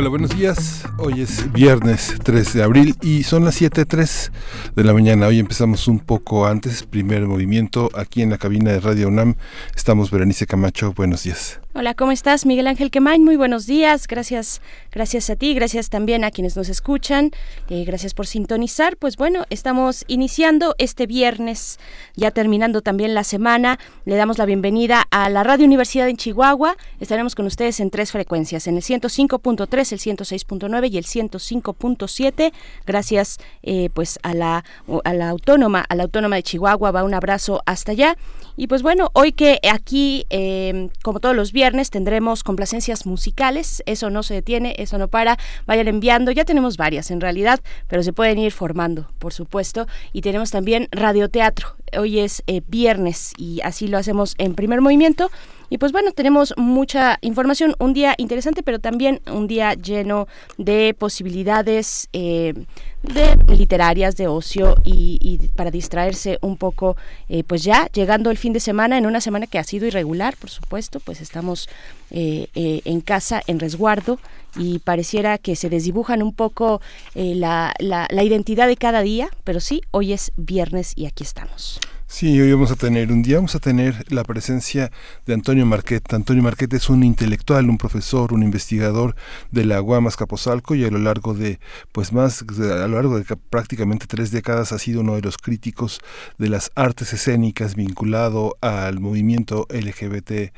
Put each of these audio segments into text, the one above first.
Hola, buenos días. Hoy es viernes 3 de abril y son las 7.03 de la mañana. Hoy empezamos un poco antes, primer movimiento aquí en la cabina de Radio UNAM. Estamos Berenice Camacho, buenos días. Hola, ¿cómo estás? Miguel Ángel Quemain, muy buenos días. Gracias, gracias a ti, gracias también a quienes nos escuchan. Eh, gracias por sintonizar. Pues bueno, estamos iniciando este viernes, ya terminando también la semana. Le damos la bienvenida a la Radio Universidad en Chihuahua. Estaremos con ustedes en tres frecuencias, en el 105.3, el 106.9 y el 105.7. Gracias eh, pues a la, a la autónoma, a la autónoma de Chihuahua. Va un abrazo hasta allá. Y pues bueno, hoy que aquí, eh, como todos los viernes, tendremos complacencias musicales, eso no se detiene, eso no para, vayan enviando, ya tenemos varias en realidad, pero se pueden ir formando, por supuesto, y tenemos también radioteatro, hoy es eh, viernes y así lo hacemos en primer movimiento. Y pues bueno, tenemos mucha información, un día interesante, pero también un día lleno de posibilidades eh, de literarias, de ocio y, para distraerse un poco, eh, pues ya llegando el fin de semana, en una semana que ha sido irregular, por supuesto, pues estamos eh, en casa, en resguardo y pareciera que se desdibujan un poco la, la, la identidad de cada día, pero sí, hoy es viernes y aquí estamos. Sí, hoy vamos a tener un día, vamos a tener la presencia de Antonio Marquet. Antonio Marquet es un intelectual, un profesor, un investigador de la Guamas Capozalco y a lo largo de, pues más, a lo largo de prácticamente tres décadas ha sido uno de los críticos de las artes escénicas vinculado al movimiento LGBT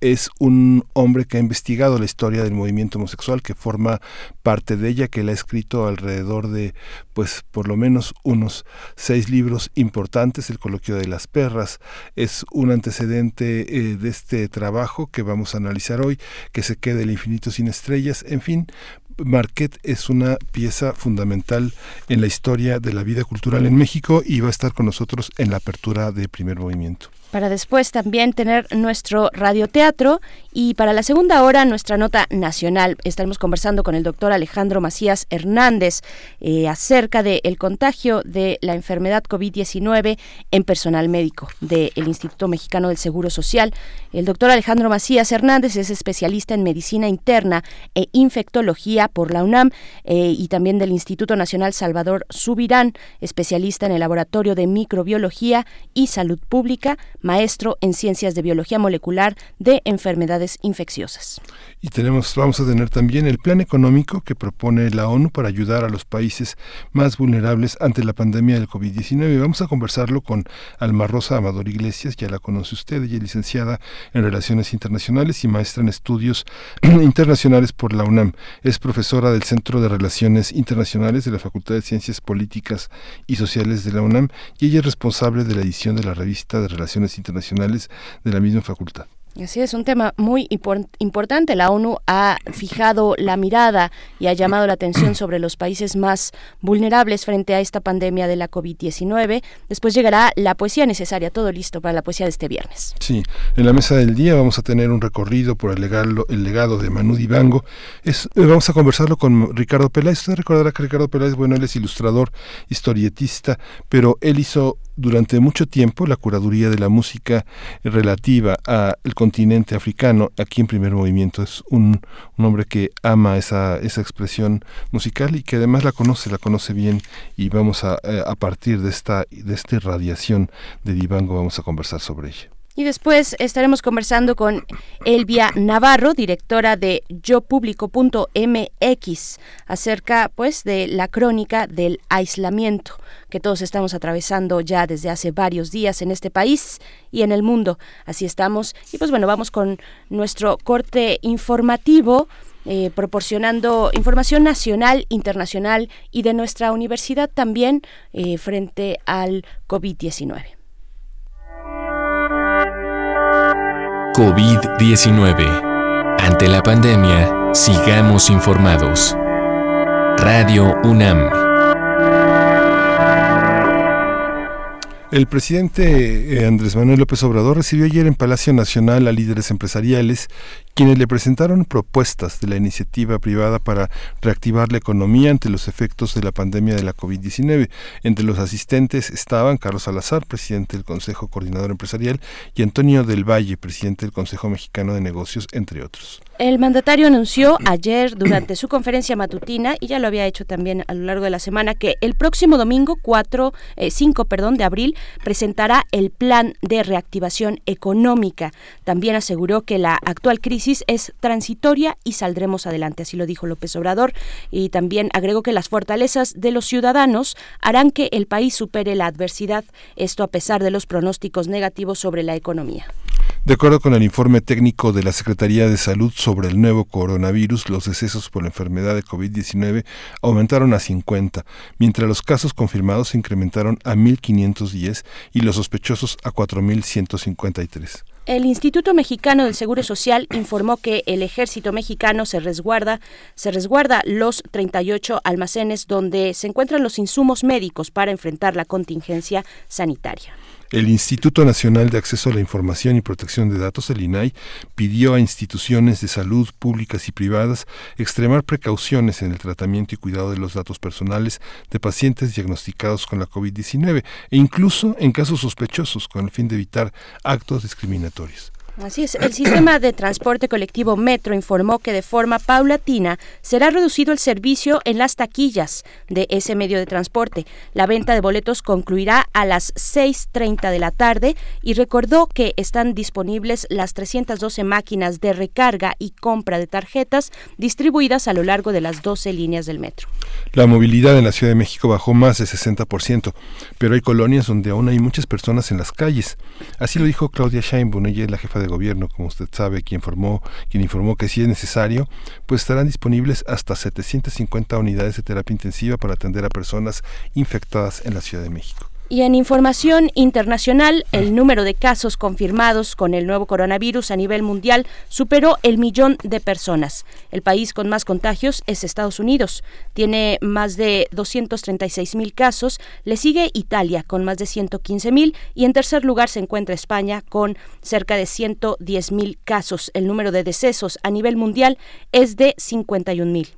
es un hombre que ha investigado la historia del movimiento homosexual, que forma parte de ella, que le ha escrito alrededor de, pues, por lo menos unos seis libros importantes. El coloquio de las perras es un antecedente eh, de este trabajo que vamos a analizar hoy, que se queda el infinito sin estrellas. En fin, Marquet es una pieza fundamental en la historia de la vida cultural en México y va a estar con nosotros en la apertura de primer movimiento para después también tener nuestro radioteatro y para la segunda hora nuestra nota nacional. Estaremos conversando con el doctor Alejandro Macías Hernández eh, acerca del contagio de la enfermedad COVID-19 en personal médico del Instituto Mexicano del Seguro Social. El doctor Alejandro Macías Hernández es especialista en medicina interna e infectología por la UNAM eh, y también del Instituto Nacional Salvador Subirán, especialista en el Laboratorio de Microbiología y Salud Pública maestro en Ciencias de Biología Molecular de Enfermedades Infecciosas. Y tenemos, vamos a tener también el plan económico que propone la ONU para ayudar a los países más vulnerables ante la pandemia del COVID-19. Vamos a conversarlo con Alma Rosa Amador Iglesias, ya la conoce usted, ella es licenciada en Relaciones Internacionales y maestra en Estudios Internacionales por la UNAM. Es profesora del Centro de Relaciones Internacionales de la Facultad de Ciencias Políticas y Sociales de la UNAM y ella es responsable de la edición de la revista de Relaciones internacionales de la misma facultad. Así es, un tema muy importante. La ONU ha fijado la mirada y ha llamado la atención sobre los países más vulnerables frente a esta pandemia de la COVID-19. Después llegará la poesía necesaria, todo listo para la poesía de este viernes. Sí, en la mesa del día vamos a tener un recorrido por el legado, el legado de Manu Dibango. Es, eh, vamos a conversarlo con Ricardo Peláez. Usted recordará que Ricardo Peláez, bueno, él es ilustrador, historietista, pero él hizo durante mucho tiempo la curaduría de la música relativa al continente africano. Aquí en primer movimiento es un, hombre que ama esa, esa expresión musical y que además la conoce la conoce bien y vamos a, eh, a partir de esta de esta radiación de Divango vamos a conversar sobre ella. Y después estaremos conversando con Elvia Navarro, directora de yopublico.mx, acerca pues de la crónica del aislamiento que todos estamos atravesando ya desde hace varios días en este país y en el mundo. Así estamos. Y pues bueno, vamos con nuestro corte informativo. Eh, proporcionando información nacional, internacional y de nuestra universidad también eh, frente al COVID-19. COVID-19. Ante la pandemia, sigamos informados. Radio UNAM El presidente eh, Andrés Manuel López Obrador recibió ayer en Palacio Nacional a líderes empresariales quienes le presentaron propuestas de la iniciativa privada para reactivar la economía ante los efectos de la pandemia de la COVID-19. Entre los asistentes estaban Carlos Salazar, presidente del Consejo Coordinador Empresarial, y Antonio del Valle, presidente del Consejo Mexicano de Negocios, entre otros. El mandatario anunció ayer durante su conferencia matutina, y ya lo había hecho también a lo largo de la semana, que el próximo domingo 4, 5 eh, perdón, de abril presentará el plan de reactivación económica. También aseguró que la actual crisis es transitoria y saldremos adelante, así lo dijo López Obrador. Y también agregó que las fortalezas de los ciudadanos harán que el país supere la adversidad, esto a pesar de los pronósticos negativos sobre la economía. De acuerdo con el informe técnico de la Secretaría de Salud sobre el nuevo coronavirus, los decesos por la enfermedad de COVID-19 aumentaron a 50, mientras los casos confirmados se incrementaron a 1.510 y los sospechosos a 4.153. El Instituto Mexicano del Seguro Social informó que el ejército mexicano se resguarda, se resguarda los 38 almacenes donde se encuentran los insumos médicos para enfrentar la contingencia sanitaria. El Instituto Nacional de Acceso a la Información y Protección de Datos, el INAI, pidió a instituciones de salud públicas y privadas extremar precauciones en el tratamiento y cuidado de los datos personales de pacientes diagnosticados con la COVID-19 e incluso en casos sospechosos con el fin de evitar actos discriminatorios. Así es, el sistema de transporte colectivo Metro informó que de forma paulatina será reducido el servicio en las taquillas de ese medio de transporte. La venta de boletos concluirá a las 6.30 de la tarde y recordó que están disponibles las 312 máquinas de recarga y compra de tarjetas distribuidas a lo largo de las 12 líneas del metro. La movilidad en la Ciudad de México bajó más de 60%, pero hay colonias donde aún hay muchas personas en las calles. Así lo dijo Claudia Sheinbaum, ella es la jefa de gobierno, como usted sabe, quien informó, quien informó que si es necesario, pues estarán disponibles hasta 750 unidades de terapia intensiva para atender a personas infectadas en la Ciudad de México. Y en información internacional, el número de casos confirmados con el nuevo coronavirus a nivel mundial superó el millón de personas. El país con más contagios es Estados Unidos. Tiene más de 236 mil casos. Le sigue Italia con más de 115 mil. Y en tercer lugar se encuentra España con cerca de 110 mil casos. El número de decesos a nivel mundial es de 51 mil.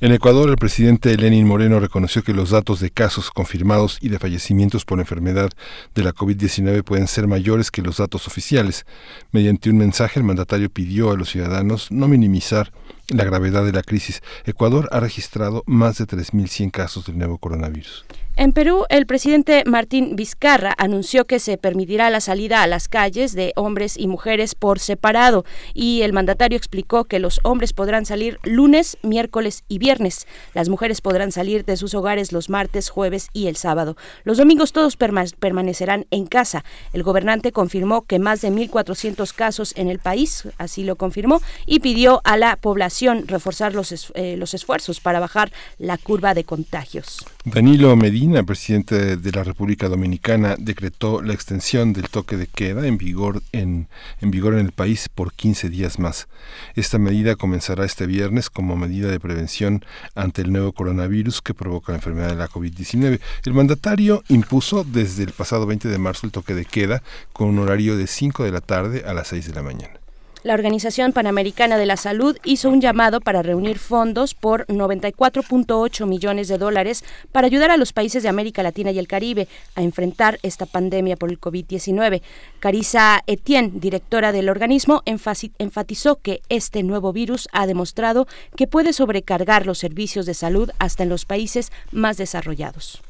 En Ecuador, el presidente Lenin Moreno reconoció que los datos de casos confirmados y de fallecimientos por enfermedad de la COVID-19 pueden ser mayores que los datos oficiales. Mediante un mensaje, el mandatario pidió a los ciudadanos no minimizar la gravedad de la crisis. Ecuador ha registrado más de 3.100 casos del nuevo coronavirus. En Perú, el presidente Martín Vizcarra anunció que se permitirá la salida a las calles de hombres y mujeres por separado y el mandatario explicó que los hombres podrán salir lunes, miércoles y viernes. Las mujeres podrán salir de sus hogares los martes, jueves y el sábado. Los domingos todos permanecerán en casa. El gobernante confirmó que más de 1.400 casos en el país, así lo confirmó, y pidió a la población reforzar los, eh, los esfuerzos para bajar la curva de contagios. Danilo Medina, presidente de la República Dominicana, decretó la extensión del toque de queda en vigor en, en vigor en el país por 15 días más. Esta medida comenzará este viernes como medida de prevención ante el nuevo coronavirus que provoca la enfermedad de la COVID-19. El mandatario impuso desde el pasado 20 de marzo el toque de queda con un horario de 5 de la tarde a las 6 de la mañana la Organización Panamericana de la Salud hizo un llamado para reunir fondos por 94.8 millones de dólares para ayudar a los países de América Latina y el Caribe a enfrentar esta pandemia por el COVID-19. Carisa Etienne, directora del organismo, enfatizó que este nuevo virus ha demostrado que puede sobrecargar los servicios de salud hasta en los países más desarrollados.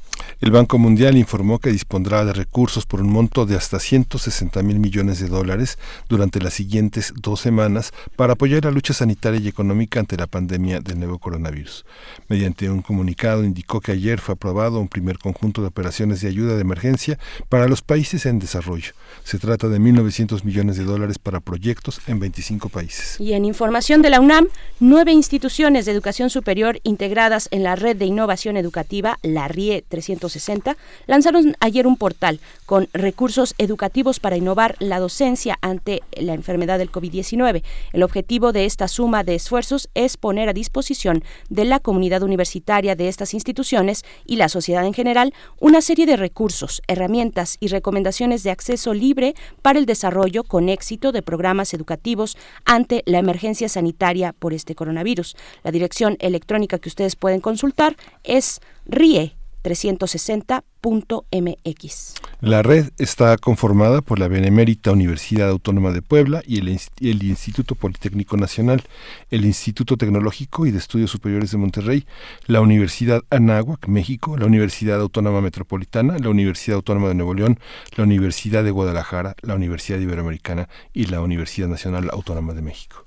El Banco Mundial informó que dispondrá de recursos por un monto de hasta 160 mil millones de dólares durante las siguientes dos semanas para apoyar la lucha sanitaria y económica ante la pandemia del nuevo coronavirus. Mediante un comunicado indicó que ayer fue aprobado un primer conjunto de operaciones de ayuda de emergencia para los países en desarrollo. Se trata de 1.900 millones de dólares para proyectos en 25 países. Y en información de la UNAM, nueve instituciones de educación superior integradas en la red de innovación educativa, la RIE 300 360 lanzaron ayer un portal con recursos educativos para innovar la docencia ante la enfermedad del COVID-19. El objetivo de esta suma de esfuerzos es poner a disposición de la comunidad universitaria de estas instituciones y la sociedad en general una serie de recursos, herramientas y recomendaciones de acceso libre para el desarrollo con éxito de programas educativos ante la emergencia sanitaria por este coronavirus. La dirección electrónica que ustedes pueden consultar es RIE 360.mx. La red está conformada por la Benemérita Universidad Autónoma de Puebla y el, el, Instituto Politécnico Nacional, el Instituto Tecnológico y de Estudios Superiores de Monterrey, la Universidad Anáhuac, México, la Universidad Autónoma Metropolitana, la Universidad Autónoma de Nuevo León, la Universidad de Guadalajara, la Universidad Iberoamericana y la Universidad Nacional Autónoma de México.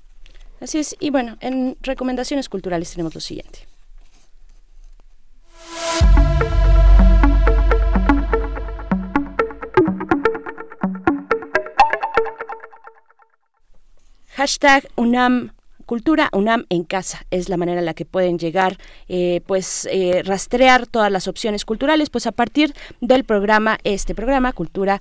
Así es, y bueno, en recomendaciones culturales tenemos lo siguiente. هشتگ Cultura UNAM en casa es la manera en la que pueden llegar, eh, pues eh, rastrear todas las opciones culturales, pues a partir del programa, este programa Cultura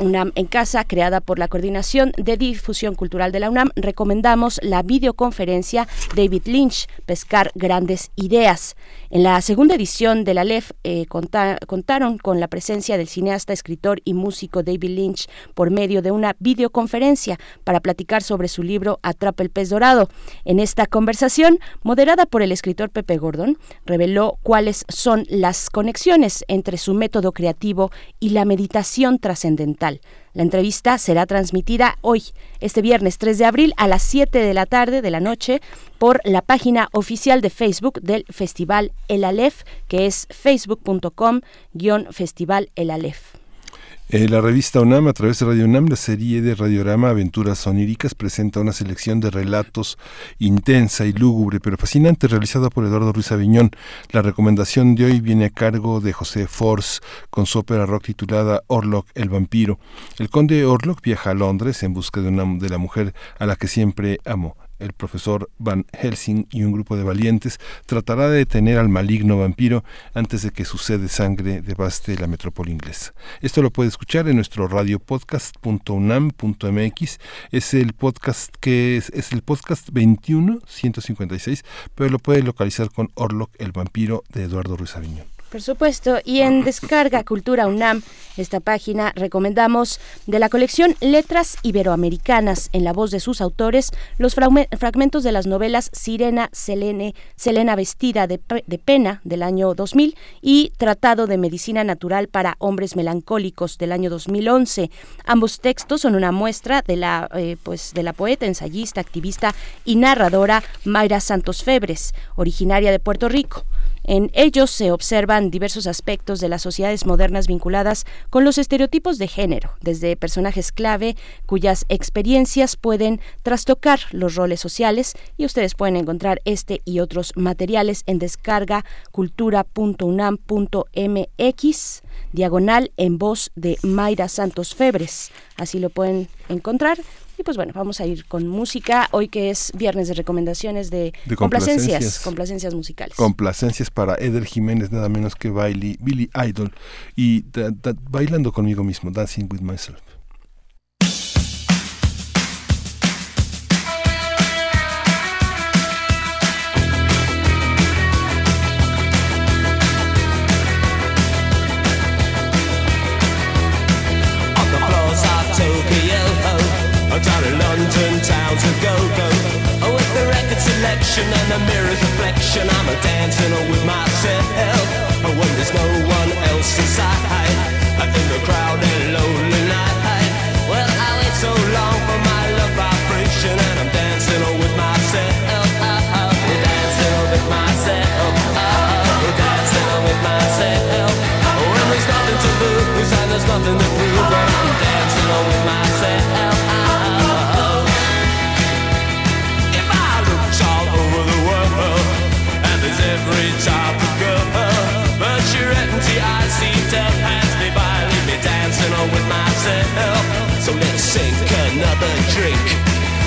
UNAM en casa, creada por la Coordinación de Difusión Cultural de la UNAM, recomendamos la videoconferencia David Lynch, Pescar Grandes Ideas. En la segunda edición de la LEF eh, contaron con la presencia del cineasta, escritor y músico David Lynch por medio de una videoconferencia para platicar sobre su libro Atrapa el pez dorado. En esta conversación, moderada por el escritor Pepe Gordon, reveló cuáles son las conexiones entre su método creativo y la meditación trascendental. La entrevista será transmitida hoy, este viernes 3 de abril, a las 7 de la tarde de la noche, por la página oficial de Facebook del Festival El Aleph, que es facebook.com-festival. Eh, la revista UNAM, a través de Radio UNAM, la serie de Radiorama Aventuras Oníricas, presenta una selección de relatos intensa y lúgubre, pero fascinante, realizada por Eduardo Ruiz Aviñón. La recomendación de hoy viene a cargo de José Force, con su ópera rock titulada Orlok el vampiro. El conde Orlok viaja a Londres en busca de, una, de la mujer a la que siempre amó el profesor Van Helsing y un grupo de valientes tratará de detener al maligno vampiro antes de que su sed de sangre devaste la metrópoli inglesa. Esto lo puede escuchar en nuestro radiopodcast.unam.mx. Es el podcast que es, es el podcast 21 156, pero lo puede localizar con Orlok el vampiro de Eduardo Ruiz Aviñón. Por supuesto, y en Descarga Cultura UNAM, esta página recomendamos de la colección Letras Iberoamericanas, en la voz de sus autores, los fragmentos de las novelas Sirena, Selene, Selena Vestida de, Pena del año 2000 y Tratado de Medicina Natural para Hombres Melancólicos del año 2011. Ambos textos son una muestra de la, eh, pues, de la poeta, ensayista, activista y narradora Mayra Santos Febres, originaria de Puerto Rico. En ellos se observan diversos aspectos de las sociedades modernas vinculadas con los estereotipos de género, desde personajes clave cuyas experiencias pueden trastocar los roles sociales y ustedes pueden encontrar este y otros materiales en descarga cultura.unam.mx diagonal en voz de Mayra Santos Febres. Así lo pueden encontrar y pues bueno, vamos a ir con música, hoy que es viernes de recomendaciones de, complacencias, complacencias musicales. Complacencias para Eder Jiménez, nada menos que Billy, Billy Idol, y bailando conmigo mismo, Dancing with Myself. And the mirror's reflection, I'm a dancing with myself. Another drink,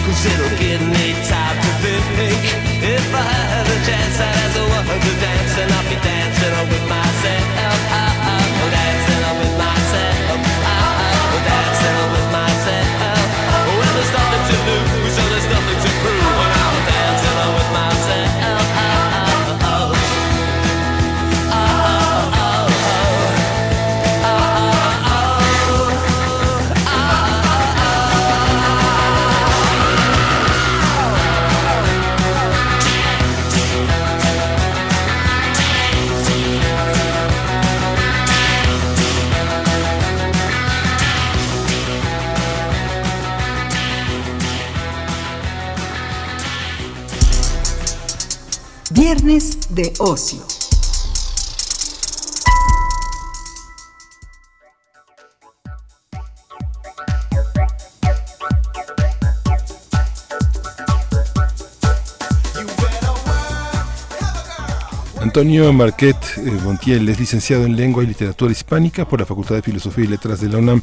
cause it'll give me time to think. If I had a chance, I'd as a woman to dance, Viernes de ocio. Antonio Marquet eh, Montiel es licenciado en Lengua y Literatura Hispánica por la Facultad de Filosofía y Letras de la UNAM.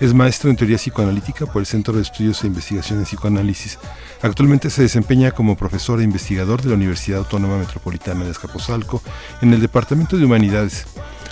Es maestro en Teoría Psicoanalítica por el Centro de Estudios e Investigación en Psicoanálisis. Actualmente se desempeña como profesor e investigador de la Universidad Autónoma Metropolitana de Azcapotzalco en el Departamento de Humanidades.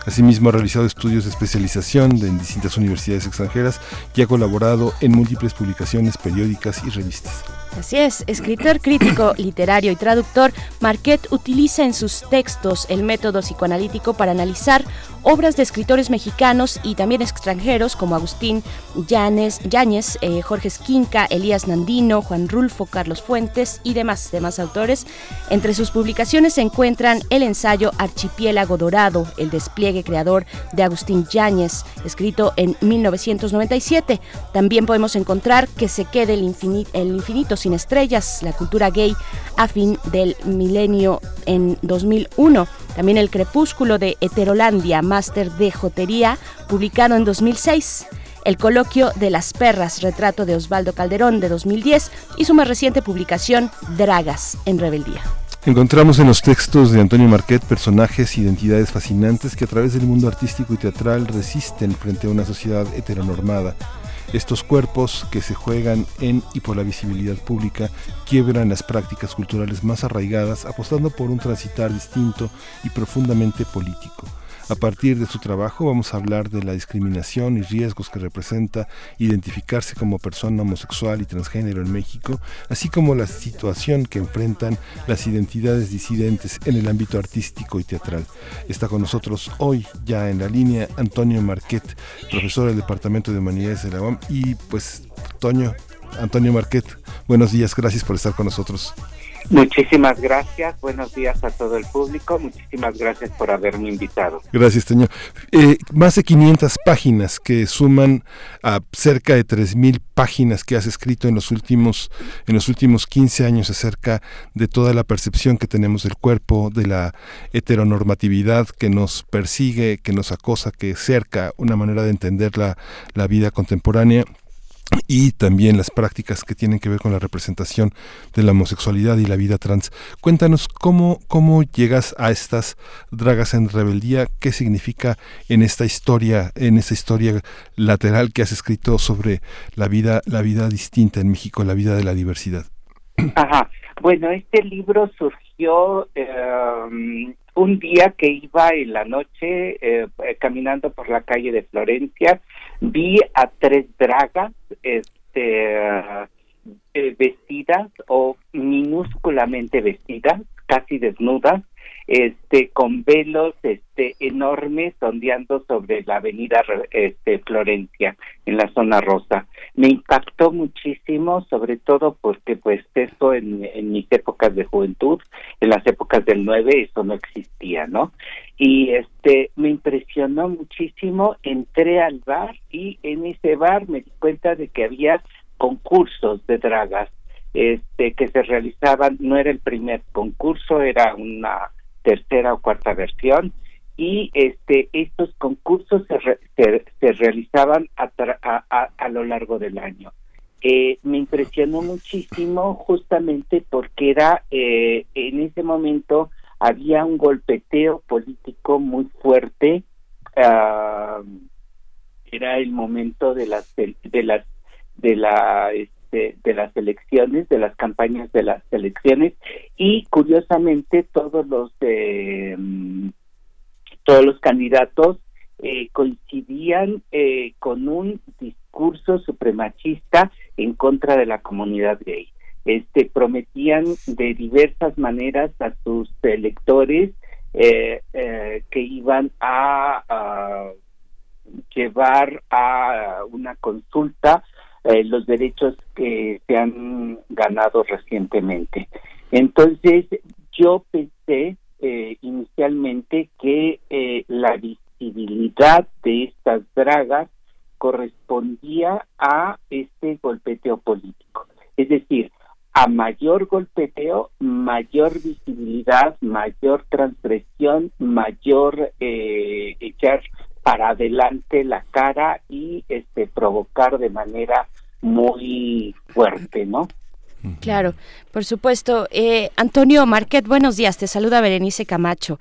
Asimismo, ha realizado estudios de especialización en distintas universidades extranjeras y ha colaborado en múltiples publicaciones periódicas y revistas. Así es, escritor crítico, literario y traductor, Marquette utiliza en sus textos el método psicoanalítico para analizar obras de escritores mexicanos y también extranjeros como Agustín Yáñez, eh, Jorge Esquinca, Elías Nandino, Juan Rulfo, Carlos Fuentes y demás, demás autores. Entre sus publicaciones se encuentran el ensayo Archipiélago Dorado, el despliegue creador de Agustín Yáñez, escrito en 1997. También podemos encontrar que se quede el, infinito, el infinito sin estrellas, la cultura gay a fin del milenio en 2001. También El Crepúsculo de Heterolandia, máster de Jotería, publicado en 2006. El coloquio de las perras, retrato de Osvaldo Calderón de 2010 y su más reciente publicación, Dragas en Rebeldía. Encontramos en los textos de Antonio Marquet personajes, identidades fascinantes que a través del mundo artístico y teatral resisten frente a una sociedad heteronormada estos cuerpos que se juegan en y por la visibilidad pública quiebran las prácticas culturales más arraigadas apostando por un transitar distinto y profundamente político. A partir de su trabajo vamos a hablar de la discriminación y riesgos que representa identificarse como persona homosexual y transgénero en México, así como la situación que enfrentan las identidades disidentes en el ámbito artístico y teatral. Está con nosotros hoy ya en la línea Antonio Marquet, profesor del Departamento de Humanidades de la UAM y pues Toño, Antonio Marquet, buenos días, gracias por estar con nosotros. Muchísimas gracias, buenos días a todo el público, muchísimas gracias por haberme invitado. Gracias, señor. Eh, más de 500 páginas que suman a cerca de 3.000 páginas que has escrito en los, últimos, en los últimos 15 años acerca de toda la percepción que tenemos del cuerpo, de la heteronormatividad que nos persigue, que nos acosa, que cerca una manera de entender la, la vida contemporánea y también las prácticas que tienen que ver con la representación de la homosexualidad y la vida trans. Cuéntanos cómo, cómo llegas a estas dragas en rebeldía, qué significa en esta historia, en esta historia lateral que has escrito sobre la vida, la vida distinta en México, la vida de la diversidad. Ajá. Bueno, este libro surgió eh, un día que iba en la noche eh, caminando por la calle de Florencia vi a tres dragas este eh, vestidas o minúsculamente vestidas casi desnudas este con velos este enormes ondeando sobre la avenida este Florencia en la zona rosa. Me impactó muchísimo sobre todo porque pues eso en, mis épocas de juventud en las épocas del 9 eso no existía no y este me impresionó muchísimo. Entré al bar y en ese bar me di cuenta de que había concursos de dragas este que se realizaban. No era el primer concurso era una tercera o cuarta versión y este estos concursos se, se, realizaban a, a, a, lo largo del año. Eh, me impresionó muchísimo justamente porque era eh, en ese momento había un golpeteo político muy fuerte uh, era el momento de las de las de la de las elecciones de las campañas de las elecciones. Y curiosamente todos los eh, todos los candidatos eh, coincidían eh, con un discurso supremachista en contra de la comunidad gay. Este, prometían de diversas maneras a sus electores eh, eh, que iban a, llevar a una consulta eh, los derechos que se han ganado recientemente. Entonces, yo pensé inicialmente que la visibilidad de estas dragas correspondía a este golpeteo político. Es decir, a mayor golpeteo, mayor visibilidad, mayor transgresión, mayor eh, echar para adelante la cara y este provocar de manera muy fuerte, ¿no? Claro, por supuesto. Eh, Antonio Marquet, buenos días. Te saluda Berenice Camacho.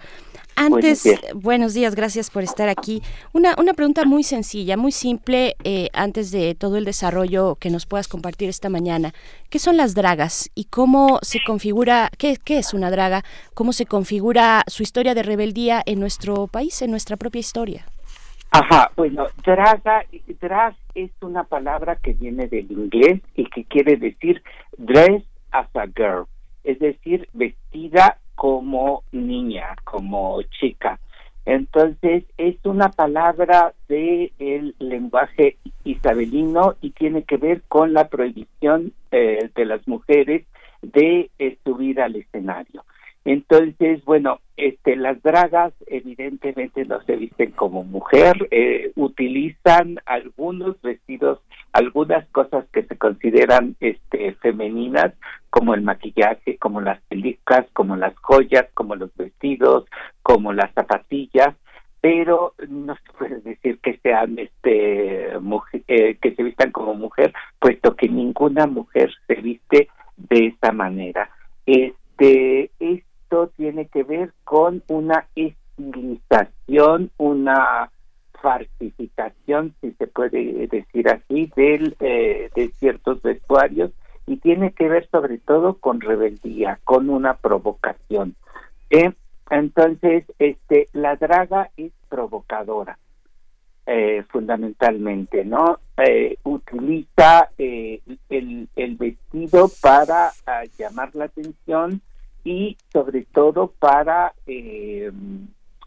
Antes, buenos días. gracias por estar aquí. Una, una pregunta muy sencilla, muy simple, eh, antes de todo el desarrollo que nos puedas compartir esta mañana. ¿Qué son las dragas y cómo se configura, qué, qué es una draga, cómo se configura su historia de rebeldía en nuestro país, en nuestra propia historia? Ajá, bueno, draga, drag es una palabra que viene del inglés y que quiere decir dress as a girl, es decir, vestida como niña, como chica. Entonces es una palabra del el lenguaje isabelino y tiene que ver con la prohibición eh, de las mujeres de eh, subir al escenario. Entonces, bueno, este, las dragas evidentemente no se visten como mujer, eh, utilizan algunos vestidos, algunas cosas que se consideran este, femeninas, como el maquillaje, como las pelicas, como las joyas, como los vestidos, como las zapatillas, pero no se puede decir que sean este eh, que se vistan como mujer, puesto que ninguna mujer se viste de esa manera. Este es tiene que ver con una estilización, una falsificación, si se puede decir así, del, eh, de ciertos vestuarios y tiene que ver sobre todo con rebeldía, con una provocación. ¿eh? Entonces, este, la draga es provocadora, eh, fundamentalmente, ¿no? utiliza el, el, vestido para ah, llamar la atención, y sobre todo para eh,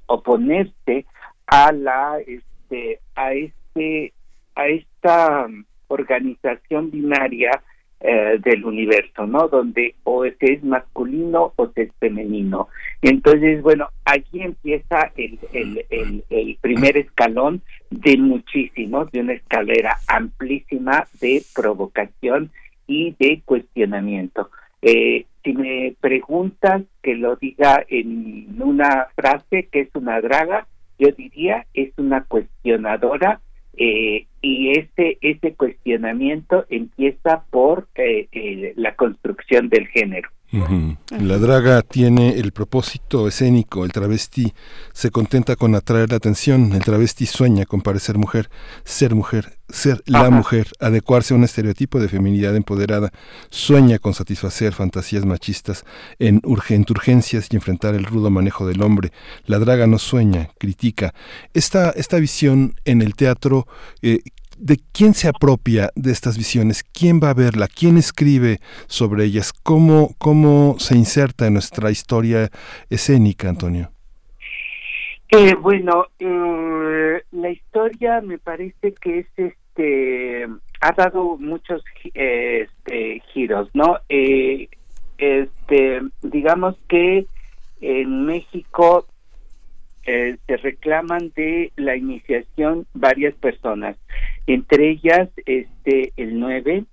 oponerse a la este a este a esta organización binaria eh, del universo, ¿no? Donde o se es masculino o se es femenino. Entonces, bueno, aquí empieza el, el, el, primer escalón de muchísimos, de una escalera amplísima de provocación y de cuestionamiento. Eh, si me preguntas que lo diga en una frase que es una draga, yo diría es una cuestionadora eh, y ese ese cuestionamiento empieza por eh, eh, la construcción del género. La draga tiene el propósito escénico, el travesti se contenta con atraer la atención, el travesti sueña con parecer mujer, ser mujer, ser la mujer, adecuarse a un estereotipo de feminidad empoderada, sueña con satisfacer fantasías machistas en urgencias y enfrentar el rudo manejo del hombre. La draga no sueña, critica. Esta, esta visión en el teatro eh, de quién se apropia de estas visiones, quién va a verla, quién escribe sobre ellas, cómo, cómo se inserta en nuestra historia escénica, Antonio. Eh, bueno, eh, la historia me parece que es este ha dado muchos este, giros, ¿no? Eh, este, digamos que en México eh, se reclaman de la iniciación varias personas, entre ellas este el 9,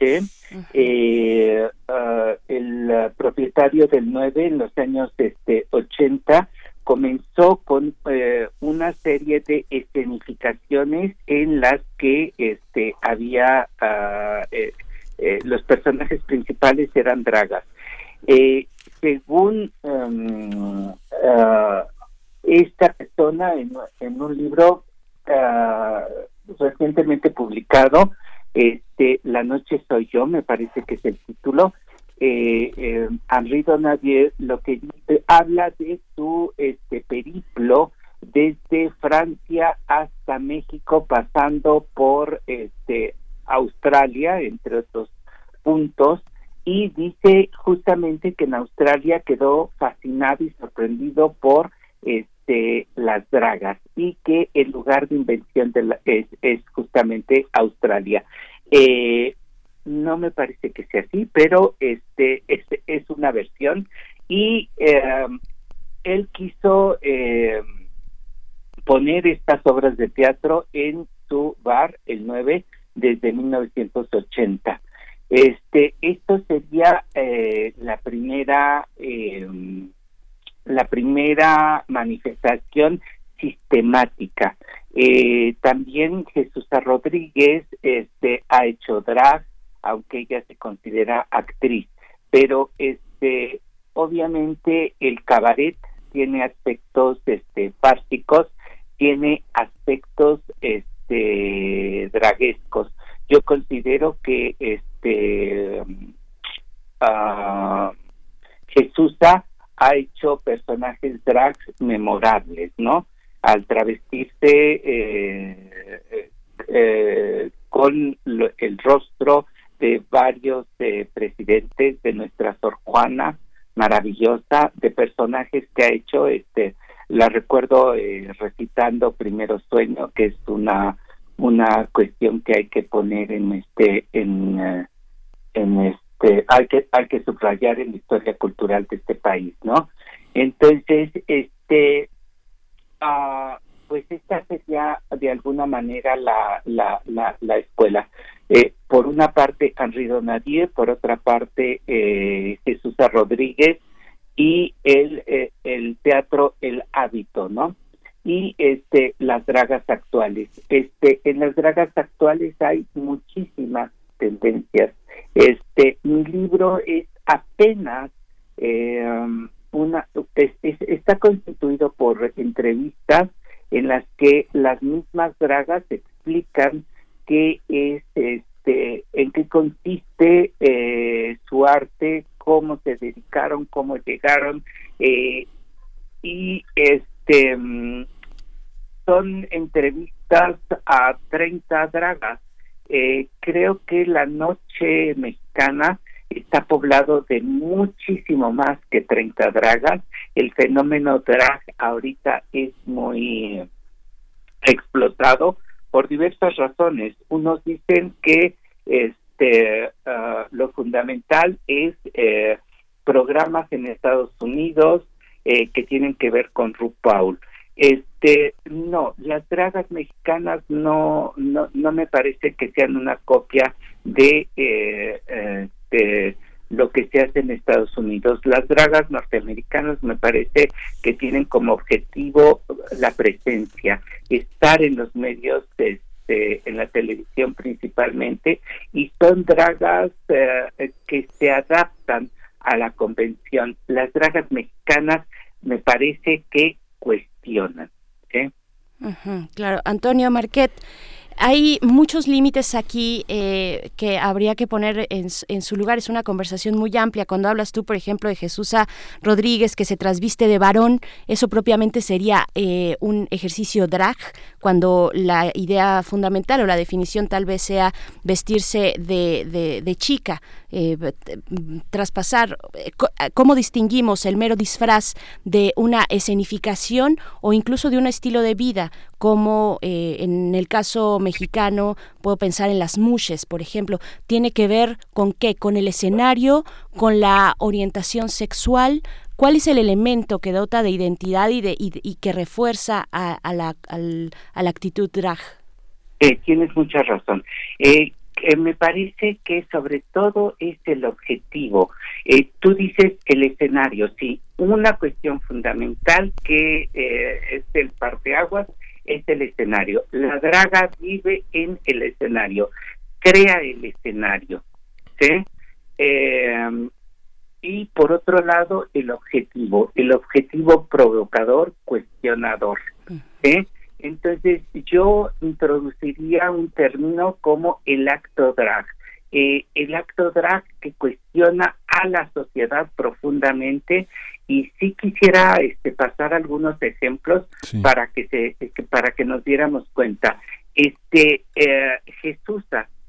eh, ah, el propietario del 9 en los años este 80 comenzó con eh, una serie de escenificaciones en las que este había ah, los personajes principales eran dragas. según um, esta persona en, un libro ah, recientemente publicado, este, La noche soy yo, me parece que es el título, eh, eh, Henri Donadier lo que dice, habla de su este periplo desde Francia hasta México, pasando por este Australia, entre otros puntos, y dice justamente que en Australia quedó fascinado y sorprendido por este, las dragas y que el lugar de invención de es, es, justamente Australia. Eh, no me parece que sea así, pero este es, una versión y eh, él quiso eh, poner estas obras de teatro en su bar, el 9, desde 1980. Este, esto sería eh, la primera eh, la primera manifestación sistemática. Eh, también Jesús Rodríguez este, ha hecho drag, aunque ella se considera actriz, pero este, obviamente el cabaret tiene aspectos este, fársicos, tiene aspectos este, draguescos. Yo considero que este uh, Jesús ha hecho personajes drags memorables, ¿no? Al travestirse eh, eh, con el rostro de varios eh, presidentes de nuestra Sor Juana maravillosa, de personajes que ha hecho, este, la recuerdo recitando Primero Sueño, que es una una cuestión que hay que poner en este en en este este, hay que hay que subrayar en la historia cultural de este país, ¿no? Entonces, este, uh, pues esta sería de alguna manera la la, la, escuela. Eh, por una parte Henri Donadier, por otra parte eh, Jesús Rodríguez y el eh, el teatro El Hábito, ¿no? y este las dragas actuales. Este en las dragas actuales hay muchísimas tendencias este, mi libro es apenas eh, una, está constituido por entrevistas en las que las mismas dragas explican qué es, este, en qué consiste eh, su arte, cómo se dedicaron, cómo llegaron eh, y este mm, son entrevistas a 30 dragas eh, creo que la noche mexicana está poblado de muchísimo más que 30 dragas. El fenómeno drag ahorita es muy explotado por diversas razones. Unos dicen que este ah, lo fundamental es eh, programas en Estados Unidos eh, que tienen que ver con RuPaul. Este, no, las dragas mexicanas no, no, no me parece que sean una copia de, eh, eh, lo que se hace en Estados Unidos. Las dragas norteamericanas me parece que tienen como objetivo la presencia, estar en los medios, este, en la televisión principalmente, y son dragas eh, que se adaptan a la convención. Las dragas mexicanas me parece que cuestionan. Claro, Antonio Marquet. Hay muchos límites aquí eh, que habría que poner en, su lugar. Es una conversación muy amplia. Cuando hablas tú, por ejemplo, de Jesús Rodríguez que se trasviste de varón, eso propiamente sería eh, un ejercicio drag, cuando la idea fundamental o la definición tal vez sea vestirse de, de chica. Eh, traspasar, eh, cómo distinguimos el mero disfraz de una escenificación o incluso de un estilo de vida, como en el caso mexicano puedo pensar en las mushes, por ejemplo, tiene que ver con qué, con el escenario, con la orientación sexual, ¿Cuál es el elemento que dota de identidad y, de, y, que refuerza a, la, a la actitud drag? tienes mucha razón. Eh, eh, me parece que sobre todo es el objetivo. Eh, tú dices el escenario, sí, una cuestión fundamental que eh, es el parteaguas es el escenario. La draga vive en el escenario, crea el escenario, ¿sí? y por otro lado, el objetivo, el objetivo provocador, cuestionador, ¿sí? Entonces yo introduciría un término como el acto drag. Eh, el acto drag que cuestiona a la sociedad profundamente y sí quisiera este, pasar algunos ejemplos para que se para que nos diéramos cuenta. Este eh, Jesús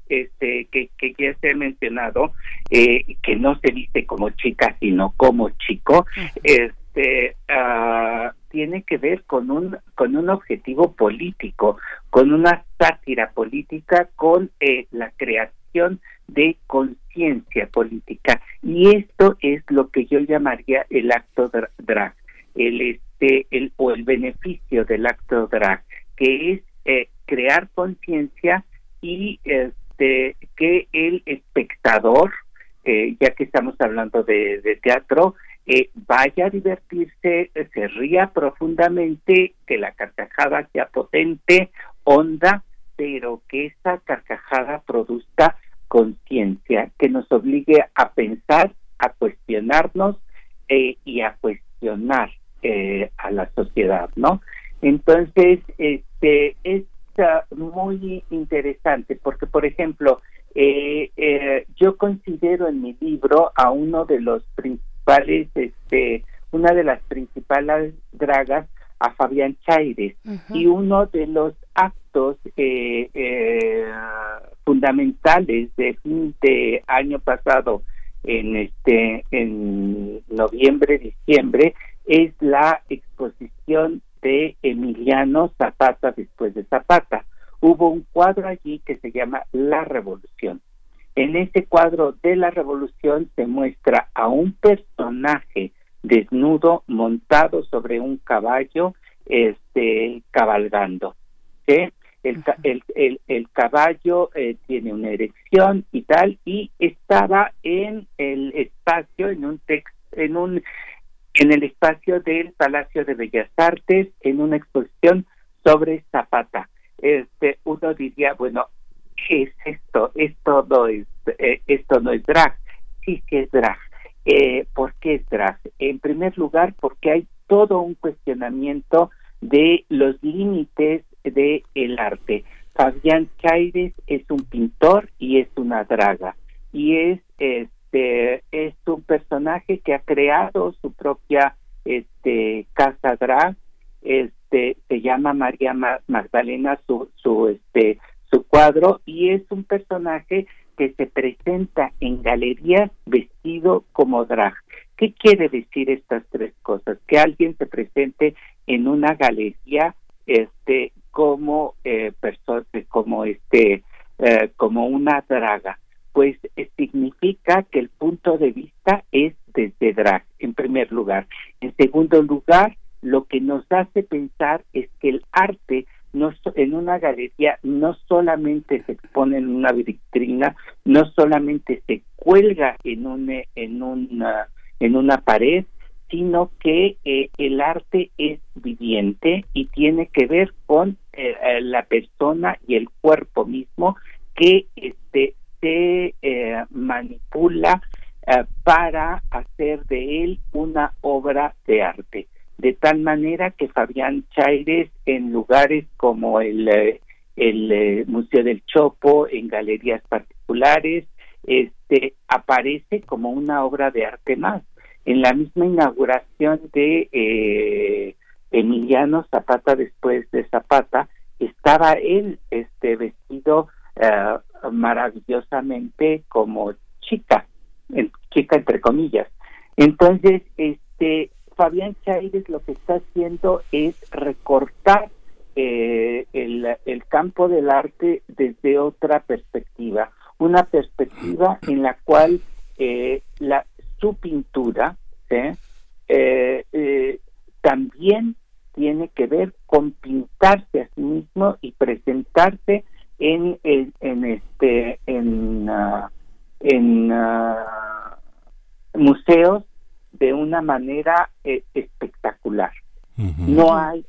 este que, que ya se ha mencionado eh, que no se viste como chica sino como chico este uh, tiene que ver con un con un objetivo político, con una sátira política, con eh, la creación de conciencia política. Y esto es lo que yo llamaría el acto drag, el este el o el beneficio del acto drag, que es eh, crear conciencia y este que el espectador, eh, ya que estamos hablando de, teatro, eh, vaya a divertirse, se ría profundamente, que la carcajada sea potente, honda, pero que esa carcajada produzca conciencia, que nos obligue a pensar, a cuestionarnos eh, y a cuestionar a la sociedad, ¿no? Entonces, este es muy interesante porque, por ejemplo, eh, eh, yo considero en mi libro a uno de los principales, este, una de las principales dragas a Fabián Chaires y uno de los actos eh, fundamentales de fin de año pasado en este en noviembre diciembre es la exposición de Emiliano Zapata después de Zapata. Hubo un cuadro allí que se llama La Revolución. En ese cuadro de la Revolución se muestra a un personaje desnudo montado sobre un caballo este cabalgando el, el, el, caballo eh, tiene una erección y tal y estaba en el espacio en un text, en un en el espacio del Palacio de Bellas Artes en una exposición sobre Zapata. Este, uno diría, bueno, ¿qué es esto? Esto no es, eh, esto no es drag. Sí que es drag. Eh, ¿Por qué es drag? En primer lugar, porque hay todo un cuestionamiento de los límites del el arte. Fabián Chaires es un pintor y es una draga. Y es, es este, es un personaje que ha creado su propia este, casa drag, este, se llama María Magdalena su, su, este, su cuadro y es un personaje que se presenta en galerías vestido como drag. ¿Qué quiere decir estas tres cosas? Que alguien se presente en una galería este como eh, persona como este eh, como una draga pues eh, significa que el punto de vista es desde drag, en primer lugar. En segundo lugar, lo que nos hace pensar es que el arte no, en una galería no solamente se expone en una vitrina, no solamente se cuelga en, un, en, una, en una pared, sino que eh, el arte es viviente y tiene que ver con eh, la persona y el cuerpo mismo que este, se eh, manipula eh, para hacer de él una obra de arte. De tal manera que Fabián Chaires en lugares como el, eh, el Museo del Chopo, en galerías particulares, este, aparece como una obra de arte más. En la misma inauguración de Emiliano Zapata después de Zapata, estaba él este, vestido eh, maravillosamente como chica, chica entre comillas. Entonces, este Fabián Chaires lo que está haciendo es recortar eh, el, campo del arte desde otra perspectiva, una perspectiva en la cual eh, la, su pintura también tiene que ver con pintarse a sí mismo y presentarse en, en, este en ah, en ah, museos de una manera eh, espectacular. No hay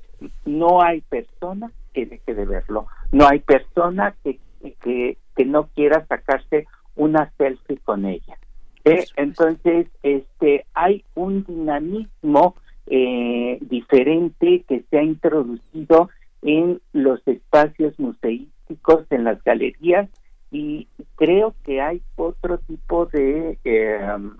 no hay persona que deje de verlo. No hay persona que, que, que no quiera sacarse una selfie con ella. ¿eh? Entonces, este, hay un dinamismo eh, diferente que se ha introducido en los espacios museísticos, en las galerías, y creo que hay otro tipo de em,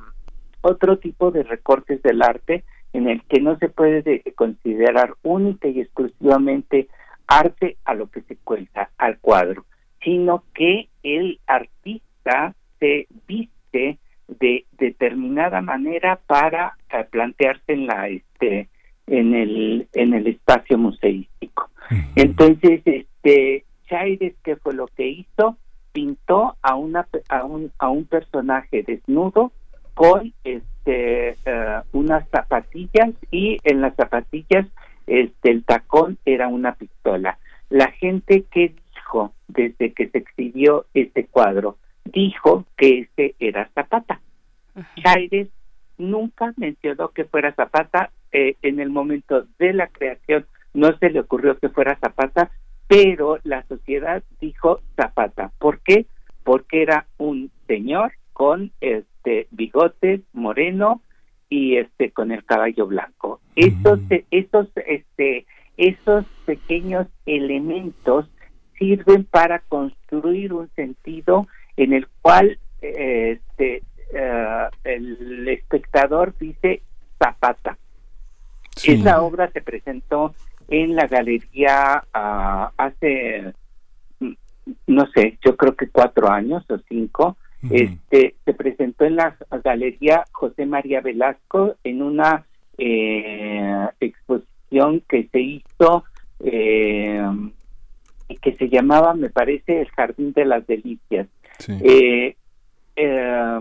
otro tipo de recortes del arte en el que no se puede considerar única y exclusivamente arte a lo que se cuenta al cuadro, sino que el artista se viste de determinada manera para eh, plantearse en la este en el en el espacio museístico. Entonces, este Chaires qué fue lo que hizo? Pintó a una a un a un personaje desnudo con este eh, unas zapatillas y en las zapatillas este el tacón era una pistola. La gente que dijo desde que se exhibió este cuadro? Dijo que ese era Zapata. Chaires nunca mencionó que fuera Zapata. Eh, en el momento de la creación no se le ocurrió que fuera Zapata, pero la sociedad dijo Zapata. ¿Por qué? Porque era un señor con este bigotes moreno y este con el caballo blanco. Estos, estos, este, esos pequeños elementos sirven para construir un sentido en el cual este, eh, el espectador dice Zapata. Esa obra se presentó en la galería ah, hace, mm, no sé, yo creo que cuatro años o cinco. Este se presentó en la galería José María Velasco en una eh, exposición que se hizo eh, que se llamaba, me parece, el Jardín de las Delicias. Eh, eh,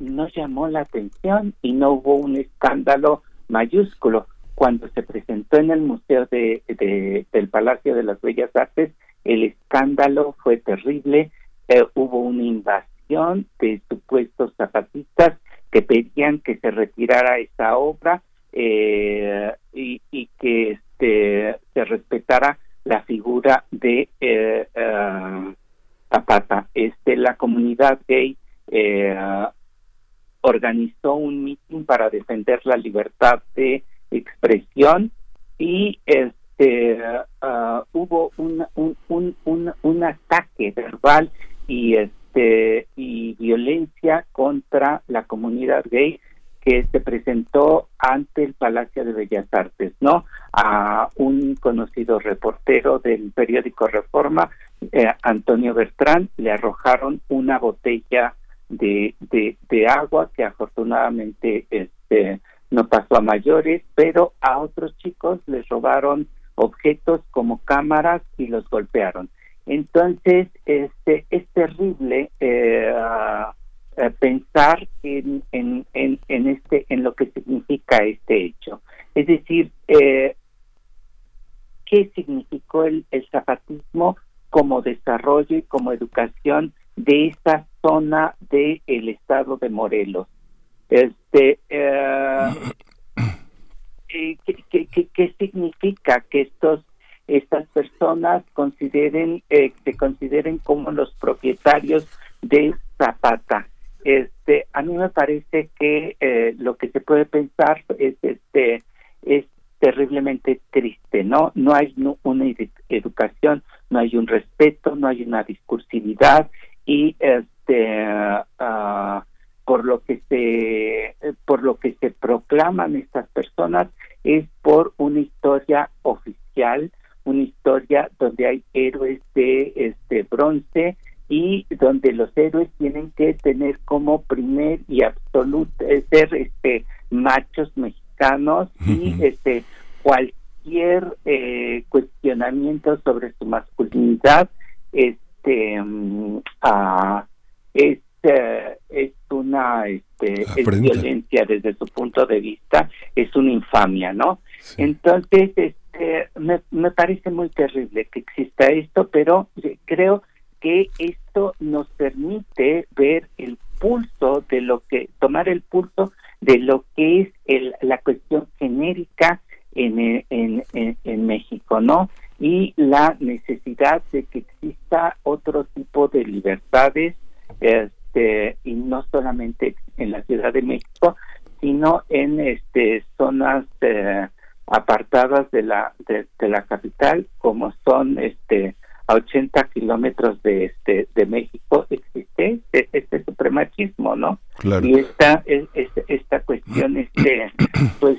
nos llamó la atención y no hubo un escándalo mayúsculo. Cuando se presentó en el Museo de, del Palacio de las Bellas Artes, el escándalo fue terrible. Eh, hubo una invasión de supuestos zapatistas que pedían que se retirara esa obra eh, y, que este, se respetara la figura de eh, Zapata. Este, la comunidad gay organizó un mitin para defender la libertad de expresión y este uh, hubo un, un, un, un, ataque verbal y este y violencia contra la comunidad gay que se presentó ante el Palacio de Bellas Artes, ¿no? A un conocido reportero del periódico Reforma, eh, Antonio Bertrán, le arrojaron una botella de, de, agua que afortunadamente este no pasó a mayores, pero a otros chicos les robaron objetos como cámaras y los golpearon. Entonces, este es terrible eh, eh, pensar en, en, en, este en lo que significa este hecho. Es decir, eh, qué significó el, el zapatismo como desarrollo y como educación de esa zona del el estado de Morelos. Este, eh, eh, ¿qué, qué, qué, significa que estos estas personas consideren eh, se consideren como los propietarios de Zapata? Este, a mí me parece que eh, lo que se puede pensar es este es terriblemente triste, ¿no? No hay una educación, no hay un respeto, no hay una discursividad y este uh, por lo que se por lo que se proclaman estas personas es por una historia oficial una historia donde hay héroes de este bronce y donde los héroes tienen que tener como primer y absoluto ser este machos mexicanos y este cualquier eh, cuestionamiento sobre su masculinidad este uh, es eh, es una este, violencia desde su punto de vista, es una infamia, ¿no? Entonces, este, me, me parece muy terrible que exista esto, pero creo que esto nos permite ver el pulso de lo que, tomar el pulso de lo que es el, la cuestión genérica en, en, en México, ¿no? Y la necesidad de que exista otro tipo de libertades, este, y no solamente en la Ciudad de México, sino en este zonas eh, apartadas de la de, la capital, como son este a 80 kilómetros de este de México existe este, este supremacismo, ¿no? Y esta es, esta cuestión este pues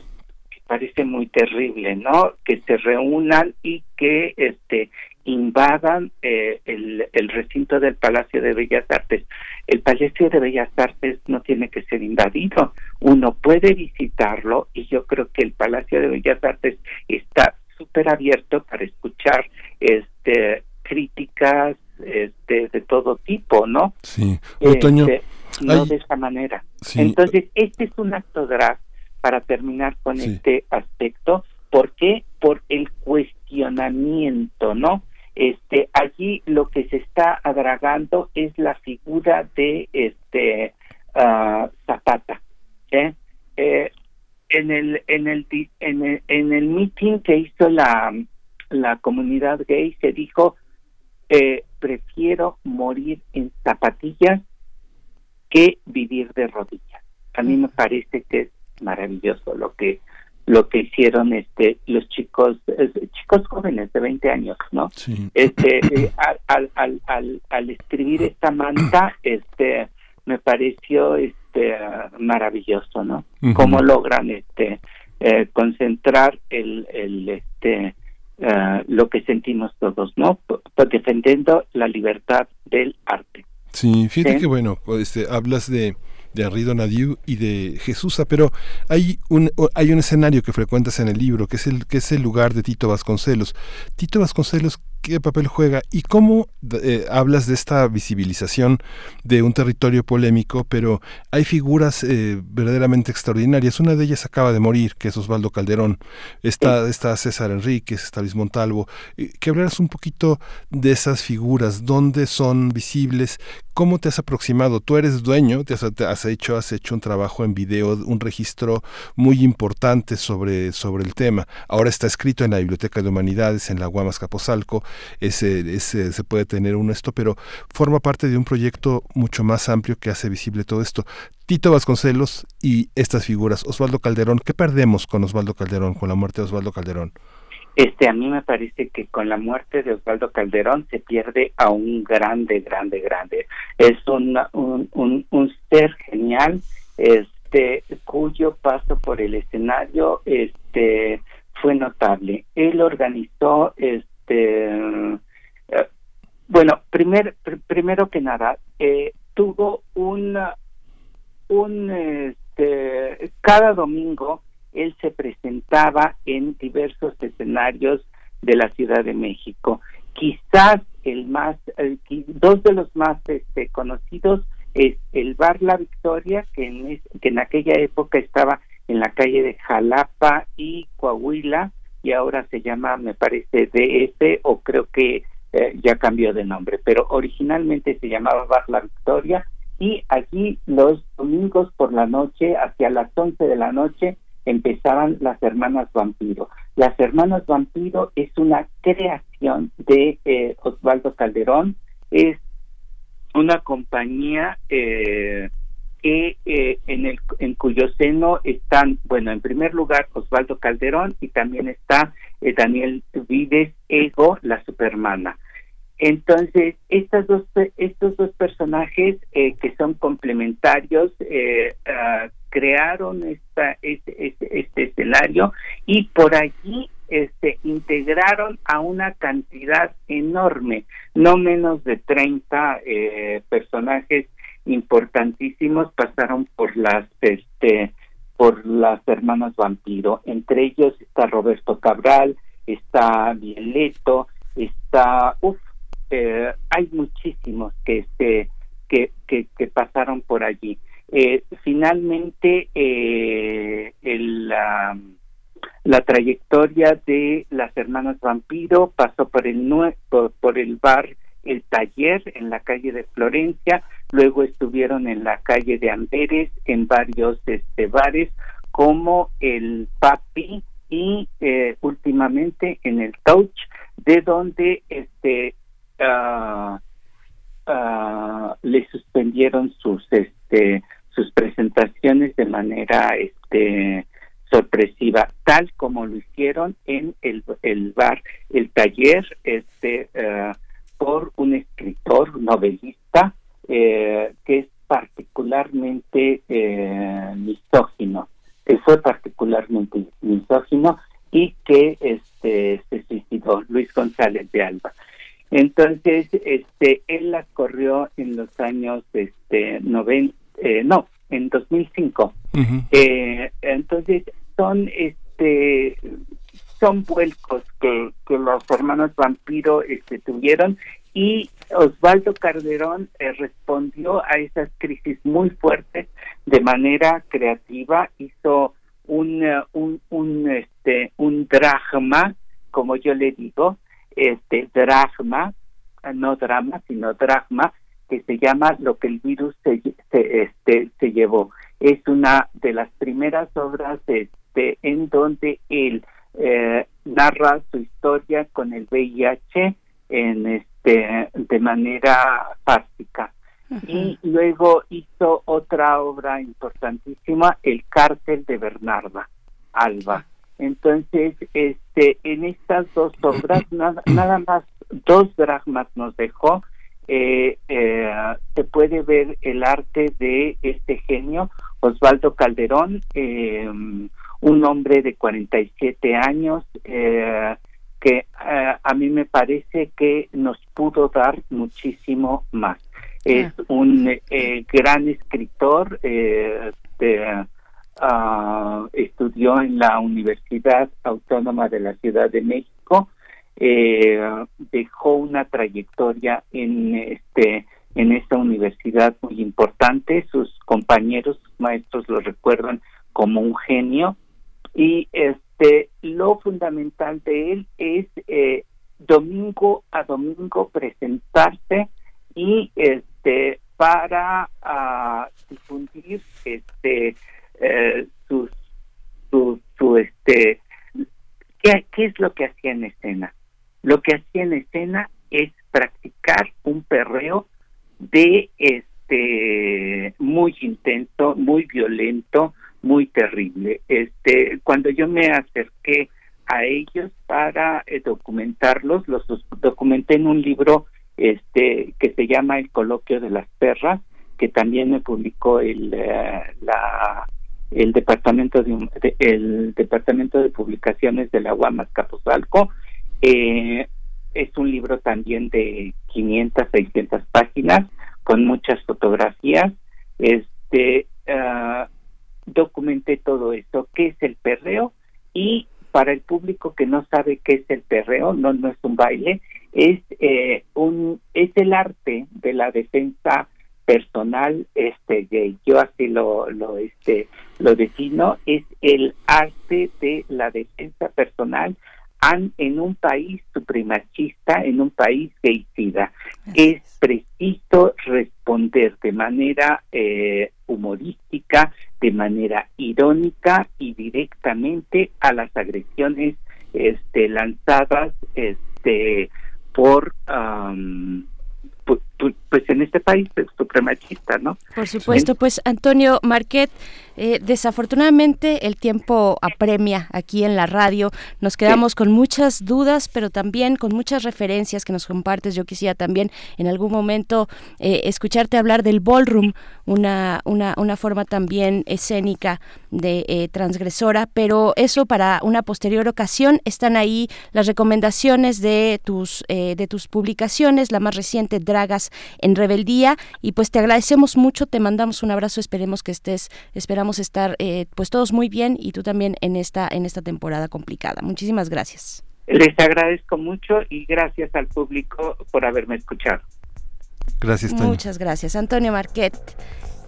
parece muy terrible, ¿no? Que se reúnan y que este invadan eh, el, el, recinto del Palacio de Bellas Artes. El Palacio de Bellas Artes no tiene que ser invadido, uno puede visitarlo y yo creo que el Palacio de Bellas Artes está súper abierto para escuchar este críticas este, de todo tipo, ¿no? Sí, este, no de esa manera. Entonces, este es un acto grave para terminar con este aspecto. ¿Por qué? Por el cuestionamiento, ¿no? este allí lo que se está adragando es la figura de este uh, Zapata ¿eh? Eh, en el en el en el en el meeting que hizo la la comunidad gay se dijo eh, prefiero morir en zapatillas que vivir de rodillas a mí me parece que es maravilloso lo que lo que hicieron este los chicos chicos jóvenes de 20 años no este eh, al, al, al, al escribir esta manta este me pareció este maravilloso no cómo logran este eh, concentrar el, el este eh, lo que sentimos todos no defendiendo la libertad del arte. Sí fíjate que bueno este hablas de de Henri Donadieu y de Jesús, pero hay un, hay un escenario que frecuentas en el libro, que es el, que es el lugar de Tito Vasconcelos. Tito Vasconcelos, qué papel juega y cómo eh, hablas de esta visibilización de un territorio polémico, pero hay figuras eh, verdaderamente extraordinarias. Una de ellas acaba de morir, que es Osvaldo Calderón. Está, está César Enríquez, está Luis Montalvo. Eh, que hablaras un poquito de esas figuras, dónde son visibles, cómo te has aproximado. Tú eres dueño, te has, hecho, has hecho un trabajo en video, un registro muy importante sobre, sobre el tema. Ahora está escrito en la Biblioteca de Humanidades, en la Guamas Capozalco ese, se puede tener uno esto, pero forma parte de un proyecto mucho más amplio que hace visible todo esto. Tito Vasconcelos y estas figuras, Osvaldo Calderón, ¿qué perdemos con Osvaldo Calderón, con la muerte de Osvaldo Calderón? Este, a mí me parece que con la muerte de Osvaldo Calderón se pierde a un grande, grande, grande. Es un, un, un ser genial, este, cuyo paso por el escenario, este, fue notable. Él organizó, este, este eh, bueno primer primero que nada eh, tuvo una un este cada domingo él se presentaba en diversos escenarios de la Ciudad de México. Quizás el más dos de los más este, conocidos es el bar La Victoria que en, que en aquella época estaba en la calle de Jalapa y Coahuila y ahora se llama, me parece, DF o creo que eh, ya cambió de nombre, pero originalmente se llamaba Bar La Victoria y allí los domingos por la noche, hacia las 11 de la noche, empezaban las Hermanas Vampiro. Las Hermanas Vampiro es una creación de eh, Osvaldo Calderón, es una compañía eh, que eh, en, el, en cuyo seno están, bueno, en primer lugar Osvaldo Calderón y también está eh, Daniel Vides Ego, la supermana. Entonces, estas dos, estos dos personajes eh, que son complementarios ah, crearon esta, este, este, este, escenario y por allí este, integraron a una cantidad enorme, no menos de 30 personajes importantísimos pasaron por las este por las hermanas vampiro. Entre ellos está Roberto Cabral está Violeto está uf, eh, hay muchísimos que este que, que, pasaron por allí. Eh, finalmente eh, el, la, la trayectoria de las hermanas vampiro pasó por el por, por el bar el taller en la calle de Florencia, luego estuvieron en la calle de Amberes, en varios este, bares, como el Papi y eh, últimamente en el Touch, de donde este uh, le suspendieron sus este sus presentaciones de manera este sorpresiva tal como lo hicieron en el, el bar el taller este uh, por un escritor novelista eh, que es particularmente eh, misógino, que fue particularmente misógino y que este se suicidó, Luis González de Alba. Entonces, este, él las corrió en los años este, 90, eh, no, en 2005. eh, entonces, son este son vuelcos que, que los hermanos vampiro este, tuvieron y Osvaldo Calderón eh, respondió a esas crisis muy fuertes de manera creativa, hizo un, eh, un, un, este, un drama, como yo le digo, este dragma, no drama, sino dragma, que se llama Lo que el virus se, este, se llevó. Es una de las primeras obras este, en donde él eh, narra su historia con el VIH en este de manera fáctica y luego hizo otra obra importantísima el cártel de Bernarda Alba. Entonces este en estas dos obras nada, nada más dos dragmas nos dejó. Eh, eh, se puede ver el arte de este genio Osvaldo Calderón eh, un hombre de 47 años eh, que eh, a mí me parece que nos pudo dar muchísimo más. Es un gran escritor, ah, estudió en la Universidad Autónoma de la Ciudad de México, dejó una trayectoria en este en esta universidad muy importante, sus compañeros, sus maestros lo recuerdan como un genio, y este lo fundamental de él es eh, domingo a domingo presentarse y este para uh, difundir este eh, su, su, este ¿qué, qué es lo que hacía en escena lo que hacía en escena es practicar un perreo de este muy intenso muy violento muy terrible. Este, cuando yo me acerqué a ellos para eh, documentarlos, los documenté en un libro este que se llama El coloquio de las perras, que también me publicó el eh, la el departamento de, el departamento de publicaciones de la UAM Capozalco eh, es un libro también de 500 600 páginas con muchas fotografías este uh, documenté todo esto, qué es el perreo y para el público que no sabe qué es el perreo, no no es un baile, es eh, un es el arte de la defensa personal este. Yo así lo lo este lo defino, es el arte de la defensa personal en un país supremacista, en un país gaycida. Es preciso responder de manera eh, humorística, de manera irónica y directamente a las agresiones este, lanzadas este, por pues, pues, en este país es supremacista, ¿no? Por supuesto, pues Antonio Marquet, eh, desafortunadamente el tiempo apremia aquí en la radio. Nos quedamos con muchas dudas, pero también con muchas referencias que nos compartes. Yo quisiera también en algún momento eh, escucharte hablar del ballroom, una, una, una forma también escénica de eh, transgresora, pero eso para una posterior ocasión. Están ahí las recomendaciones de tus, de tus publicaciones, la más reciente, Dragas en Rebeldía. Y pues te agradecemos mucho, te mandamos un abrazo, esperemos que estés, esperamos estar eh, pues todos muy bien y tú también en esta en esta temporada complicada. Muchísimas gracias. Les agradezco mucho y gracias al público por haberme escuchado. Gracias, Muchas gracias, Antonio Marquet.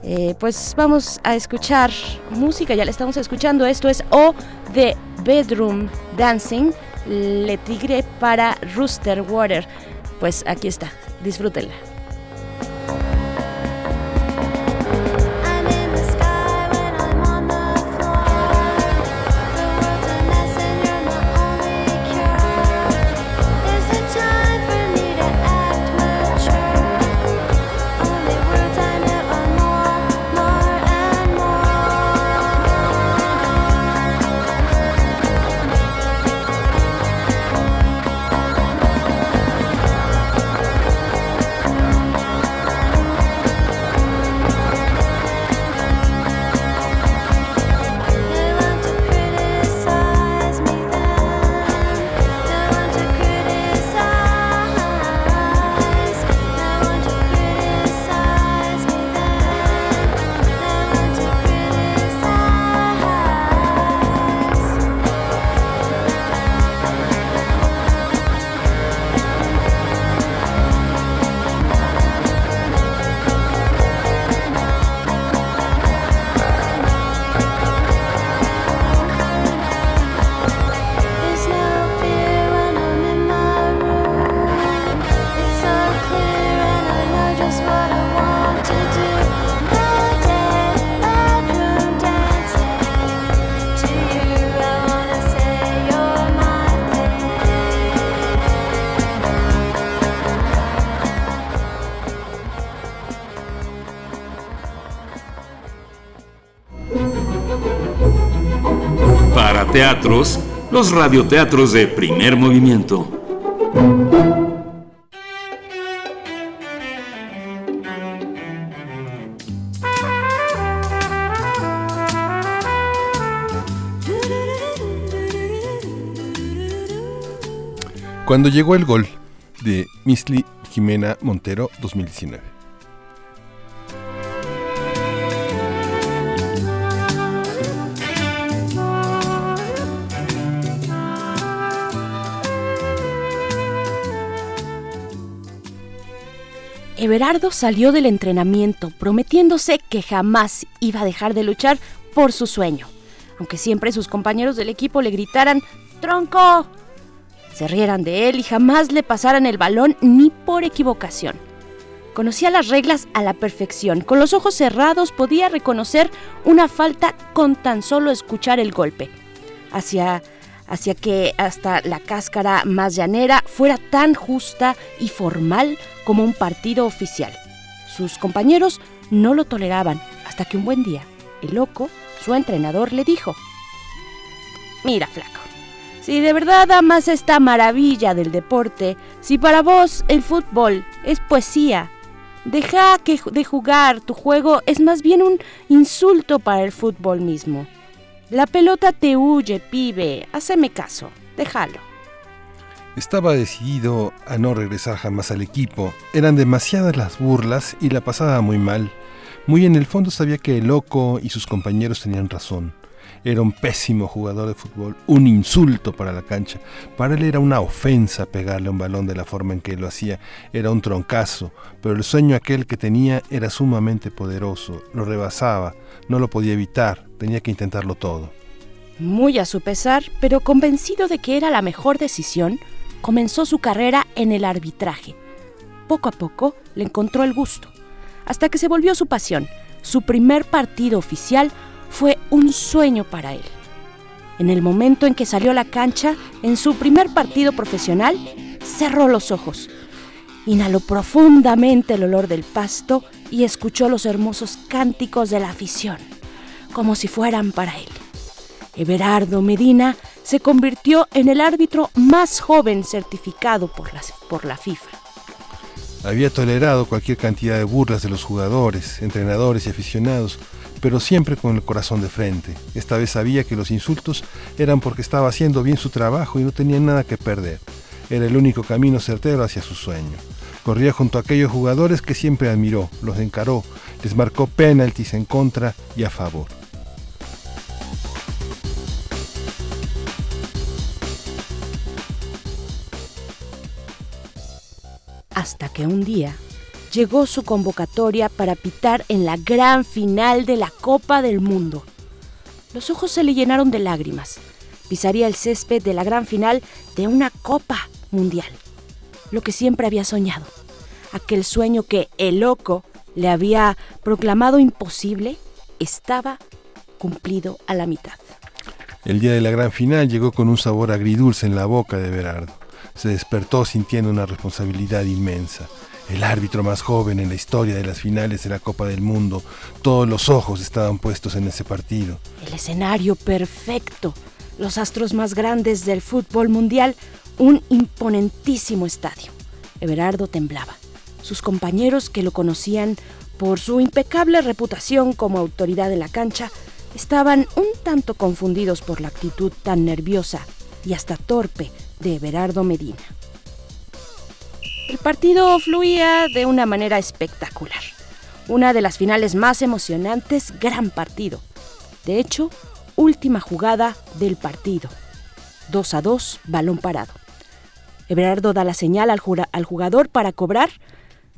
Eh, pues vamos a escuchar música, ya la estamos escuchando. Esto es O The Bedroom Dancing, Le Tigre para Rooster Water. Pues aquí está, disfrútenla. Los radioteatros de primer movimiento. Cuando llegó el gol de Misli Jimena Montero 2019. Everardo salió del entrenamiento prometiéndose que jamás iba a dejar de luchar por su sueño, aunque siempre sus compañeros del equipo le gritaran ¡Tronco! se rieran de él y jamás le pasaran el balón ni por equivocación. Conocía las reglas a la perfección. Con los ojos cerrados podía reconocer una falta con tan solo escuchar el golpe. Hacia, hacia que hasta la cáscara más llanera fuera tan justa y formal como un partido oficial. Sus compañeros no lo toleraban hasta que un buen día, el loco, su entrenador, le dijo, Mira, flaco, si de verdad amas esta maravilla del deporte, si para vos el fútbol es poesía, deja que de jugar tu juego es más bien un insulto para el fútbol mismo. La pelota te huye, pibe, haceme caso, déjalo. Estaba decidido a no regresar jamás al equipo. Eran demasiadas las burlas y la pasaba muy mal. Muy en el fondo sabía que el loco y sus compañeros tenían razón. Era un pésimo jugador de fútbol, un insulto para la cancha. Para él era una ofensa pegarle un balón de la forma en que lo hacía. Era un troncazo, pero el sueño aquel que tenía era sumamente poderoso. Lo rebasaba, no lo podía evitar, tenía que intentarlo todo. Muy a su pesar, pero convencido de que era la mejor decisión, comenzó su carrera en el arbitraje. Poco a poco le encontró el gusto, hasta que se volvió su pasión. Su primer partido oficial fue un sueño para él. En el momento en que salió a la cancha, en su primer partido profesional, cerró los ojos, inhaló profundamente el olor del pasto y escuchó los hermosos cánticos de la afición, como si fueran para él. Everardo Medina se convirtió en el árbitro más joven certificado por la, por la FIFA. Había tolerado cualquier cantidad de burlas de los jugadores, entrenadores y aficionados, pero siempre con el corazón de frente. Esta vez sabía que los insultos eran porque estaba haciendo bien su trabajo y no tenía nada que perder. Era el único camino certero hacia su sueño. Corría junto a aquellos jugadores que siempre admiró, los encaró, les marcó penaltis en contra y a favor. Hasta que un día llegó su convocatoria para pitar en la gran final de la Copa del Mundo. Los ojos se le llenaron de lágrimas. Pisaría el césped de la gran final de una Copa Mundial. Lo que siempre había soñado. Aquel sueño que el loco le había proclamado imposible estaba cumplido a la mitad. El día de la gran final llegó con un sabor agridulce en la boca de Berardo. Se despertó sintiendo una responsabilidad inmensa el árbitro más joven en la historia de las finales de la Copa del Mundo. Todos los ojos estaban puestos en ese partido. El escenario perfecto, los astros más grandes del fútbol mundial, un imponentísimo estadio. Everardo temblaba. Sus compañeros que lo conocían por su impecable reputación como autoridad de la cancha, estaban un tanto confundidos por la actitud tan nerviosa y hasta torpe de Everardo Medina. El partido fluía de una manera espectacular. Una de las finales más emocionantes, gran partido. De hecho, última jugada del partido. 2 a 2, balón parado. Everardo da la señal al, al jugador para cobrar.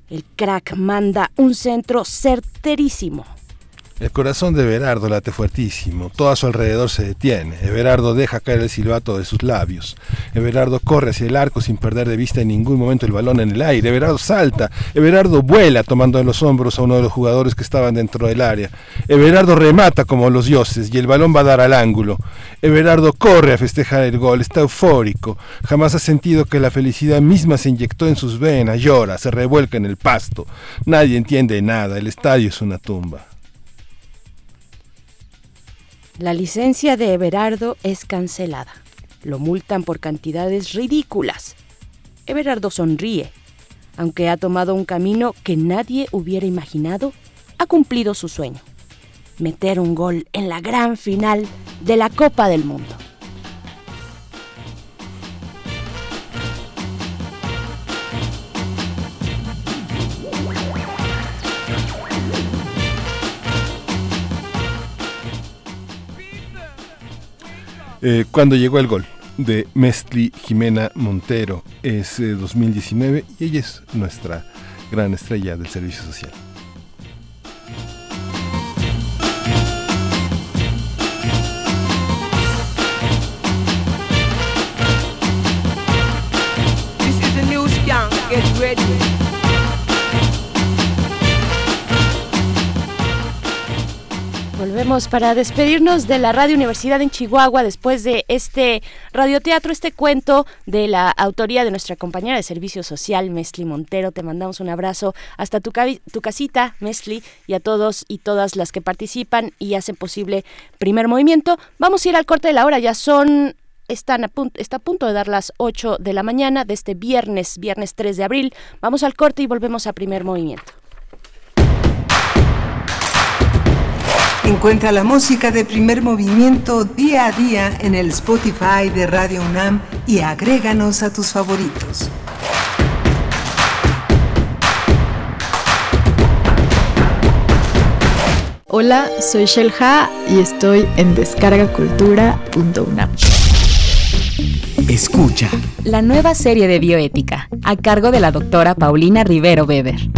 El crack manda un centro certerísimo el corazón de Everardo late fuertísimo, todo a su alrededor se detiene. Everardo deja caer el silbato de sus labios. Everardo corre hacia el arco sin perder de vista en ningún momento el balón en el aire. Everardo salta. Everardo vuela tomando en los hombros a uno de los jugadores que estaban dentro del área. Everardo remata como los dioses y el balón va a dar al ángulo. Everardo corre a festejar el gol, está eufórico. Jamás ha sentido que la felicidad misma se inyectó en sus venas, llora, se revuelca en el pasto. Nadie entiende nada, el estadio es una tumba. La licencia de Everardo es cancelada. Lo multan por cantidades ridículas. Everardo sonríe. Aunque ha tomado un camino que nadie hubiera imaginado, ha cumplido su sueño. Meter un gol en la gran final de la Copa del Mundo. Eh, cuando llegó el gol de Mestli Jimena Montero es 2019 eh, y ella es nuestra gran estrella del servicio social. Volvemos para despedirnos de la Radio Universidad en Chihuahua después de este radioteatro, este cuento de la autoría de nuestra compañera de servicio social, Mesli Montero. Te mandamos un abrazo hasta tu, tu casita, Mesli, y a todos y todas las que participan y hacen posible primer movimiento. Vamos a ir al corte de la hora, ya son están a punto, está a punto de dar las 8 de la mañana de este viernes, viernes 3 de abril. Vamos al corte y volvemos a primer movimiento. Encuentra la música de primer movimiento día a día en el Spotify de Radio UNAM y agréganos a tus favoritos. Hola, soy Shelha y estoy en descargacultura.unam. Escucha. La nueva serie de bioética, a cargo de la doctora Paulina Rivero Weber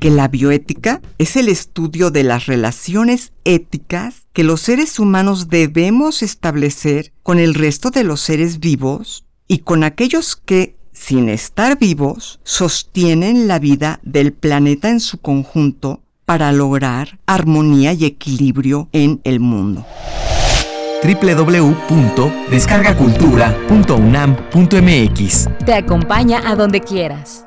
que la bioética es el estudio de las relaciones éticas que los seres humanos debemos establecer con el resto de los seres vivos y con aquellos que, sin estar vivos, sostienen la vida del planeta en su conjunto para lograr armonía y equilibrio en el mundo www.descargacultura.unam.mx Te acompaña a donde quieras.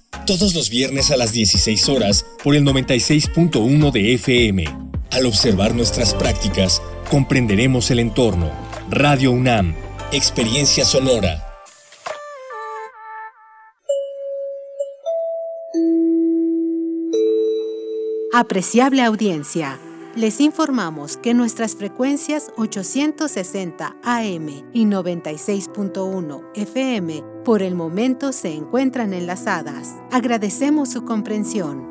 todos los viernes a las 16 horas por el 96.1 de FM. Al observar nuestras prácticas, comprenderemos el entorno. Radio UNAM, Experiencia Sonora. Apreciable audiencia. Les informamos que nuestras frecuencias 860 AM y 96.1 FM por el momento se encuentran enlazadas. Agradecemos su comprensión.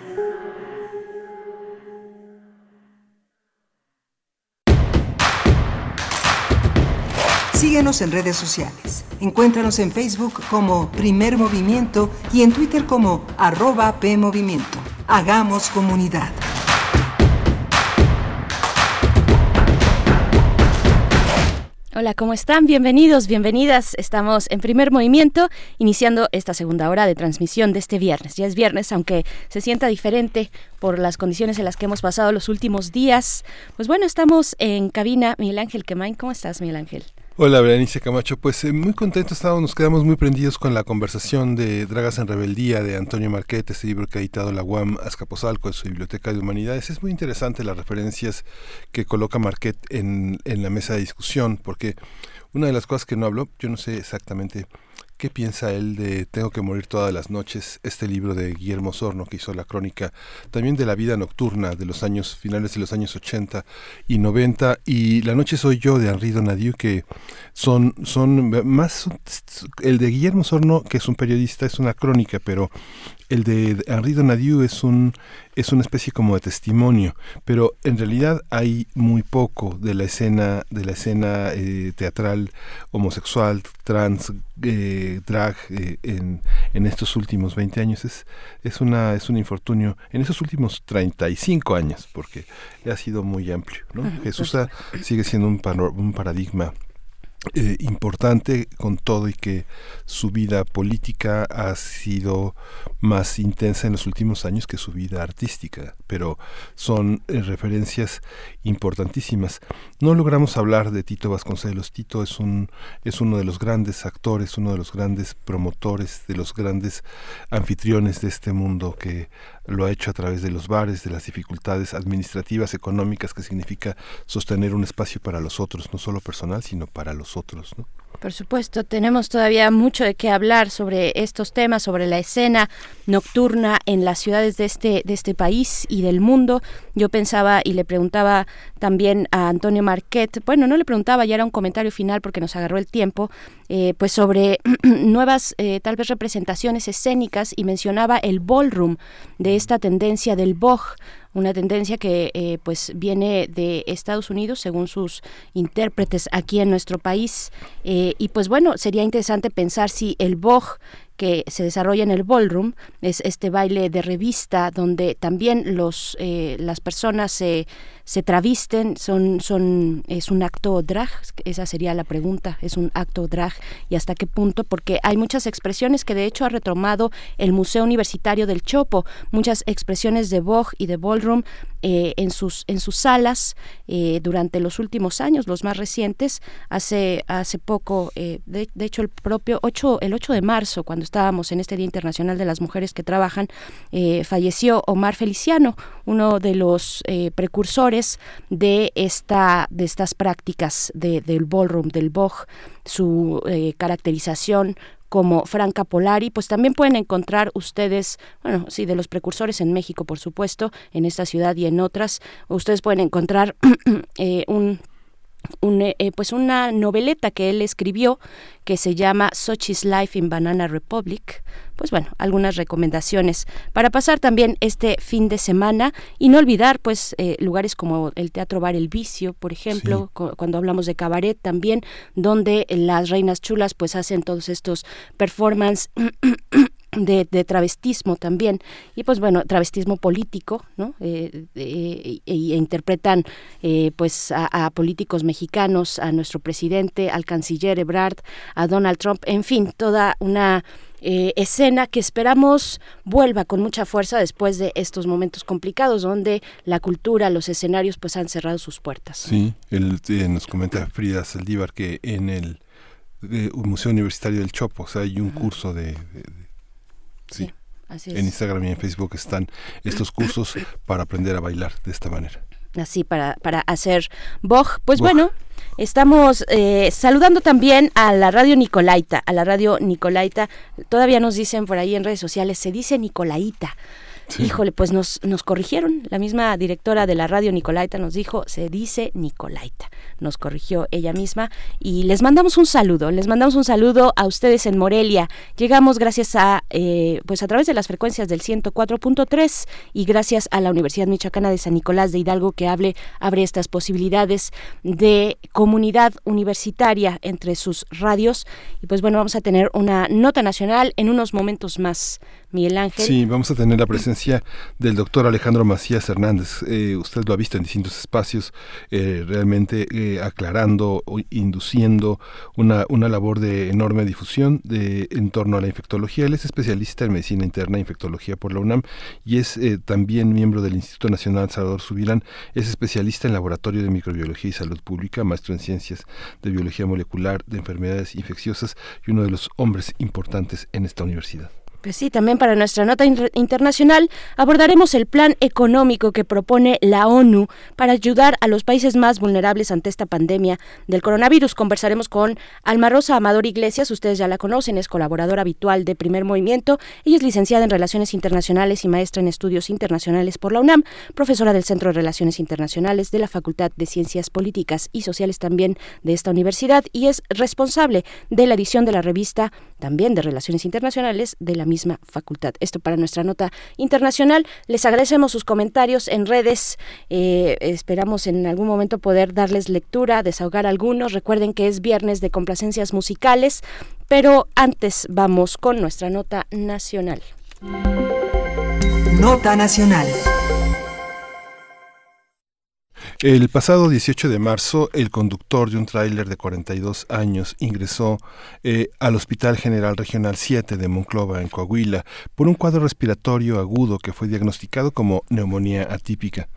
Síguenos en redes sociales. Encuéntranos en Facebook como Primer Movimiento y en Twitter como arroba PMovimiento. Hagamos comunidad. Hola, ¿cómo están? Bienvenidos, bienvenidas. Estamos en primer movimiento, iniciando esta segunda hora de transmisión de este viernes. Ya es viernes, aunque se sienta diferente por las condiciones en las que hemos pasado los últimos días. Pues bueno, estamos en cabina. Miguel Ángel Quemain, ¿cómo estás, Miguel Ángel? Hola, Berenice Camacho. Pues eh, muy contento nos quedamos muy prendidos con la conversación de Dragas en Rebeldía de Antonio Marquete, este libro que ha editado la UAM Azcapotzalco de su Biblioteca de Humanidades. Es muy interesante las referencias que coloca Marquette en, en la mesa de discusión, porque una de las cosas que no hablo, yo no sé exactamente ¿Qué piensa él de Tengo que morir todas las noches? Este libro de Guillermo Sorno que hizo la crónica también de la vida nocturna de los años finales de los años 80 y 90 y La noche soy yo de Henri Donadieu que son son más el de Guillermo Sorno que es un periodista es una crónica, pero el de Henri Donadieu es un es una especie como de testimonio, pero en realidad hay muy poco de la escena de la escena eh, teatral homosexual, trans, eh, drag eh, en, en estos últimos 20 años es es una es un infortunio en esos últimos 35 años porque ha sido muy amplio, ¿no? Jesús sigue siendo un, un paradigma eh, importante con todo y que su vida política ha sido más intensa en los últimos años que su vida artística, pero son eh, referencias importantísimas. No logramos hablar de Tito Vasconcelos. Tito es un es uno de los grandes actores, uno de los grandes promotores, de los grandes anfitriones de este mundo que lo ha hecho a través de los bares, de las dificultades administrativas, económicas que significa sostener un espacio para los otros, no solo personal, sino para los otros. ¿no? Por supuesto, tenemos todavía mucho de qué hablar sobre estos temas, sobre la escena nocturna en las ciudades de este, de este país y del mundo. Yo pensaba y le preguntaba también a Antonio Marquet, bueno, no le preguntaba, ya era un comentario final porque nos agarró el tiempo, eh, pues sobre nuevas eh, tal vez representaciones escénicas y mencionaba el ballroom de esta tendencia del Bog una tendencia que eh, pues viene de Estados Unidos según sus intérpretes aquí en nuestro país. Eh, y pues bueno sería interesante pensar si el Bog que se desarrolla en el ballroom es este baile de revista donde también los eh, las personas se, se travisten son son es un acto drag esa sería la pregunta es un acto drag y hasta qué punto porque hay muchas expresiones que de hecho ha retomado el Museo Universitario del Chopo muchas expresiones de Vogue y de ballroom eh, en sus en sus salas eh, durante los últimos años los más recientes hace hace poco de, de, hecho el propio 8 el 8 de marzo cuando estábamos en este Día Internacional de las Mujeres que Trabajan, eh, falleció Omar Feliciano, uno de los eh, de, esta, de estas prácticas de, del ballroom, del boj, su eh, caracterización como Franca Polari, pues también pueden encontrar ustedes, bueno, sí, de los precursores en México, por supuesto, en esta ciudad y en otras, ustedes pueden encontrar un eh, eh, pues una noveleta que él escribió que se llama Sochi's Life in Banana Republic. Pues bueno, algunas recomendaciones para pasar también este fin de semana y no olvidar pues eh, lugares como el Teatro Bar El Vicio, por ejemplo, cuando hablamos de cabaret también, donde las reinas chulas pues hacen todos estos performances de, de, travestismo también. Y pues bueno travestismo político no eh, e, interpretan eh, pues a, políticos mexicanos a nuestro presidente al canciller Ebrard a Donald Trump en fin toda una eh, escena que esperamos vuelva con mucha fuerza después de estos momentos complicados donde la cultura los escenarios pues han cerrado sus puertas. Sí él nos comenta Frida Saldívar que en el Museo Universitario del Chopo o sea hay un curso de Sí. Así es. En Instagram y en Facebook están estos cursos para aprender a bailar de esta manera. Así, para, para hacer Bog. Pues bueno, estamos eh, saludando también a la radio Nicolaita, a la radio Nicolaita. Todavía nos dicen por ahí en redes sociales, se dice Nicolaita. Híjole, pues nos, nos corrigieron. La misma directora de la radio Nicolaita nos dijo, se dice Nicolaita. Nos corrigió ella misma y les mandamos un saludo. Les mandamos un saludo a ustedes en Morelia. Llegamos gracias a, eh, pues a través de las frecuencias del 104.3 y gracias a la Universidad Michoacana de San Nicolás de Hidalgo que hable, abre estas posibilidades de comunidad universitaria entre sus radios. Y pues bueno, vamos a tener una nota nacional en unos momentos más Miguel Ángel. Sí, vamos a tener la presencia del doctor Alejandro Macías Hernández. Eh, usted lo ha visto en distintos espacios, eh, realmente eh, aclarando, induciendo una, una labor de enorme difusión de, en torno a la infectología. Él es especialista en medicina interna e infectología por la UNAM y es también miembro del Instituto Nacional Salvador Subirán. Es especialista en laboratorio de microbiología y salud pública, maestro en ciencias de biología molecular, de enfermedades infecciosas y uno de los hombres importantes en esta universidad. Pues sí, también para nuestra nota internacional abordaremos el plan económico que propone la ONU para ayudar a los países más vulnerables ante esta pandemia del coronavirus. Conversaremos con Alma Rosa Amador Iglesias, ustedes ya la conocen, es colaboradora habitual de Primer Movimiento. Ella es licenciada en Relaciones Internacionales y maestra en Estudios Internacionales por la UNAM, profesora del Centro de Relaciones Internacionales de la Facultad de Ciencias Políticas y Sociales también de esta universidad y es responsable de la edición de la revista también de Relaciones Internacionales de la misma facultad. Esto para nuestra nota internacional. Les agradecemos sus comentarios en redes. Eh, esperamos en algún momento poder darles lectura, desahogar algunos. Recuerden que es viernes de complacencias musicales, pero antes vamos con nuestra nota nacional. Nota nacional. El pasado 18 de marzo, el conductor de un tráiler de 42 años ingresó eh, al Hospital General Regional 7 de Monclova, en Coahuila, por un cuadro respiratorio agudo que fue diagnosticado como neumonía atípica.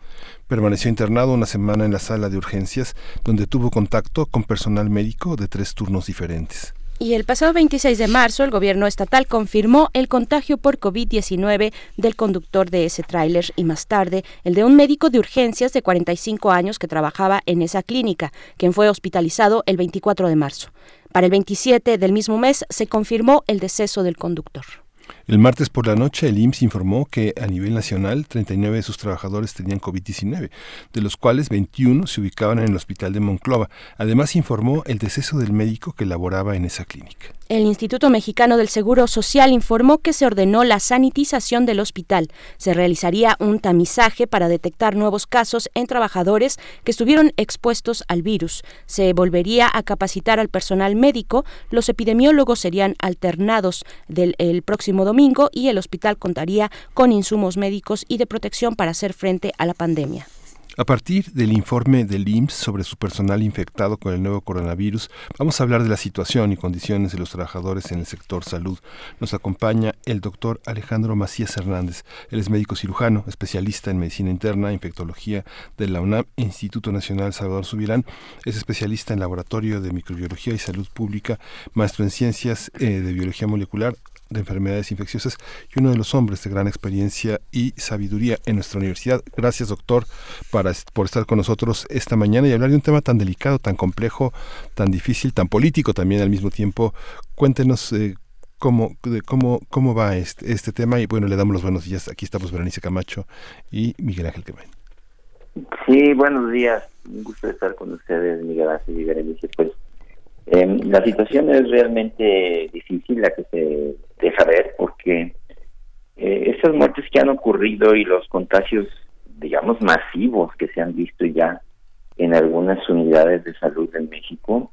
Permaneció internado una semana en la sala de urgencias, donde tuvo contacto con personal médico de tres turnos diferentes. Y el pasado 26 de marzo, el gobierno estatal confirmó el contagio por COVID-19 del conductor de ese tráiler y más tarde el de un médico de urgencias de 45 años que trabajaba en esa clínica, quien fue hospitalizado el 24 de marzo. Para el 27 del mismo mes se confirmó el deceso del conductor. El martes por la noche, el IMSS informó que a nivel nacional 39 de sus trabajadores tenían COVID-19, de los cuales 21 se ubicaban en el hospital de Monclova. Además, informó el deceso del médico que laboraba en esa clínica. El Instituto Mexicano del Seguro Social informó que se ordenó la sanitización del hospital. Se realizaría un tamizaje para detectar nuevos casos en trabajadores que estuvieron expuestos al virus. Se volvería a capacitar al personal médico. Los epidemiólogos serían alternados del el próximo domingo y el hospital contaría con insumos médicos y de protección para hacer frente a la pandemia. A partir del informe del IMSS sobre su personal infectado con el nuevo coronavirus, vamos a hablar de la situación y condiciones de los trabajadores en el sector salud. Nos acompaña el doctor Alejandro Macías Hernández. Él es médico cirujano, especialista en medicina interna, infectología de la UNAM, Instituto Nacional Salvador Subirán. Es especialista en laboratorio de microbiología y salud pública, maestro en ciencias eh, de biología molecular, de enfermedades infecciosas y uno de los hombres de gran experiencia y sabiduría en nuestra universidad. Gracias, doctor, para, por estar con nosotros esta mañana y hablar de un tema tan delicado, tan complejo, tan difícil, tan político también al mismo tiempo. Cuéntenos eh, cómo, cómo, cómo va este, este, tema y bueno, le damos los buenos días. Aquí estamos Berenice Camacho y Miguel Ángel Quemain. Sí, buenos días. Un gusto estar con ustedes, Miguel Ángel y Berenice. Pues eh, la situación es realmente difícil la que se deja ver porque eh, esas muertes que han ocurrido y los contagios, digamos, masivos que se han visto ya en algunas unidades de salud en México,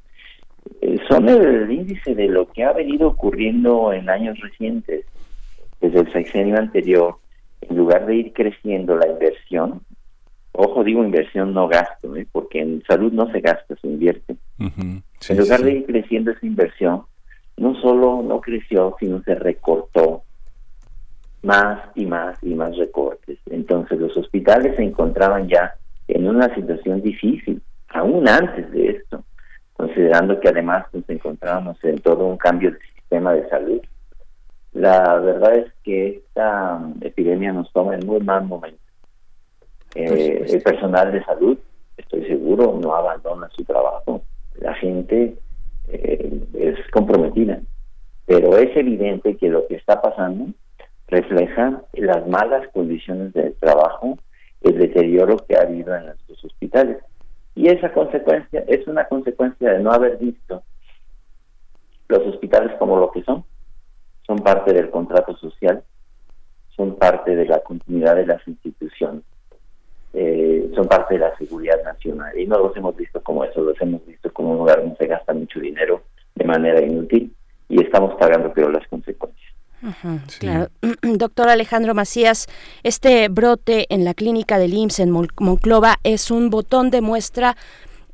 eh, son el índice de lo que ha venido ocurriendo en años recientes. Desde el sexenio anterior, en lugar de ir creciendo la inversión, ojo, digo inversión, no gasto, ¿eh? porque en salud no se gasta, se invierte en lugar de ir creciendo esa inversión, no solo no creció, sino se recortó más y más y más recortes. Entonces los hospitales se encontraban ya en una situación difícil, aún antes de esto, considerando que además nos encontrábamos en todo un cambio del sistema de salud. La verdad es que esta epidemia nos toma en muy mal momento. Eh, el personal de salud, estoy seguro, no abandona su trabajo la gente eh, es comprometida. Pero es evidente que lo que está pasando refleja las malas condiciones de trabajo, el deterioro que ha habido en nuestros hospitales. Y esa consecuencia es una consecuencia de no haber visto los hospitales como lo que son. Son parte del contrato social, son parte de la continuidad de las instituciones. Eh, son parte de la seguridad nacional y no los hemos visto como eso, los hemos visto como un lugar donde se gasta mucho dinero de manera inútil y estamos pagando peor las consecuencias. Claro. Doctor Alejandro Macías, este brote en la clínica del IMSS en Monclova es un botón de muestra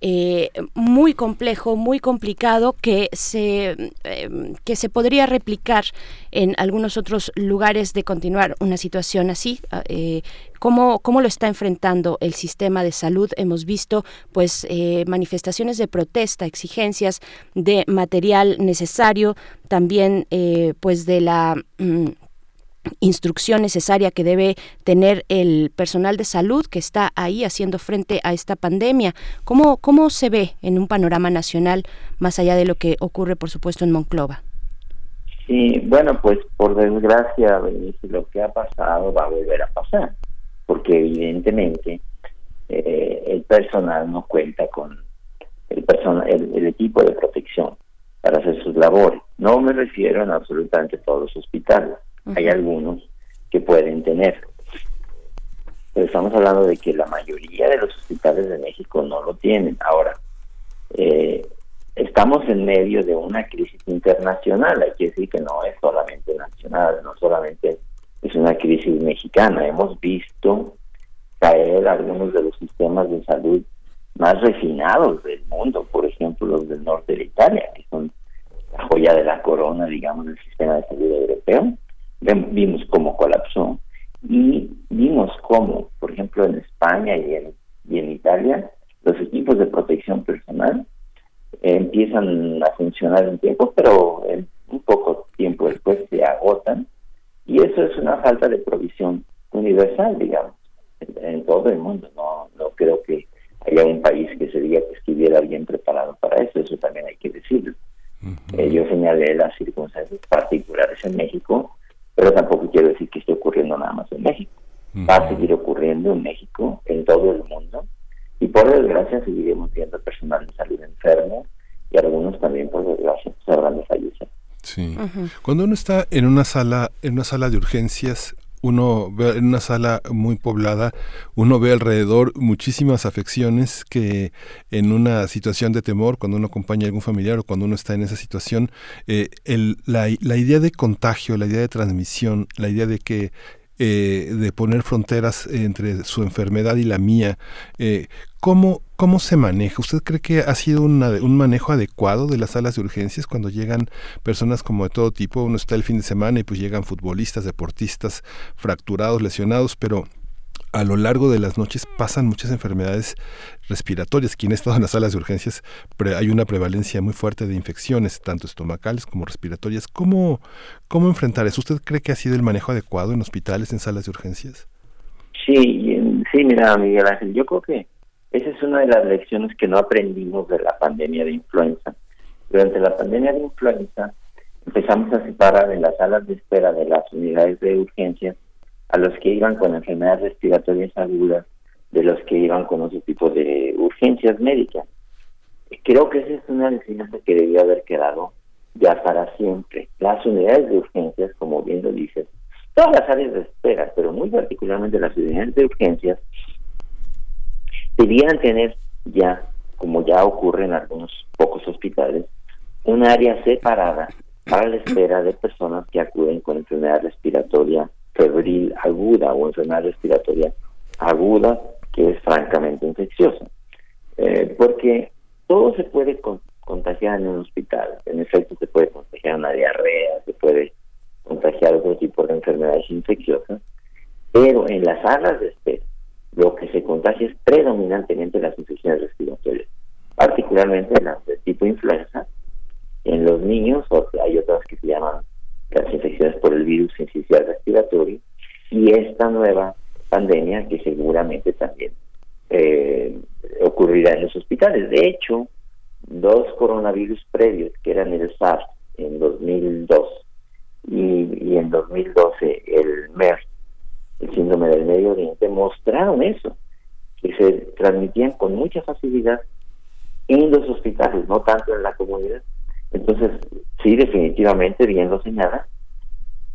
eh, muy complejo, muy complicado que se, em, que se podría replicar en algunos otros lugares de continuar una situación así. Ah, eh, ¿Cómo, ¿Cómo, lo está enfrentando el sistema de salud? Hemos visto pues eh, manifestaciones de protesta, exigencias de material necesario, también pues de la mm, instrucción necesaria que debe tener el personal de salud que está ahí haciendo frente a esta pandemia. ¿Cómo, cómo se ve en un panorama nacional más allá de lo que ocurre, por supuesto, en Monclova? Sí, bueno, pues por desgracia, lo que ha pasado va a volver a pasar, porque evidentemente eh, el personal no cuenta con el, personal, el equipo de protección para hacer sus labores. No me refiero en absolutamente todos los hospitales hay algunos que pueden tener. Pero estamos hablando de que la mayoría de los hospitales de México no lo tienen. Ahora, eh, estamos en medio de una crisis internacional, hay que decir que no es solamente nacional, no solamente es una crisis mexicana. Hemos visto caer algunos de los sistemas de salud más refinados del mundo, por ejemplo los del norte de Italia, que son la joya de la corona, digamos, del sistema de salud europeo vimos cómo colapsó y vimos cómo, por ejemplo, en España y en, y en Italia, los equipos de protección personal empiezan a funcionar en tiempo, pero en un poco tiempo después se agotan y eso es una falta de provisión universal, digamos, en, todo el mundo. No, no creo que haya un país que se diga que estuviera bien preparado para eso, eso también hay que decirlo. Eh, yo señalé las circunstancias particulares en México pero tampoco quiero decir que esté ocurriendo nada más en México. Va a seguir ocurriendo en México, en todo el mundo, y por desgracia seguiremos viendo personal de salud enfermo y algunos también por desgracia se habrán de fallecer. Sí. Cuando uno está en una sala, en una sala de urgencias, uno ve en una sala muy poblada, uno ve alrededor muchísimas afecciones que en una situación de temor, cuando uno acompaña a algún familiar o cuando uno está en esa situación, eh, el, la, la idea de contagio, la idea de transmisión, la idea de que eh, de poner fronteras entre su enfermedad y la mía. Eh, ¿cómo, ¿Cómo se maneja? ¿Usted cree que ha sido un manejo adecuado de las salas de urgencias cuando llegan personas como de todo tipo? Uno está el fin de semana y pues llegan futbolistas, deportistas fracturados, lesionados, pero a lo largo de las noches pasan muchas enfermedades respiratorias. Quien ha estado en las salas de urgencias hay una prevalencia muy fuerte de infecciones, tanto estomacales como respiratorias. ¿Cómo, ¿Cómo enfrentar eso? ¿Usted cree que ha sido el manejo adecuado en hospitales, en salas de urgencias? Sí, sí, mira, Miguel Ángel, yo creo que esa es una de las lecciones que no aprendimos de la pandemia de influenza. Durante la pandemia de influenza empezamos a separar en las salas de espera de las unidades de urgencias a los que iban con enfermedades respiratorias agudas de los que iban con otro tipo de urgencias médicas. Creo que esa es una enseñanza que debió haber quedado ya para siempre. Las unidades de urgencias, como bien lo dices, todas las áreas de espera, pero muy particularmente las unidades de urgencias, debían tener ya, como ya ocurre en algunos pocos hospitales, un área separada para la espera de personas que acuden con enfermedad respiratoria febril aguda o enfermedad respiratoria aguda que es francamente infecciosa. Eh, porque todo se puede contagiar en un hospital. En efecto, se puede contagiar una diarrea, se puede contagiar otro tipo de enfermedades infecciosas, pero en las salas de espera lo que se contagia es predominantemente las infecciones respiratorias, particularmente las de tipo influenza. En los niños, o hay otras que se llaman las infecciones por el virus sincicial respiratorio y esta nueva pandemia que seguramente también eh, ocurrirá en los hospitales. De hecho, dos coronavirus previos, que eran el SARS en 2002 y, y en 2012 el MERS, el síndrome del Medio Oriente, mostraron eso, que se transmitían con mucha facilidad en los hospitales, no tanto en la comunidad. Entonces, sí, definitivamente, bien lo señala,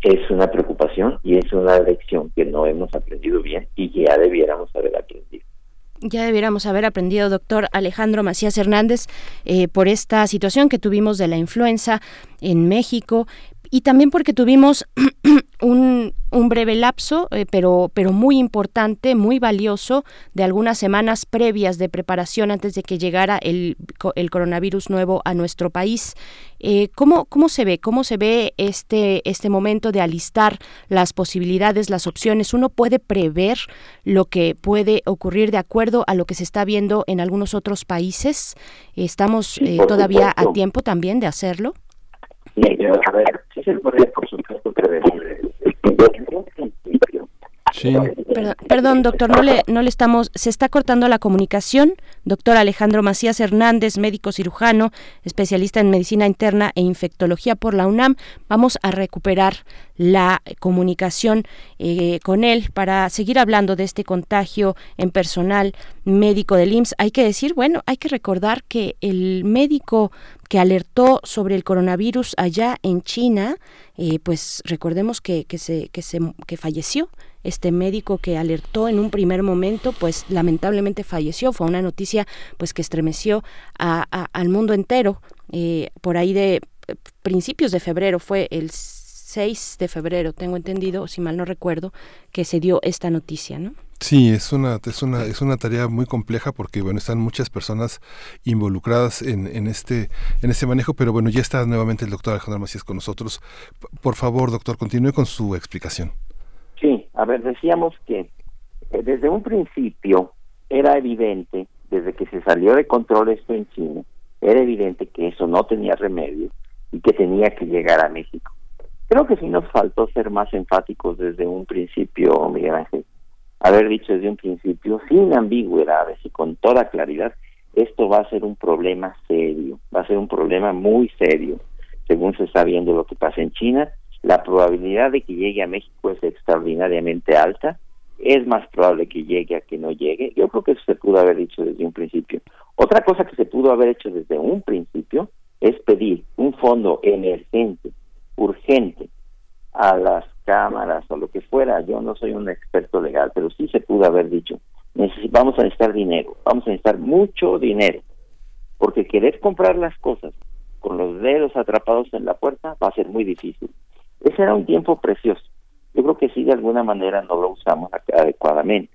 es una preocupación y es una lección que no hemos aprendido bien y que ya debiéramos haber aprendido. Ya debiéramos haber aprendido, doctor Alejandro Macías Hernández, eh, por esta situación que tuvimos de la influenza en México y también porque tuvimos un, un, breve lapso, eh, pero, pero muy importante, muy valioso, de algunas semanas previas de preparación antes de que llegara el, el coronavirus nuevo a nuestro país. Eh, ¿cómo, ¿Cómo se ve? ¿Cómo se ve este, este momento de alistar las posibilidades, las opciones? ¿Uno puede prever lo que puede ocurrir de acuerdo a lo que se está viendo en algunos otros países? ¿Estamos eh, todavía a tiempo también de hacerlo? Sí, a ver, sí se puede, por supuesto, prever. Perdón, doctor, no le, no le estamos, se está cortando la comunicación. Doctor Alejandro Macías Hernández, médico cirujano, especialista en medicina interna e infectología por la UNAM. Vamos a recuperar la comunicación eh, con él para seguir hablando de este contagio en personal médico del IMSS. Hay que decir, bueno, hay que recordar que el médico que alertó sobre el coronavirus allá en China, eh, pues recordemos que, que, se, que, se, que falleció este médico que alertó en un primer momento, pues lamentablemente falleció. Fue una noticia pues que estremeció al mundo entero. Eh, por ahí de eh, principios de febrero fue el 6 de febrero, tengo entendido, si mal no recuerdo, que se dio esta noticia, ¿no? Sí, es una, es una, es una tarea muy compleja porque bueno, están muchas personas involucradas en, en este, en este manejo, pero bueno, ya está nuevamente el doctor Alejandro Macías con nosotros. Por favor, doctor, continúe con su explicación. Sí, a ver, decíamos que eh, desde un principio era evidente, desde que se salió de control esto en China, era evidente que eso no tenía remedio y que tenía que llegar a México. Creo que sí nos faltó ser más enfáticos desde un principio, Miguel Ángel. Haber dicho desde un principio, sin ambigüedades y con toda claridad, esto va a ser un problema serio, va a ser un problema muy serio, según se está viendo lo que pasa en China la probabilidad de que llegue a México es extraordinariamente alta, es más probable que llegue a que no llegue. Yo creo que eso se pudo haber dicho desde un principio. Otra cosa que se pudo haber hecho desde un principio es pedir un fondo emergente, urgente, a las cámaras o lo que fuera. Yo no soy un experto legal, pero sí se pudo haber dicho, vamos a necesitar dinero, vamos a necesitar mucho dinero, porque querer comprar las cosas con los dedos atrapados en la puerta va a ser muy difícil. Ese era un tiempo precioso. Yo creo que sí, de alguna manera no lo usamos adecuadamente.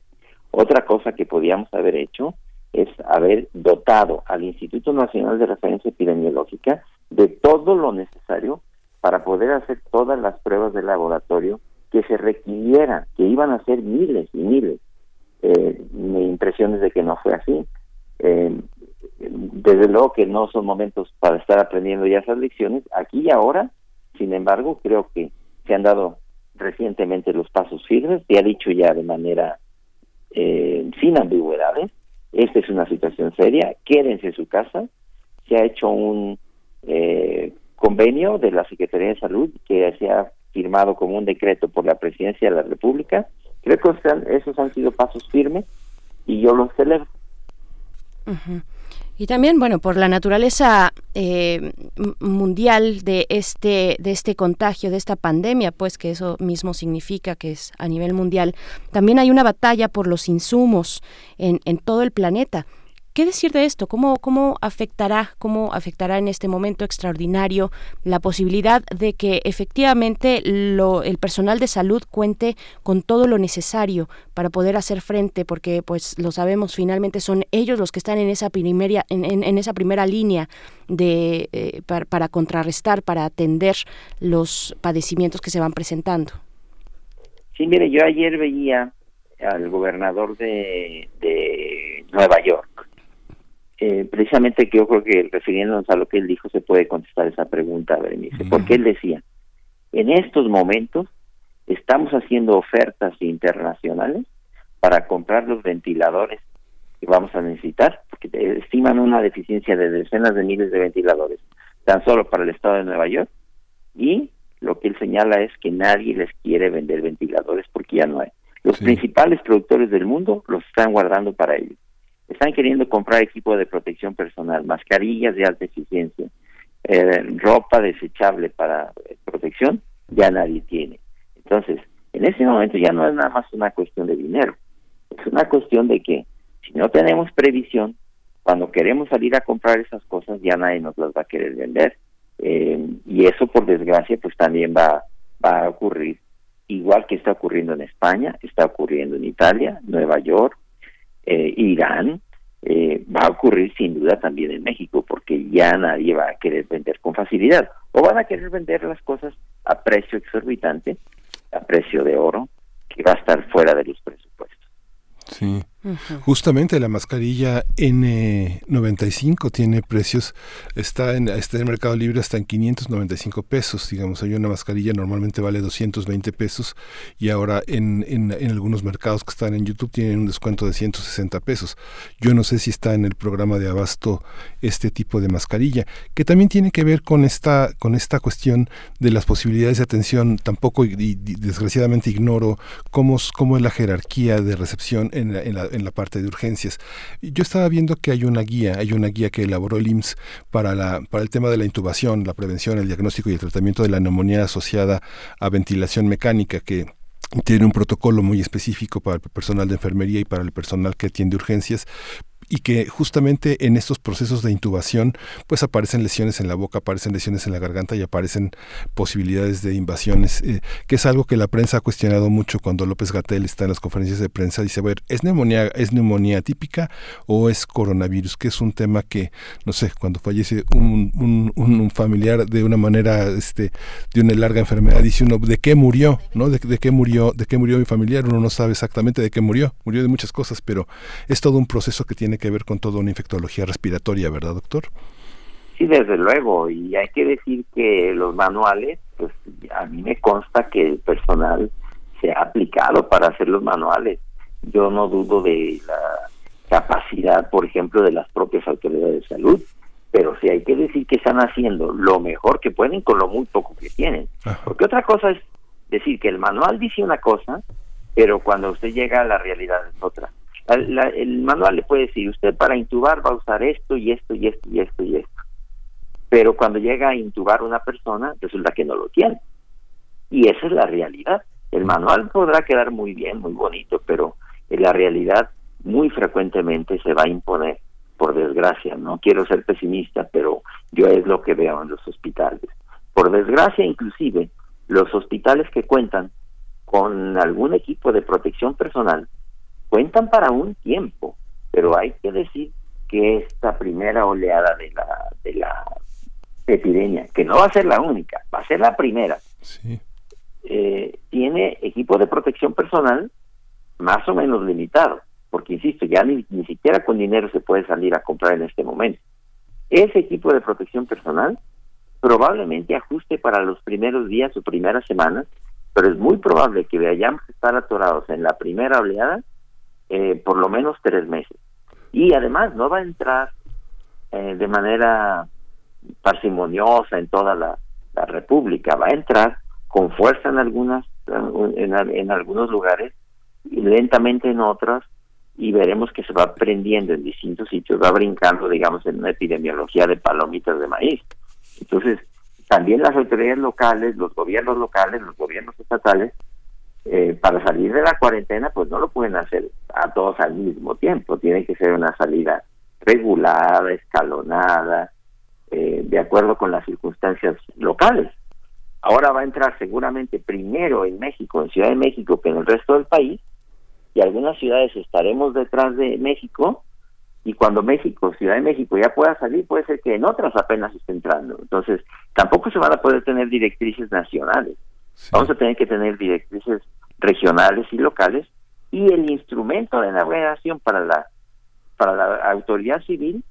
Otra cosa que podíamos haber hecho es haber dotado al Instituto Nacional de Referencia Epidemiológica de todo lo necesario para poder hacer todas las pruebas de laboratorio que se requirieran, que iban a ser miles y miles. Eh, mi impresión es de que no fue así. Eh, desde luego que no son momentos para estar aprendiendo ya esas lecciones. Aquí y ahora sin embargo, creo que se han dado recientemente los pasos firmes, se ha dicho ya de manera eh, sin ambigüedades, esta es una situación seria, quédense en su casa, se ha hecho un eh, convenio de la Secretaría de Salud que se ha firmado como un decreto por la Presidencia de la República, creo que esos han sido pasos firmes y yo los celebro. Y también, bueno, por la naturaleza eh, mundial de este, de este contagio, de esta pandemia, pues que eso mismo significa que es a nivel mundial, también hay una batalla por los insumos en, en todo el planeta. ¿Qué decir de esto? ¿Cómo, ¿Cómo afectará, cómo afectará en este momento extraordinario la posibilidad de que efectivamente lo, el personal de salud cuente con todo lo necesario para poder hacer frente? Porque, pues, lo sabemos, finalmente son ellos los que están en esa primera, en, esa primera línea de, eh, para, contrarrestar, para atender los padecimientos que se van presentando. Sí, mire, yo ayer veía al gobernador de Nueva York eh, precisamente que yo creo que refiriéndonos a lo que él dijo se puede contestar esa pregunta, Berenice, porque él decía, en estos momentos estamos haciendo ofertas internacionales para comprar los ventiladores que vamos a necesitar, porque estiman una deficiencia de decenas de miles de ventiladores, tan solo para el estado de Nueva York, y lo que él señala es que nadie les quiere vender ventiladores porque ya no hay. Los principales productores del mundo los están guardando para ellos están queriendo comprar equipo de protección personal, mascarillas de alta eficiencia, eh, ropa desechable para eh, protección, ya nadie tiene. Entonces, en ese momento ya no es nada más una cuestión de dinero, es una cuestión de que si no tenemos previsión, cuando queremos salir a comprar esas cosas ya nadie nos las va a querer vender. Eh, y eso, por desgracia, pues también va, va a ocurrir, igual que está ocurriendo en España, está ocurriendo en Italia, Nueva York, eh, Irán, eh, va a ocurrir sin duda también en México, porque ya nadie va a querer vender con facilidad, o van a querer vender las cosas a precio exorbitante, a precio de oro, que va a estar fuera de los presupuestos. Sí. Justamente la mascarilla N95 tiene precios, está en, está en Mercado Libre hasta en 595 pesos, digamos, hay una mascarilla normalmente vale 220 pesos y ahora en, en, algunos mercados que están en YouTube tienen un descuento de 160 pesos. Yo no sé si está en el programa de abasto este tipo de mascarilla, que también tiene que ver con esta, con esta cuestión de las posibilidades de atención, tampoco y, desgraciadamente ignoro cómo, cómo es la jerarquía de recepción en la en la parte de urgencias. Yo estaba viendo que hay una guía, hay una guía que elaboró el IMSS para, la, para el tema de la intubación, la prevención, el diagnóstico y el tratamiento de la neumonía asociada a ventilación mecánica que tiene un protocolo muy específico para el personal de enfermería y para el personal que atiende urgencias, y que justamente en estos procesos de intubación pues aparecen lesiones en la boca, aparecen lesiones en la garganta y aparecen posibilidades de invasiones, eh, que es algo que la prensa ha cuestionado mucho cuando López Gatel está en las conferencias de prensa, dice, a ver, ¿es neumonía, ¿es neumonía típica o es coronavirus? Que es un tema que, no sé, cuando fallece un, un, un familiar de una manera, este, de una larga enfermedad, dice uno, ¿de qué murió? ¿No? ¿De, de qué murió? ¿De qué murió mi familiar? Uno no sabe exactamente de qué murió, murió de muchas cosas, pero es todo un proceso que tiene que ver con toda una infectología respiratoria, ¿verdad, doctor? Sí, desde luego, y hay que decir que los manuales, pues a mí me consta que el personal se ha aplicado para hacer los manuales. Yo no dudo de la capacidad, por ejemplo, de las propias autoridades de salud, pero sí hay que decir que están haciendo lo mejor que pueden con lo muy poco que tienen. Porque otra cosa es decir que el manual dice una cosa, pero cuando usted llega a la realidad es otra el manual le puede decir, usted para intubar va a usar esto y esto y esto y esto y esto. Pero cuando llega a intubar una persona, resulta que no lo tiene. Y esa es la realidad. El manual podrá quedar muy bien, muy bonito, pero en la realidad muy frecuentemente se va a imponer, por desgracia. No quiero ser pesimista, pero yo es lo que veo en los hospitales. Por desgracia, inclusive, los hospitales que cuentan con algún equipo de protección personal cuentan para un tiempo, pero hay que decir que esta primera oleada de la de la epidemia, que no va a ser la única, va a ser la primera, eh, tiene equipo de protección personal más o menos limitado, porque insisto, ya ni, ni siquiera con dinero se puede salir a comprar en este momento. Ese equipo de protección personal probablemente ajuste para los primeros días o primeras semanas, pero es muy probable que vayamos a estar atorados en la primera oleada eh, por lo menos tres meses. Y además no va a entrar eh, de manera parsimoniosa en toda la, República, va a entrar con fuerza en algunas en, en, algunos lugares y lentamente en otras y veremos que se va aprendiendo en distintos sitios, va brincando, digamos, en una epidemiología de palomitas de maíz. Entonces, también las autoridades locales, los gobiernos locales, los gobiernos estatales, eh, para salir de la cuarentena, pues no lo pueden hacer a todos al mismo tiempo. Tiene que ser una salida regulada, escalonada, eh, de acuerdo con las circunstancias locales. Ahora va a entrar seguramente primero en México, en Ciudad de México, que en el resto del país, y algunas ciudades estaremos detrás de México, y cuando México, Ciudad de México ya pueda salir, puede ser que en otras apenas esté entrando. Entonces, tampoco se van a poder tener directrices nacionales. Vamos a tener que tener directrices regionales y locales y el instrumento de navegación para la para la autoridad civil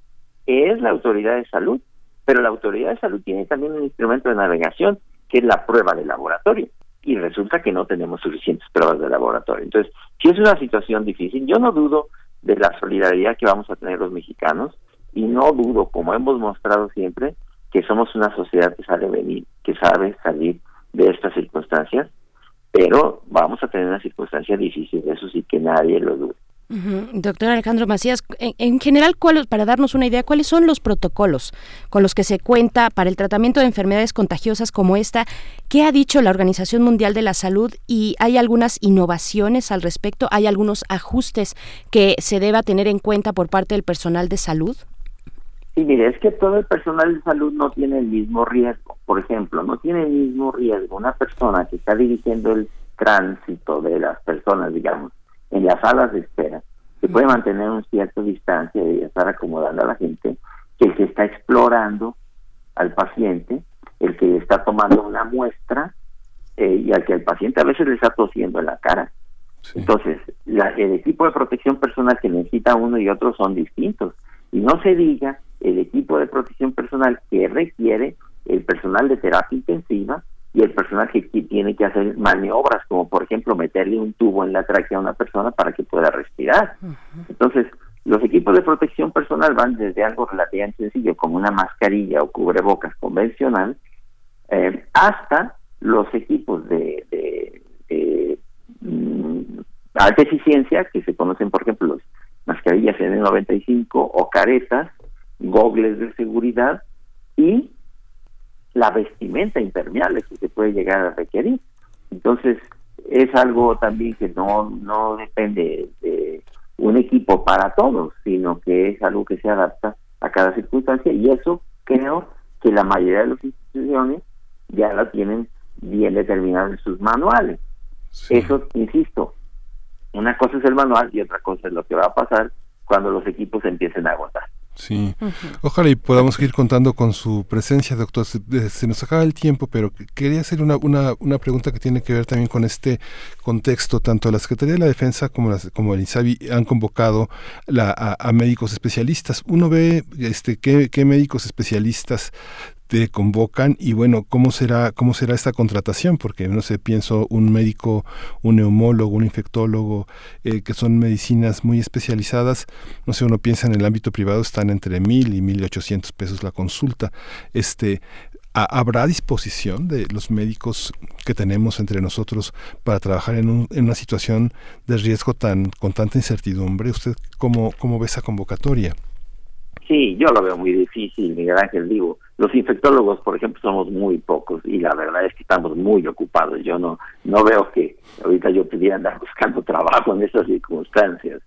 es la autoridad de salud, pero la autoridad de salud tiene también un instrumento de navegación que es la prueba de laboratorio y resulta que no tenemos suficientes pruebas de laboratorio. Entonces, si es una situación difícil, yo no dudo de la solidaridad que vamos a tener los mexicanos y no dudo, como hemos mostrado siempre, que somos una sociedad que sabe venir, que sabe salir de estas circunstancias, pero vamos a tener una circunstancia difícil, eso sí que nadie lo duda. Doctor Alejandro Macías, en, general, para darnos una idea, ¿cuáles son los protocolos con los que se cuenta para el tratamiento de enfermedades contagiosas como esta? ¿Qué ha dicho la Organización Mundial de la Salud y hay algunas innovaciones al respecto? ¿Hay algunos ajustes que se deba tener en cuenta por parte del personal de salud? Sí, mire, es que todo el personal de salud no tiene el mismo riesgo. Por ejemplo, no tiene el mismo riesgo una persona que está dirigiendo el tránsito de las personas, digamos, en las salas de espera, que puede mantener una cierta distancia y estar acomodando a la gente, que el que está explorando al paciente, el que está tomando una muestra eh, y al que el paciente a veces le está tosiendo en la cara. Entonces, la, el equipo de protección personal que necesita uno y otro son distintos. Y no se diga el equipo de protección personal que requiere el personal de terapia intensiva y el personal que, tiene que hacer maniobras, como por ejemplo meterle un tubo en la tráquea a una persona para que pueda respirar. Entonces, los equipos de protección personal van desde algo relativamente sencillo, como una mascarilla o cubrebocas convencional, eh, hasta los equipos de, de, mm, alta eficiencia, que se conocen, por ejemplo, los mascarillas N95 o caretas, gogles de seguridad y la vestimenta impermeable que se puede llegar a requerir. Entonces, es algo también que no, no depende de un equipo para todos, sino que es algo que se adapta a cada circunstancia y eso creo que la mayoría de las instituciones ya lo tienen bien determinado en sus manuales. Eso, insisto, una cosa es el manual y otra cosa es lo que va a pasar cuando los equipos empiecen a agotar. Sí, ojalá y podamos seguir contando con su presencia, doctor. Se, nos acaba el tiempo, pero quería hacer una, una, una, pregunta que tiene que ver también con este contexto. Tanto la Secretaría de la Defensa como, las, como el INSABI han convocado la, a, médicos especialistas. Uno ve este, qué, qué médicos especialistas te convocan y bueno, ¿cómo será, cómo será esta contratación? Porque no sé, pienso un médico, un neumólogo, un infectólogo, eh, que son medicinas muy especializadas, no sé, uno piensa en el ámbito privado están entre mil y mil ochocientos pesos la consulta. Este, ¿Habrá disposición de los médicos que tenemos entre nosotros para trabajar en, un, en una situación de riesgo tan con tanta incertidumbre? ¿Usted cómo, cómo ve esa convocatoria? Sí, yo lo veo muy difícil, Miguel Ángel, digo los infectólogos, por ejemplo, somos muy pocos y la verdad es que estamos muy ocupados. Yo no no veo que ahorita yo pudiera andar buscando trabajo en esas circunstancias.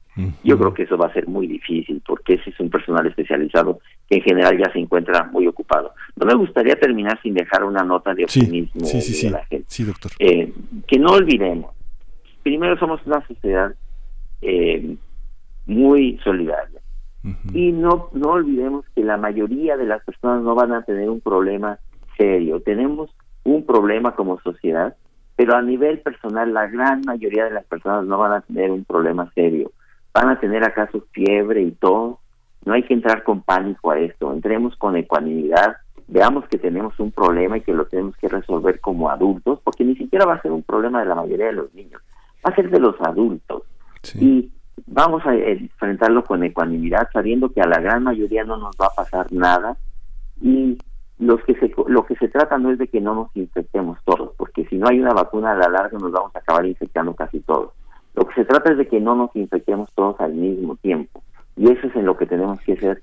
Yo creo que eso va a ser muy difícil porque ese es un personal especializado que en general ya se encuentra muy ocupado. No me gustaría terminar sin dejar una nota de optimismo sí, sí, de la gente. Sí, doctor. Eh, que no olvidemos, primero somos una sociedad eh, muy solidaria y no, no olvidemos que la mayoría de las personas no van a tener un problema serio. Tenemos un problema como sociedad, pero a nivel personal la gran mayoría de las personas no van a tener un problema serio. Van a tener acaso fiebre y todo. No hay que entrar con pánico a esto. Entremos con ecuanimidad. Veamos que tenemos un problema y que lo tenemos que resolver como adultos, porque ni siquiera va a ser un problema de la mayoría de los niños, va a ser de los adultos. Y vamos a enfrentarlo con ecuanimidad, sabiendo que a la gran mayoría no nos va a pasar nada y los que se, lo que se trata no es de que no nos infectemos todos, porque si no hay una vacuna a la larga nos vamos a acabar infectando casi todos. Lo que se trata es de que no nos infectemos todos al mismo tiempo. Y eso es en lo que tenemos que ser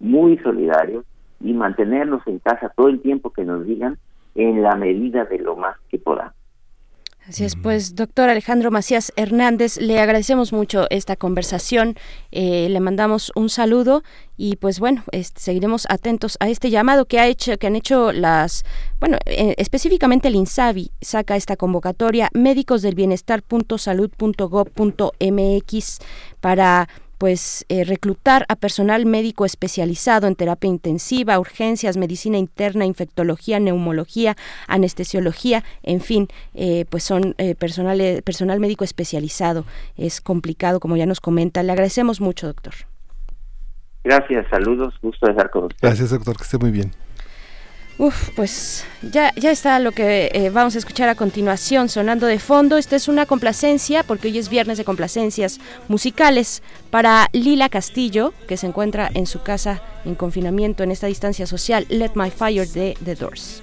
muy solidarios y mantenernos en casa todo el tiempo que nos digan en la medida de lo más que podamos. Así es, pues doctor Alejandro Macías Hernández, le agradecemos mucho esta conversación, eh, le mandamos un saludo y pues bueno, seguiremos atentos a este llamado que ha hecho, que han hecho las, bueno, eh, específicamente el INSABI saca esta convocatoria médicos del bienestar.salud.gov.mx para pues eh, reclutar a personal médico especializado en terapia intensiva, urgencias, medicina interna, infectología, neumología, anestesiología, en fin, eh, pues son eh, personal, personal médico especializado. Es complicado, como ya nos comenta. Le agradecemos mucho, doctor. Gracias, saludos, gusto de estar con usted. Gracias, doctor, que esté muy bien. Uf, pues ya, ya está lo que eh, vamos a escuchar a continuación sonando de fondo. Esta es una complacencia, porque hoy es viernes de complacencias musicales para Lila Castillo, que se encuentra en su casa en confinamiento en esta distancia social, Let My Fire de The Doors.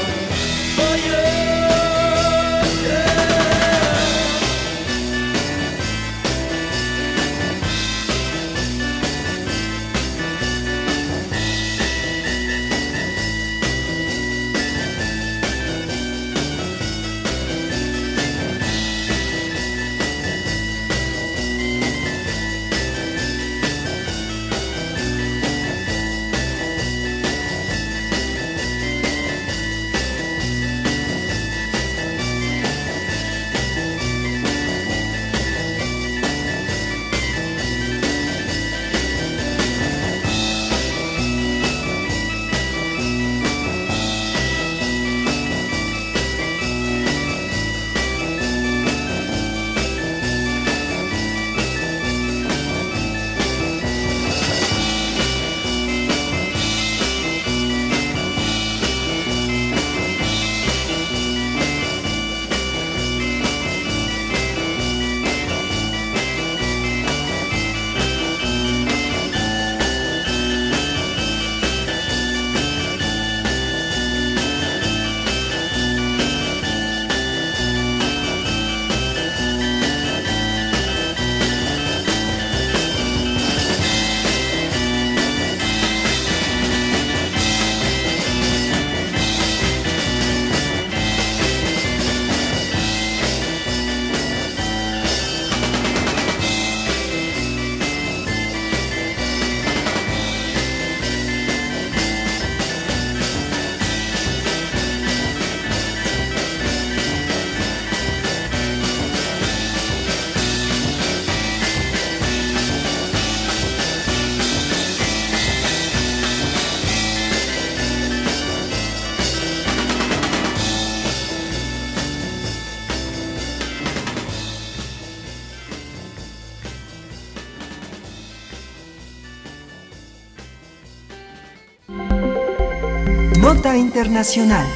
Internacional.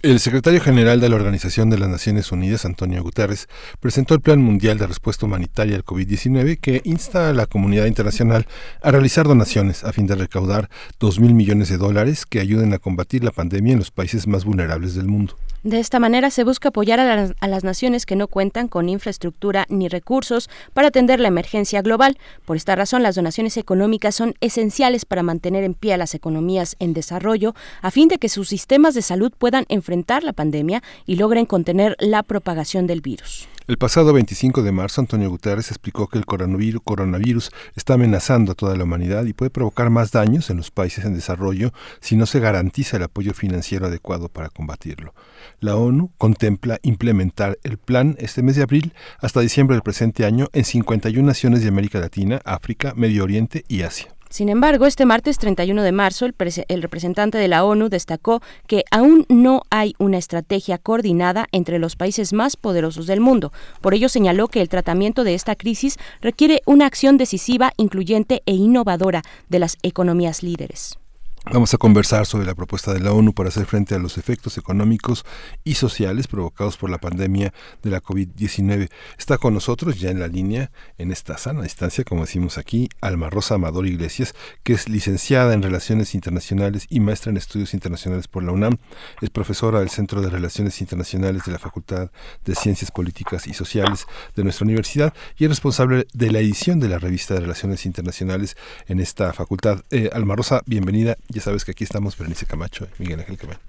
El secretario general de la Organización de las Naciones Unidas, Antonio Guterres, presentó el Plan Mundial de Respuesta Humanitaria al COVID-19 que insta a la comunidad internacional a realizar donaciones a fin de recaudar 2 mil millones de dólares que ayuden a combatir la pandemia en los países más vulnerables del mundo. De esta manera se busca apoyar a las, naciones que no cuentan con infraestructura ni recursos para atender la emergencia global. Por esta razón, las donaciones económicas son esenciales para mantener en pie a las economías en desarrollo a fin de que sus sistemas de salud puedan enfrentar la pandemia y logren contener la propagación del virus. El pasado 25 de marzo, Antonio Guterres explicó que el coronavirus, está amenazando a toda la humanidad y puede provocar más daños en los países en desarrollo si no se garantiza el apoyo financiero adecuado para combatirlo. La ONU contempla implementar el plan este mes de abril hasta diciembre del presente año en 51 naciones de América Latina, África, Medio Oriente y Asia. Sin embargo, este martes 31 de marzo, el, representante de la ONU destacó que aún no hay una estrategia coordinada entre los países más poderosos del mundo. Por ello, señaló que el tratamiento de esta crisis requiere una acción decisiva, incluyente e innovadora de las economías líderes. Vamos a conversar sobre la propuesta de la ONU para hacer frente a los efectos económicos y sociales provocados por la pandemia de la COVID-19. Está con nosotros ya en la línea, en esta sana distancia, como decimos aquí, Alma Rosa Amador Iglesias, que es licenciada en Relaciones Internacionales y maestra en Estudios Internacionales por la UNAM. Es profesora del Centro de Relaciones Internacionales de la Facultad de Ciencias Políticas y Sociales de nuestra universidad y es responsable de la edición de la revista de Relaciones Internacionales en esta facultad. Eh, Alma Rosa, bienvenida. Ya sabes que aquí estamos Berenice Camacho y Miguel Ángel Camacho.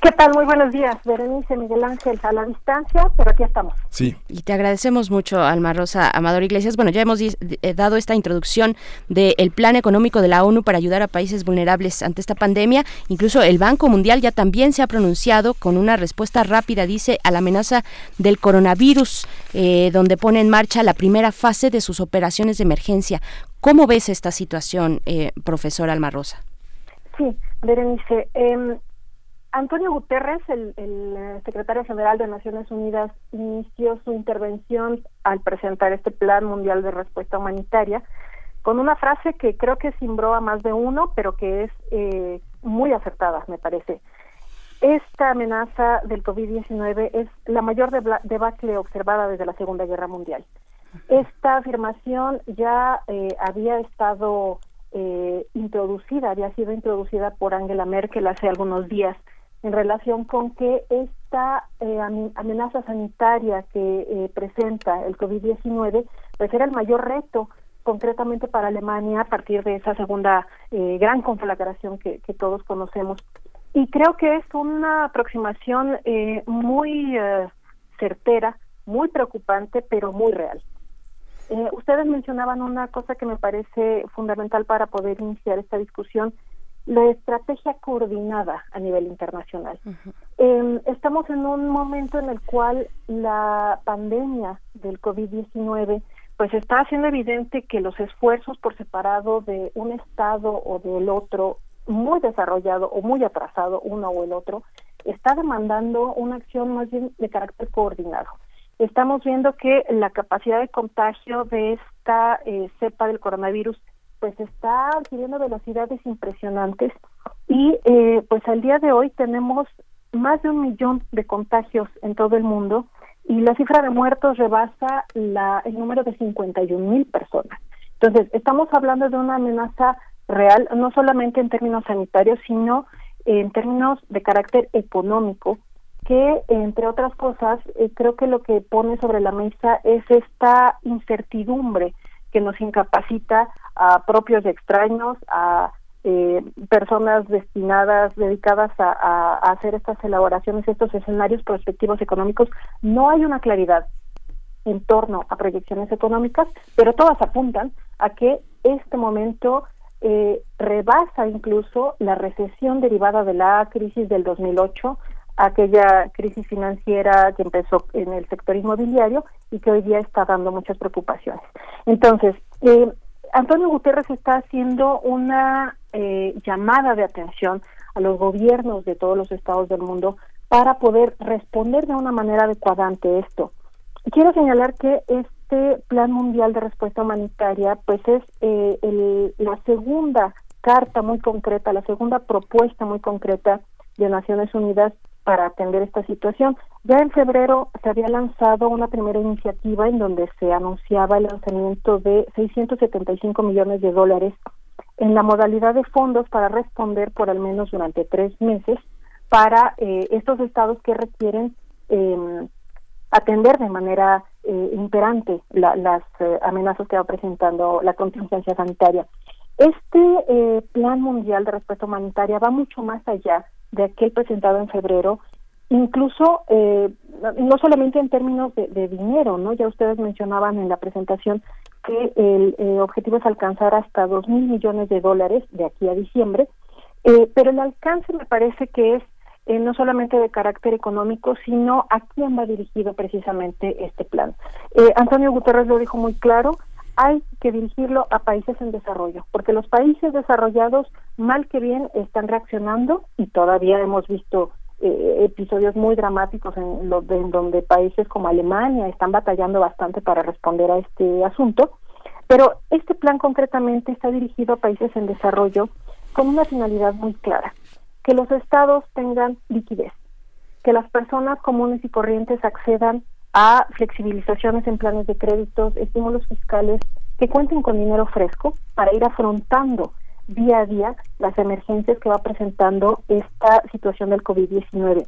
¿Qué tal? Muy buenos días, Berenice Miguel Ángel, a la distancia, pero aquí estamos. Sí. Y te agradecemos mucho, Alma Rosa Amador Iglesias. Bueno, ya hemos dado esta introducción del plan económico de la ONU para ayudar a países vulnerables ante esta pandemia. Incluso el Banco Mundial ya también se ha pronunciado con una respuesta rápida, dice, a la amenaza del coronavirus, eh, donde pone en marcha la primera fase de sus operaciones de emergencia. ¿Cómo ves esta situación, eh, profesor Alma Rosa? Sí, Berenice. Eh, Antonio Guterres, el, el, secretario general de Naciones Unidas, inició su intervención al presentar este Plan Mundial de Respuesta Humanitaria con una frase que creo que simbró a más de uno, pero que es eh, muy acertadas, me parece. Esta amenaza del COVID-19 es la mayor debacle observada desde la Segunda Guerra Mundial. Esta afirmación ya eh, había estado eh, introducida, había sido introducida por Angela Merkel hace algunos días en relación con que esta eh, amenaza sanitaria que presenta el COVID-19 pues era el mayor reto concretamente para Alemania a partir de esa segunda gran conflagración que, que todos conocemos y creo que es una aproximación eh, muy eh, certera, muy preocupante, pero muy real. Eh, ustedes mencionaban una cosa que me parece fundamental para poder iniciar esta discusión, la estrategia coordinada a nivel internacional. Em, estamos en un momento en el cual la pandemia del COVID-19 pues está haciendo evidente que los esfuerzos por separado de un estado o del otro muy desarrollado o muy atrasado, uno o el otro, está demandando una acción más bien de carácter coordinado. Estamos viendo que la capacidad de contagio de esta eh, cepa del coronavirus pues está adquiriendo velocidades impresionantes y eh, pues al día de hoy tenemos más de un millón de contagios en todo el mundo y la cifra de muertos rebasa la, el número de 51 mil personas. Entonces, estamos hablando de una amenaza real, no solamente en términos sanitarios, sino en términos de carácter económico, que entre otras cosas eh, creo que lo que pone sobre la mesa es esta incertidumbre que nos incapacita a propios extraños, a eh, personas destinadas, dedicadas a, a, hacer estas elaboraciones, estos escenarios prospectivos económicos. No hay una claridad en torno a proyecciones económicas, pero todas apuntan a que este momento eh, rebasa incluso la recesión derivada de la crisis del 2008, aquella crisis financiera que empezó en el sector inmobiliario y que hoy día está dando muchas preocupaciones. Entonces, eh, Antonio Guterres está haciendo una eh, llamada de atención a los gobiernos de todos los estados del mundo para poder responder de una manera adecuada ante esto. Quiero señalar que es este Plan Mundial de Respuesta Humanitaria, pues es eh, la segunda carta muy concreta, la segunda propuesta muy concreta de Naciones Unidas para atender esta situación. Ya en febrero se había lanzado una primera iniciativa en donde se anunciaba el lanzamiento de 675 millones de dólares en la modalidad de fondos para responder por al menos durante tres meses para eh, estos estados que requieren eh, atender de manera eh, imperante las eh, amenazas que va presentando la contingencia sanitaria. Este eh, plan mundial de respuesta humanitaria va mucho más allá de aquel presentado en febrero, incluso no solamente en términos de, dinero, no ya ustedes mencionaban en la presentación que el objetivo es alcanzar hasta dos mil millones de dólares de aquí a diciembre, pero el alcance me parece que es eh, no solamente de carácter económico, sino a quién va dirigido precisamente este plan. Eh, Antonio Guterres lo dijo muy claro, hay que dirigirlo a países en desarrollo, porque los países desarrollados, mal que bien, están reaccionando y todavía hemos visto eh, episodios muy dramáticos en, lo, en donde países como Alemania están batallando bastante para responder a este asunto. Pero este plan concretamente está dirigido a países en desarrollo con una finalidad muy clara que los estados tengan liquidez, que las personas comunes y corrientes accedan a flexibilizaciones en planes de créditos, estímulos fiscales, que cuenten con dinero fresco para ir afrontando día a día las emergencias que va presentando esta situación del COVID-19.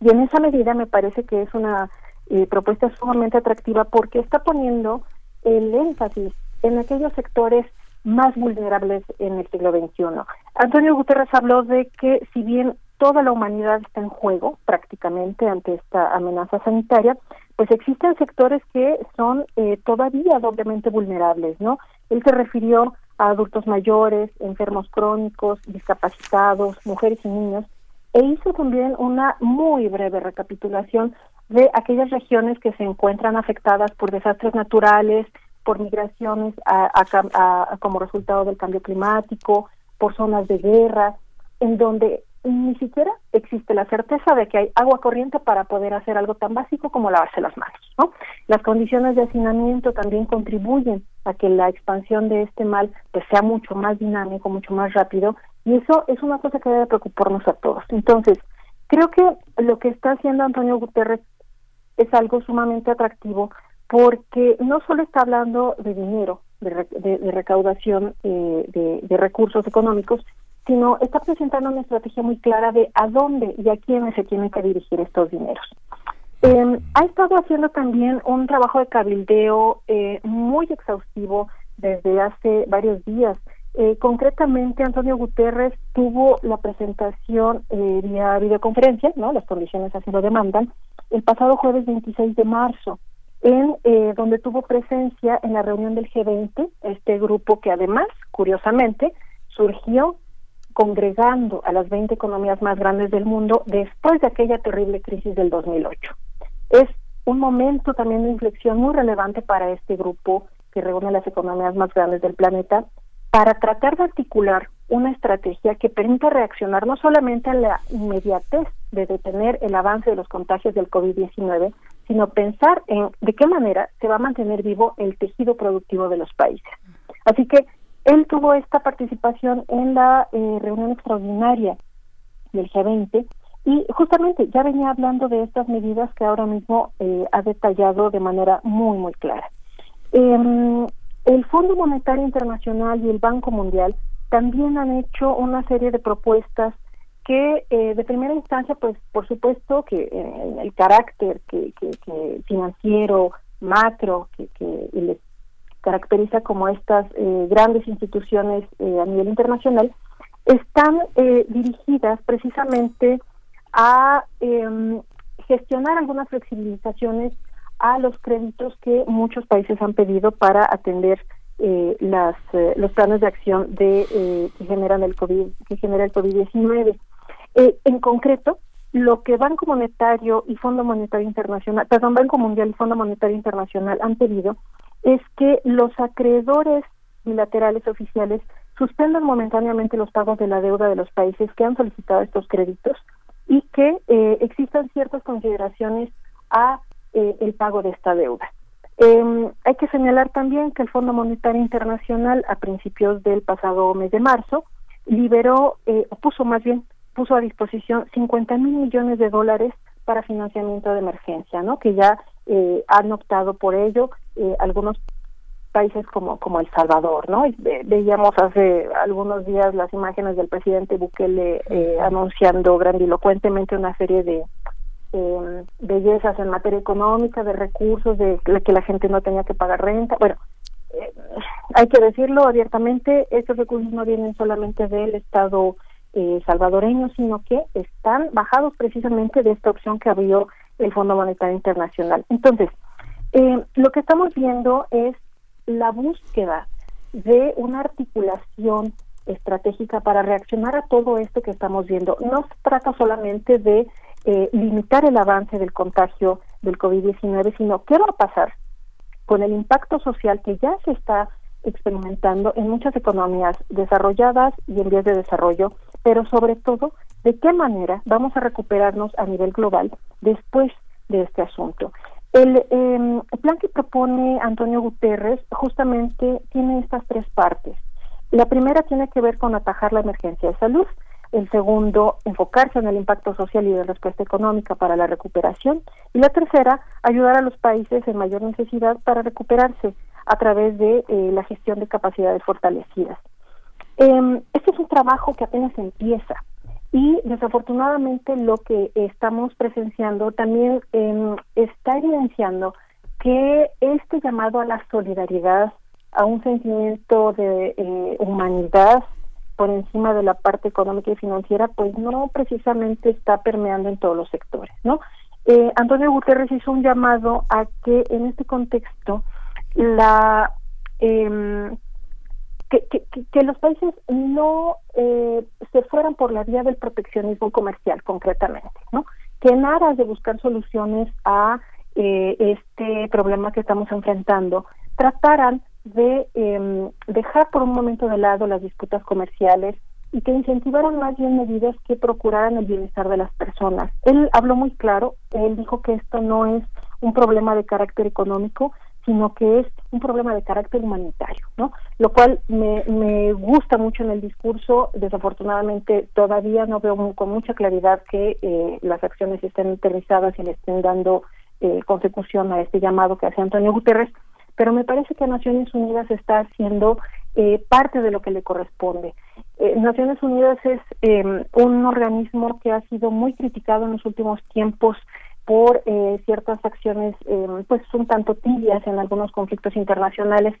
Y en esa medida me parece que es una eh, propuesta sumamente atractiva porque está poniendo el énfasis en aquellos sectores más vulnerables en el siglo XXI. Antonio Guterres habló de que si bien toda la humanidad está en juego prácticamente ante esta amenaza sanitaria, pues existen sectores que son eh, todavía doblemente vulnerables, ¿no? Él se refirió a adultos mayores, enfermos crónicos, discapacitados, mujeres y niños, e hizo también una muy breve recapitulación de aquellas regiones que se encuentran afectadas por desastres naturales, por migraciones a, como resultado del cambio climático, por zonas de guerra, en donde ni siquiera existe la certeza de que hay agua corriente para poder hacer algo tan básico como lavarse las manos. ¿no? Las condiciones de hacinamiento también contribuyen a que la expansión de este mal pues, sea mucho más dinámico, mucho más rápido Y eso es una cosa que debe preocuparnos a todos. Entonces, creo que lo que está haciendo Antonio Guterres es algo sumamente atractivo porque no solo está hablando de dinero, de, recaudación eh, de, recursos económicos, sino está presentando una estrategia muy clara de a dónde y a quiénes se tienen que dirigir estos dineros. Eh, ha estado haciendo también un trabajo de cabildeo eh, muy exhaustivo desde hace varios días. Eh, concretamente, Antonio Guterres tuvo la presentación eh, vía videoconferencia, ¿no? Las condiciones así lo demandan, el pasado jueves 26 de marzo, en eh, donde tuvo presencia en la reunión del G20, este grupo que además, curiosamente, surgió congregando a las 20 economías más grandes del mundo después de aquella terrible crisis del 2008. Es un momento también de inflexión muy relevante para este grupo que reúne las economías más grandes del planeta para tratar de articular una estrategia que permita reaccionar no solamente a la inmediatez de detener el avance de los contagios del COVID-19, sino pensar en de qué manera se va a mantener vivo el tejido productivo de los países. Así que él tuvo esta participación en la eh, reunión extraordinaria del G20 y justamente ya venía hablando de estas medidas que ahora mismo eh, ha detallado de manera muy, muy clara. Eh, el Fondo Monetario Internacional y el Banco Mundial también han hecho una serie de propuestas que eh, de primera instancia, pues por supuesto que el carácter que, financiero, macro, que, caracteriza como estas eh, grandes instituciones eh, a nivel internacional, están eh, dirigidas precisamente a em, gestionar algunas flexibilizaciones a los créditos que muchos países han pedido para atender eh, las eh, los planes de acción de eh, que generan el covid que genera el covid 19 en concreto lo que Banco Monetario y Fondo Monetario Internacional perdón Banco Mundial y Fondo Monetario Internacional han pedido es que los acreedores bilaterales oficiales suspendan momentáneamente los pagos de la deuda de los países que han solicitado estos créditos y que existan ciertas consideraciones a eh, el pago de esta deuda. Eh, hay que señalar también que el Fondo Monetario Internacional a principios del pasado mes de marzo liberó, eh, o puso más bien, puso a disposición 50 mil millones de dólares para financiamiento de emergencia, ¿no? Que ya eh, han optado por ello eh, algunos países como como El Salvador, ¿no? veíamos hace algunos días las imágenes del presidente Bukele eh, anunciando grandilocuentemente una serie de eh, bellezas en materia económica, de recursos, de que la gente no tenía que pagar renta. Bueno, eh, hay que decirlo abiertamente, estos recursos no vienen solamente del Estado eh, salvadoreño, sino que están bajados precisamente de esta opción que abrió el Fondo Monetario Internacional. Entonces, eh, lo que estamos viendo es la búsqueda de una articulación estratégica para reaccionar a todo esto que estamos viendo. No se trata solamente de eh, limitar el avance del contagio del COVID-19, sino qué va a pasar con el impacto social que ya se está experimentando en muchas economías desarrolladas y en vías de desarrollo, pero sobre todo, de qué manera vamos a recuperarnos a nivel global después de este asunto. El, em, plan que propone Antonio Guterres justamente tiene estas tres partes. La primera tiene que ver con atajar la emergencia de salud, el segundo, enfocarse en el impacto social y de respuesta económica para la recuperación, y la tercera, ayudar a los países en mayor necesidad para recuperarse a través de eh, la gestión de capacidades fortalecidas. Eh, este es un trabajo que apenas empieza y desafortunadamente lo que estamos presenciando también eh, está evidenciando que este llamado a la solidaridad, a un sentimiento de eh, humanidad, por encima de la parte económica y financiera, pues no precisamente está permeando en todos los sectores, ¿no? Eh, Antonio Guterres hizo un llamado a que en este contexto la eh, que, que, que, los países no eh, se fueran por la vía del proteccionismo comercial concretamente, ¿no? Que en aras de buscar soluciones a eh, este problema que estamos enfrentando, trataran de eh, dejar por un momento de lado las disputas comerciales y que incentivaran más bien medidas que procuraran el bienestar de las personas. Él habló muy claro, él dijo que esto no es un problema de carácter económico, sino que es un problema de carácter humanitario, ¿no? Lo cual me, me gusta mucho en el discurso. Desafortunadamente, todavía no veo con mucha claridad que eh, las acciones estén aterrizadas y le estén dando eh, consecución a este llamado que hace Antonio Guterres, pero me parece que Naciones Unidas está haciendo eh, parte de lo que le corresponde. Eh, Naciones Unidas es em, un organismo que ha sido muy criticado en los últimos tiempos por eh, ciertas acciones em, pues un tanto tibias en algunos conflictos internacionales,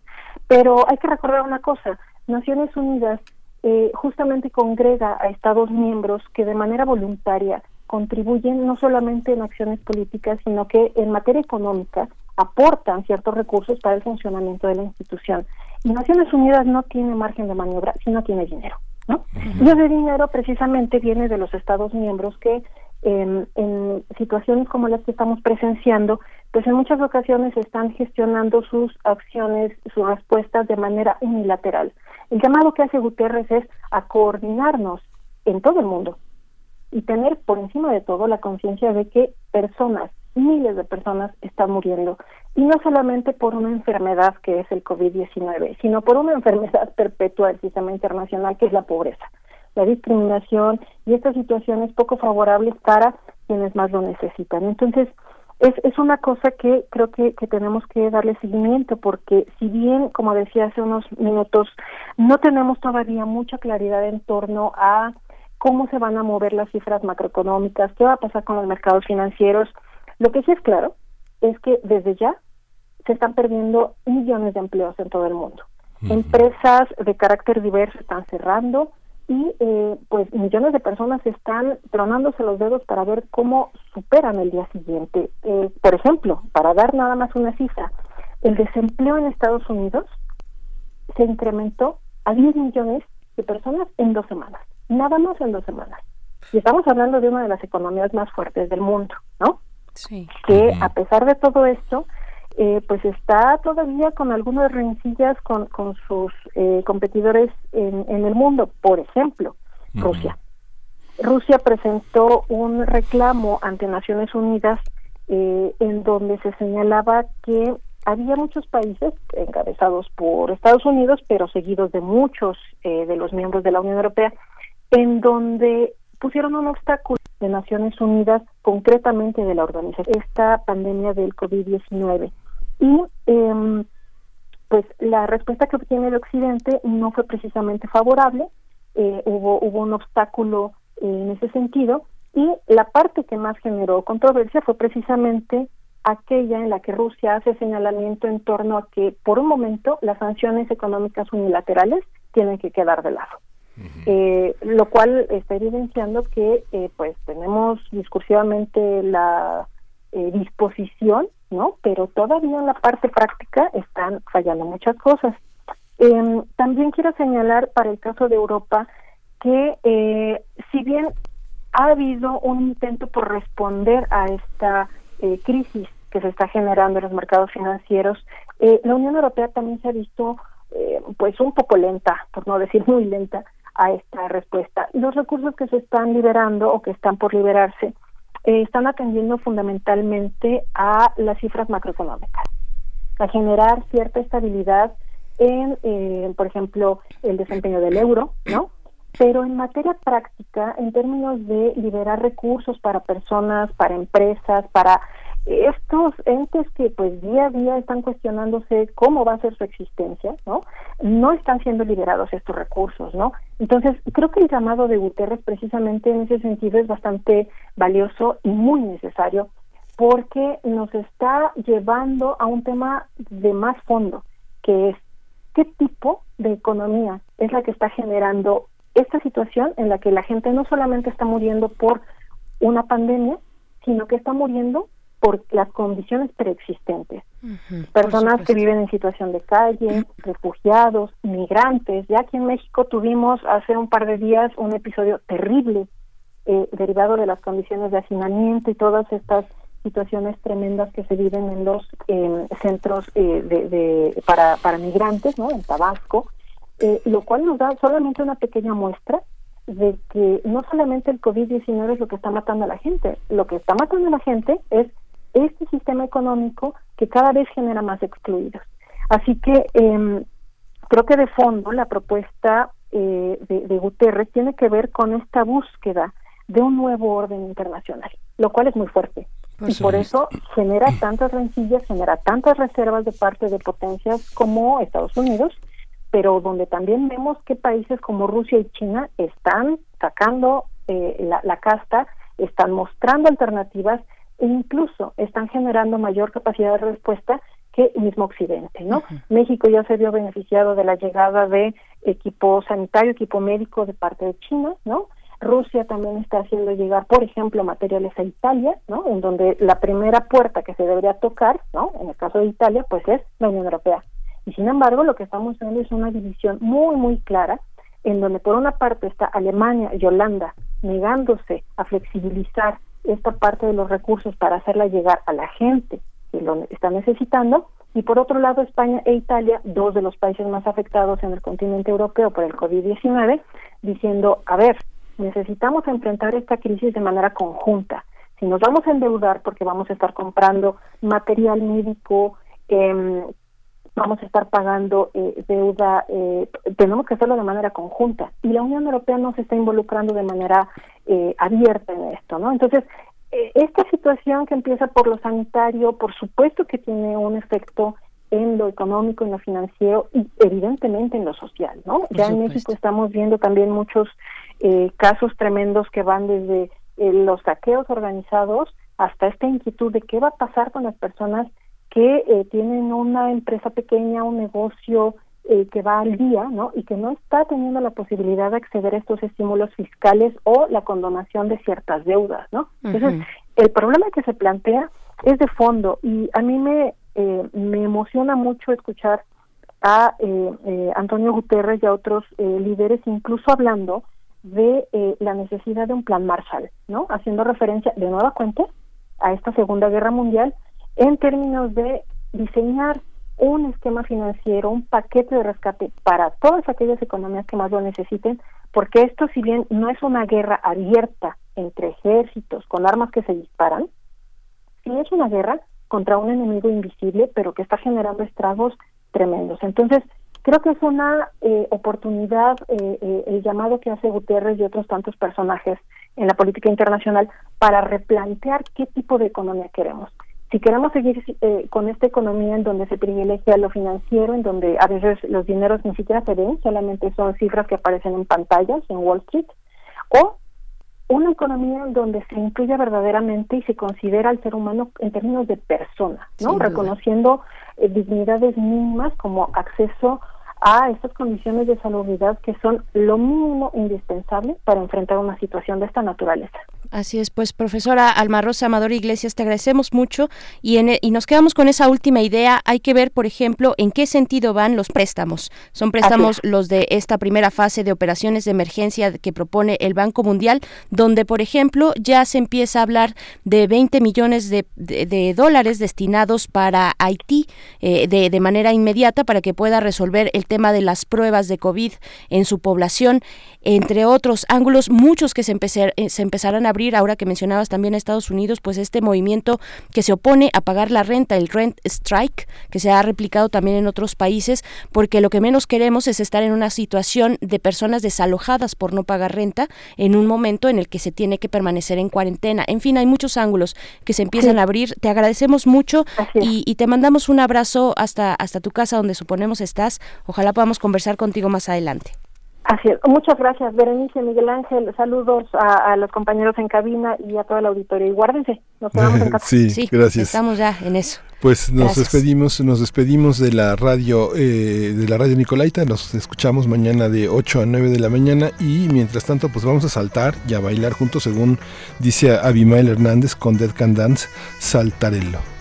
pero hay que recordar una cosa, Naciones Unidas eh, justamente congrega a Estados miembros que de manera voluntaria contribuyen no solamente en acciones políticas, sino que en materia económica aportan ciertos recursos para el funcionamiento de la institución. Y Naciones Unidas no tiene margen de maniobra si no tiene dinero. ¿no? Y ese dinero precisamente viene de los Estados miembros que en situaciones como las que estamos presenciando, pues en muchas ocasiones están gestionando sus acciones, sus respuestas de manera unilateral. El llamado que hace Guterres es a coordinarnos en todo el mundo y tener por encima de todo la conciencia de que personas, miles de personas están muriendo y no solamente por una enfermedad que es el COVID-19, sino por una enfermedad perpetua del sistema internacional que es la pobreza la discriminación y estas situaciones poco favorables para quienes más lo necesitan. Entonces, es, es una cosa que creo que, que tenemos que darle seguimiento porque si bien, como decía hace unos minutos, no tenemos todavía mucha claridad en torno a cómo se van a mover las cifras macroeconómicas, qué va a pasar con los mercados financieros, lo que sí es claro es que desde ya se están perdiendo millones de empleos en todo el mundo. Empresas de carácter diverso están cerrando, y eh, pues millones de personas están tronándose los dedos para ver cómo superan el día siguiente. Eh, por ejemplo, para dar nada más una cifra, el desempleo en Estados Unidos se incrementó a 10 millones de personas en dos semanas, nada más en dos semanas. Y estamos hablando de una de las economías más fuertes del mundo, ¿no? Sí. Que a pesar de todo esto, eh, pues está todavía con algunas rencillas con, con sus eh, competidores en, en, el mundo. Por ejemplo, Rusia. Rusia presentó un reclamo ante Naciones Unidas eh, en donde se señalaba que había muchos países encabezados por Estados Unidos, pero seguidos de muchos de los miembros de la Unión Europea, en donde pusieron un obstáculo de Naciones Unidas, concretamente de la organización, esta pandemia del COVID-19 y eh, pues la respuesta que obtiene el Occidente no fue precisamente favorable, eh, hubo, hubo un obstáculo en ese sentido. Y la parte que más generó controversia fue precisamente aquella en la que Rusia hace señalamiento en torno a que por un momento las sanciones económicas unilaterales tienen que quedar de lado. eh, lo cual está evidenciando que eh, pues tenemos discursivamente la eh, disposición ¿no? Pero todavía en la parte práctica están fallando muchas cosas. Eh, también quiero señalar para el caso de Europa que eh, si bien ha habido un intento por responder a esta eh, crisis que se está generando en los mercados financieros, eh, la Unión Europea también se ha visto eh, pues un poco lenta, por no decir muy lenta, a esta respuesta. Los recursos que se están liberando o que están por liberarse eh, están atendiendo fundamentalmente a las cifras macroeconómicas, a generar cierta estabilidad en, eh, por ejemplo, el desempeño del euro, ¿no? Pero en materia práctica, en términos de liberar recursos para personas, para empresas, para estos entes que pues día a día están cuestionándose cómo va a ser su existencia, ¿no? No están siendo liberados estos recursos, ¿no? Entonces, creo que el llamado de Guterres precisamente en ese sentido es bastante valioso y muy necesario porque nos está llevando a un tema de más fondo, que es qué tipo de economía es la que está generando esta situación en la que la gente no solamente está muriendo por una pandemia, sino que está muriendo por las condiciones preexistentes. Personas que viven en situación de calle, refugiados, migrantes. Ya aquí en México tuvimos hace un par de días un episodio terrible eh, derivado de las condiciones de hacinamiento y todas estas situaciones tremendas que se viven en los eh, centros eh, de, de, para, para migrantes, ¿no? En Tabasco, eh, lo cual nos da solamente una pequeña muestra de que no solamente el COVID-19 es lo que está matando a la gente, lo que está matando a la gente es este sistema económico que cada vez genera más excluidos. Así que eh, creo que de fondo la propuesta eh, de, de Guterres tiene que ver con esta búsqueda de un nuevo orden internacional, lo cual es muy fuerte. y por eso genera tantas rencillas, genera tantas reservas de parte de potencias como Estados Unidos, pero donde también vemos que países como Rusia y China están sacando eh, la, la casta, están mostrando alternativas e incluso están generando mayor capacidad de respuesta que el mismo Occidente, ¿no? México ya se vio beneficiado de la llegada de equipo sanitario, equipo médico de parte de China, ¿no? Rusia también está haciendo llegar, por ejemplo, materiales a Italia, ¿no? En donde la primera puerta que se debería tocar, ¿no? En el caso de Italia, pues es la Unión Europea. Y sin embargo, lo que estamos viendo es una división muy, muy clara, en donde por una parte está Alemania y Holanda negándose a flexibilizar esta parte de los recursos para hacerla llegar a la gente que lo está necesitando, y por otro lado España e Italia, dos de los países más afectados en el continente europeo por el COVID-19, diciendo, a ver, necesitamos enfrentar esta crisis de manera conjunta. Si nos vamos a endeudar porque vamos a estar comprando material médico, eh, vamos a estar pagando eh, deuda, eh, tenemos que hacerlo de manera conjunta. Y la Unión Europea no se está involucrando de manera eh, abierta en esto, ¿no? Entonces, eh, esta situación que empieza por lo sanitario, por supuesto que tiene un efecto en lo económico, en lo financiero y evidentemente en lo social, ¿no? ya en México estamos viendo también muchos eh, casos tremendos que van desde eh, los saqueos organizados hasta esta inquietud de qué va a pasar con las personas que eh, tienen una empresa pequeña, un negocio eh, que va al día, ¿no? Y que no está teniendo la posibilidad de acceder a estos estímulos fiscales o la condonación de ciertas deudas, ¿no? Entonces, el problema que se plantea es de fondo y a mí me, eh, me emociona mucho escuchar a eh, eh, Antonio Guterres y a otros eh, líderes incluso hablando de eh, la necesidad de un plan Marshall, ¿no? Haciendo referencia de nueva cuenta a esta Segunda Guerra Mundial en términos de diseñar un esquema financiero, un paquete de rescate para todas aquellas economías que más lo necesiten, porque esto si bien no es una guerra abierta entre ejércitos con armas que se disparan, sí es una guerra contra un enemigo invisible, pero que está generando estragos tremendos. Entonces, creo que es una eh, oportunidad eh, eh, el llamado que hace Guterres y otros tantos personajes en la política internacional para replantear qué tipo de economía queremos. Si queremos seguir eh, con esta economía en donde se privilegia lo financiero, en donde a veces los dineros ni siquiera se ven, solamente son cifras que aparecen en pantallas en Wall Street, o una economía en donde se incluya verdaderamente y se considera al ser humano en términos de persona, ¿no? Reconociendo eh, dignidades mínimas como acceso a estas condiciones de salubridad que son lo mínimo indispensable para enfrentar una situación de esta naturaleza. Así es, pues profesora Alma Rosa Amador Iglesias, te agradecemos mucho y, en, e, y nos quedamos con esa última idea. Hay que ver, por ejemplo, en qué sentido van los préstamos. Son préstamos los de esta primera fase de operaciones de emergencia que propone el Banco Mundial, donde, por ejemplo, ya se empieza a hablar de 20 millones de, de, de dólares destinados para Haití eh, de, de manera inmediata para que pueda resolver el tema de las pruebas de COVID en su población, entre otros ángulos, muchos que se, empezar, eh, se empezarán a abrir ahora que mencionabas también a Estados Unidos, pues este movimiento que se opone a pagar la renta, el rent strike, que se ha replicado también en otros países, porque lo que menos queremos es estar en una situación de personas desalojadas por no pagar renta en un momento en el que se tiene que permanecer en cuarentena. En fin, hay muchos ángulos que se empiezan sí. a abrir. Te agradecemos mucho y, y, te mandamos un abrazo hasta, hasta tu casa donde suponemos estás. Ojalá podamos conversar contigo más adelante. Así es. Muchas gracias, Berenice, Miguel Ángel. Saludos a, a, los compañeros en cabina y a toda la auditoría. Y guárdense, nos quedamos en casa. Sí, sí, gracias. Estamos ya en eso. Pues nos gracias. despedimos, nos despedimos de la radio, eh, de la radio Nicolaita. Nos escuchamos mañana de 8 a 9 de la mañana y mientras tanto, pues vamos a saltar y a bailar juntos, según dice Abimael Hernández con Dead Can Dance, Saltarello.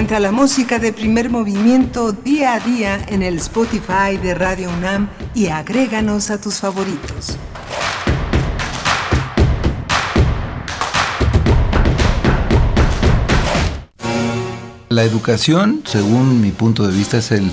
Encuentra la música de primer movimiento día a día en el Spotify de Radio UNAM y agréganos a tus favoritos. La educación, según mi punto de vista, es el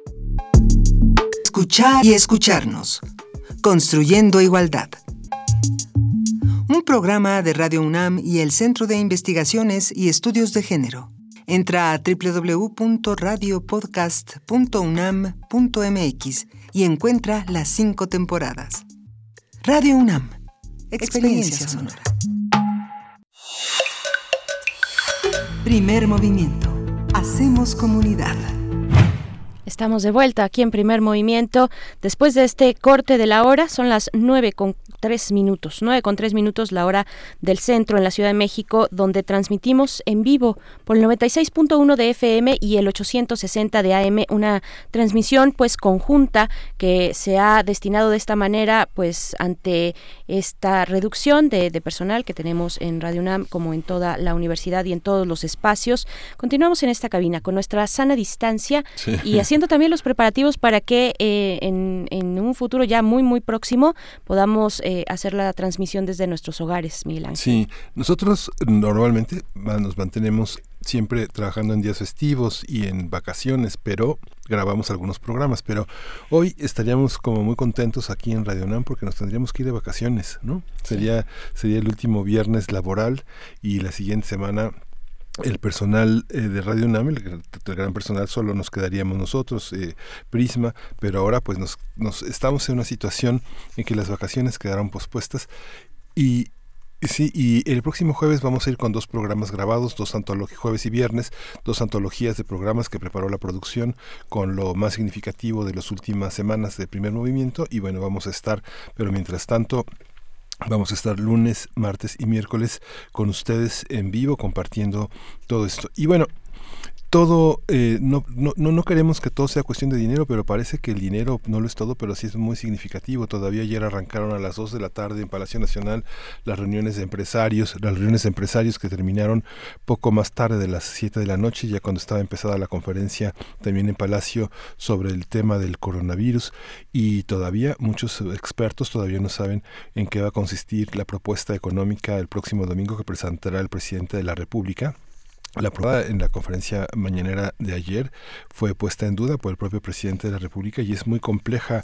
Escuchar y escucharnos. Construyendo Igualdad. Un programa de Radio UNAM y el Centro de Investigaciones y Estudios de Género. Entra a www.radiopodcast.unam.mx y encuentra las cinco temporadas. Radio UNAM. Experiencia sonora. Primer movimiento. Hacemos comunidad. Estamos de vuelta aquí en primer movimiento. Después de este corte de la hora, son las nueve con tres minutos, nueve con tres minutos la hora del centro en la Ciudad de México, donde transmitimos en vivo por el 96.1 de FM y el 860 de AM, una transmisión pues conjunta que se ha destinado de esta manera pues ante esta reducción de, de personal que tenemos en Radio UNAM como en toda la universidad y en todos los espacios. Continuamos en esta cabina con nuestra sana distancia Sí. y haciendo también los preparativos para que eh, en, en un futuro ya muy muy próximo podamos eh, hacer la transmisión desde nuestros hogares, Ángel. Sí, nosotros normalmente ma- nos mantenemos siempre trabajando en días festivos y en vacaciones, pero grabamos algunos programas, pero hoy estaríamos como muy contentos aquí en Radio Nam porque nos tendríamos que ir de vacaciones, ¿no? Sería sería el último viernes laboral y la siguiente semana el personal eh, de Radio UNAM, el, gran personal, solo nos quedaríamos nosotros, eh, Prisma, pero ahora pues nos, nos estamos en una situación en que las vacaciones quedaron pospuestas y Sí, y el próximo jueves vamos a ir con dos programas grabados, dos antologías, jueves y viernes, dos antologías de programas que preparó la producción con lo más significativo de las últimas semanas de primer movimiento. Y bueno, vamos a estar, pero mientras tanto, Vamos a estar lunes, martes y miércoles con ustedes en vivo compartiendo todo esto. Y bueno, todo, eh, no, no, no queremos que todo sea cuestión de dinero, pero parece que el dinero no lo es todo, pero sí es muy significativo. Todavía ayer arrancaron a las 2 de la tarde en Palacio Nacional las reuniones de empresarios, las reuniones de empresarios que terminaron poco más tarde de las 7 de la noche, ya cuando estaba empezada la conferencia también en Palacio sobre el tema del coronavirus y todavía muchos expertos todavía no saben en qué va a consistir la propuesta económica el próximo domingo que presentará el presidente de la República la prueba en la conferencia mañanera de ayer fue puesta en duda por el propio presidente de la República y es muy compleja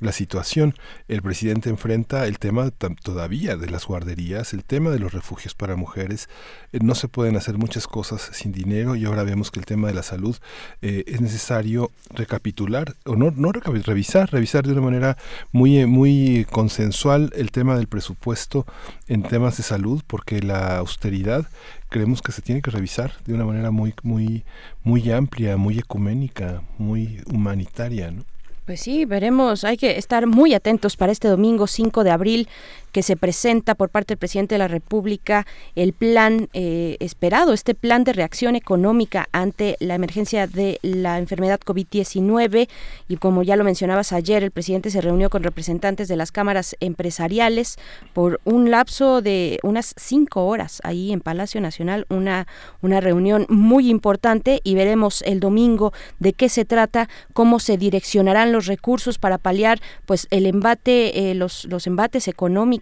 la situación. El presidente enfrenta el tema todavía de las guarderías, el tema de los refugios para mujeres. Eh, no se pueden hacer muchas cosas sin dinero y ahora vemos que el tema de la salud eh, es necesario recapitular o no, no revisar, revisar de una manera muy, muy consensual el tema del presupuesto en temas de salud porque la austeridad creemos que se tiene que revisar de una manera muy, muy, muy amplia, muy ecuménica, muy humanitaria. ¿no? Pues sí, veremos, hay que estar muy atentos para este domingo 5 de abril que se presenta por parte del presidente de la República el plan eh, esperado, este plan de reacción económica ante la emergencia de la enfermedad COVID-19. Y como ya lo mencionabas ayer, el presidente se reunió con representantes de las cámaras empresariales por un lapso de unas cinco horas ahí en Palacio Nacional, una, una reunión muy importante y veremos el domingo de qué se trata, cómo se direccionarán los recursos para paliar pues el embate, eh, los, los embates económicos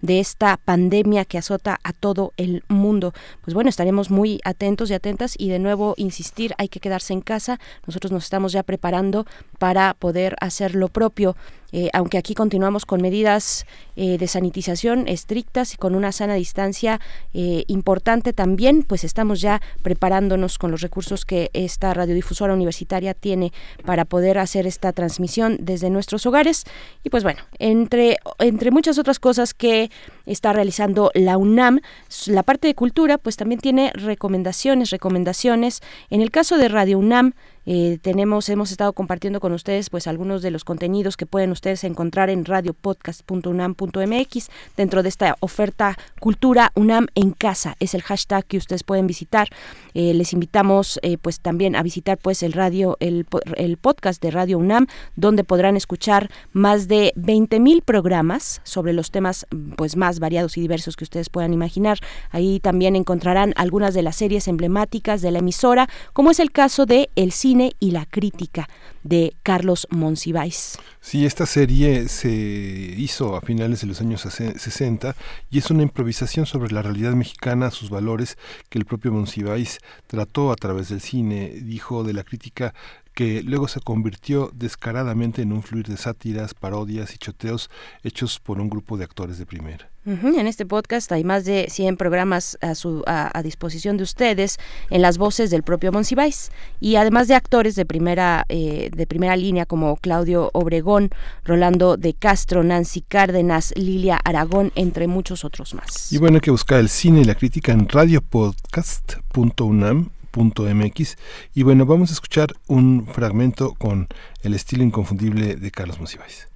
de esta pandemia que azota a todo el mundo. Pues bueno, estaremos muy atentos y atentas y de nuevo insistir, hay que quedarse en casa. Nosotros nos estamos ya preparando para poder hacer lo propio eh, aunque aquí continuamos con medidas eh, de sanitización estrictas y con una sana distancia eh, importante también, pues estamos ya preparándonos con los recursos que esta radiodifusora universitaria tiene para poder hacer esta transmisión desde nuestros hogares. Y pues bueno, entre, entre muchas otras cosas que está realizando la UNAM, la parte de cultura, pues también tiene recomendaciones, recomendaciones. En el caso de Radio UNAM, eh, tenemos, hemos estado compartiendo con ustedes pues algunos de los contenidos que pueden ustedes encontrar en radiopodcast.unam.mx dentro de esta oferta Cultura UNAM en casa. Es el hashtag que ustedes pueden visitar. Eh, les invitamos eh, pues también a visitar pues el radio, el, el podcast de Radio UNAM, donde podrán escuchar más de 20 mil programas sobre los temas pues más variados y diversos que ustedes puedan imaginar. Ahí también encontrarán algunas de las series emblemáticas de la emisora, como es el caso de El Cine y la crítica de Carlos Monsiváis. Sí, esta serie se hizo a finales de los años 60 y es una improvisación sobre la realidad mexicana, sus valores que el propio Monsiváis trató a través del cine, dijo de la crítica que luego se convirtió descaradamente en un fluir de sátiras, parodias y choteos hechos por un grupo de actores de primera. En este podcast hay más de 100 programas a, su, a, disposición de ustedes en las voces del propio Monsiváis y además de actores de primera, eh, de primera línea como Claudio Obregón, Rolando de Castro, Nancy Cárdenas, Lilia Aragón, entre muchos otros más. Y bueno, hay que buscar el cine y la crítica en radiopodcast.unam.mx y bueno, vamos a escuchar un fragmento con el estilo inconfundible de Carlos Monsiváis.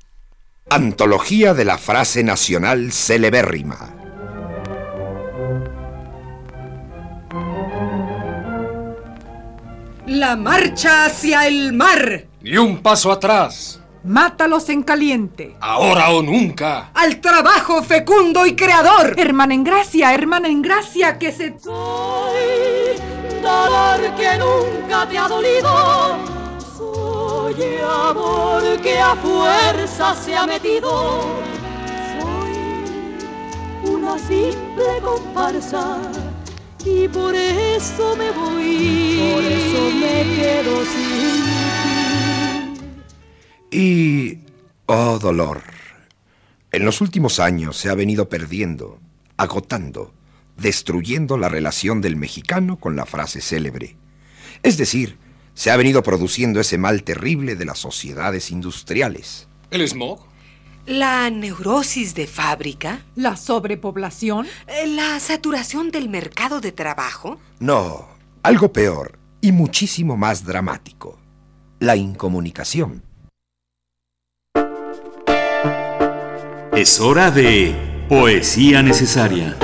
Antología de la frase nacional celebérrima. La marcha hacia el mar. Ni un paso atrás. Mátalos en caliente. Ahora o nunca. Al trabajo fecundo y creador. Hermana en gracia, hermana en gracia, que se... Soy dolor que nunca te ha dolido Soy amor que a fuerza se ha metido. Soy una simple comparsa y por eso me voy. Por eso me quedo sin ti. Y, oh dolor, en los últimos años se ha venido perdiendo, agotando, destruyendo la relación del mexicano con la frase célebre. Es decir, se ha venido produciendo ese mal terrible de las sociedades industriales. ¿El smog? La neurosis de fábrica. ¿La sobrepoblación? Eh, ¿La saturación del mercado de trabajo? No, algo peor y muchísimo más dramático. La incomunicación. Es hora de Poesía Necesaria.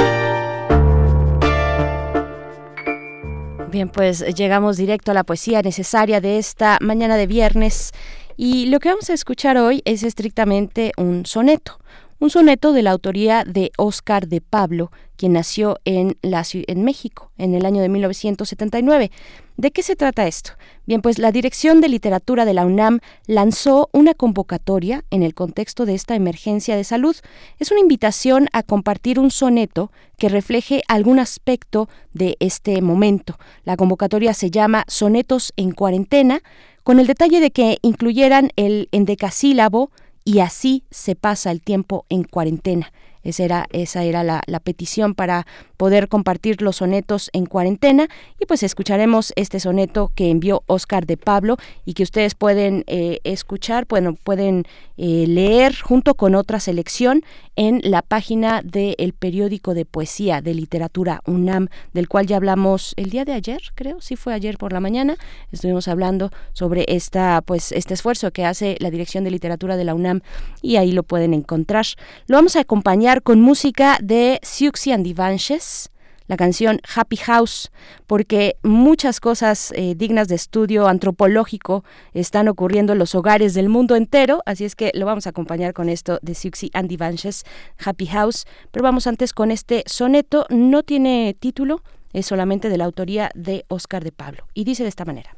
Bien, pues llegamos directo a la poesía necesaria de esta mañana de viernes y lo que vamos a escuchar hoy es estrictamente un soneto, un soneto de la autoría de Óscar de Pablo, quien nació en, la, en México en el año de 1979. ¿De qué se trata esto? Bien, pues la Dirección de Literatura de la UNAM lanzó una convocatoria en el contexto de esta emergencia de salud. Es una invitación a compartir un soneto que refleje algún aspecto de este momento. La convocatoria se llama Sonetos en cuarentena, con el detalle de que incluyeran el endecasílabo y así se pasa el tiempo en cuarentena. Esa era, esa era la, petición para poder compartir los sonetos en cuarentena. Y pues escucharemos este soneto que envió Oscar de Pablo y que ustedes pueden eh, escuchar, bueno, pueden eh, leer junto con otra selección en la página del periódico de poesía de literatura UNAM, del cual ya hablamos el día de ayer, creo, sí fue ayer por la mañana. Estuvimos hablando sobre esta, pues, este esfuerzo que hace la Dirección de Literatura de la UNAM y ahí lo pueden encontrar. Lo vamos a acompañar con música de Siouxsie and Divanches, la canción Happy House, porque muchas cosas eh, dignas de estudio antropológico están ocurriendo en los hogares del mundo entero, así es que lo vamos a acompañar con esto de Siouxsie and Divanches, Happy House, pero vamos antes con este soneto, no tiene título, es solamente de la autoría de Oscar de Pablo, y dice de esta manera.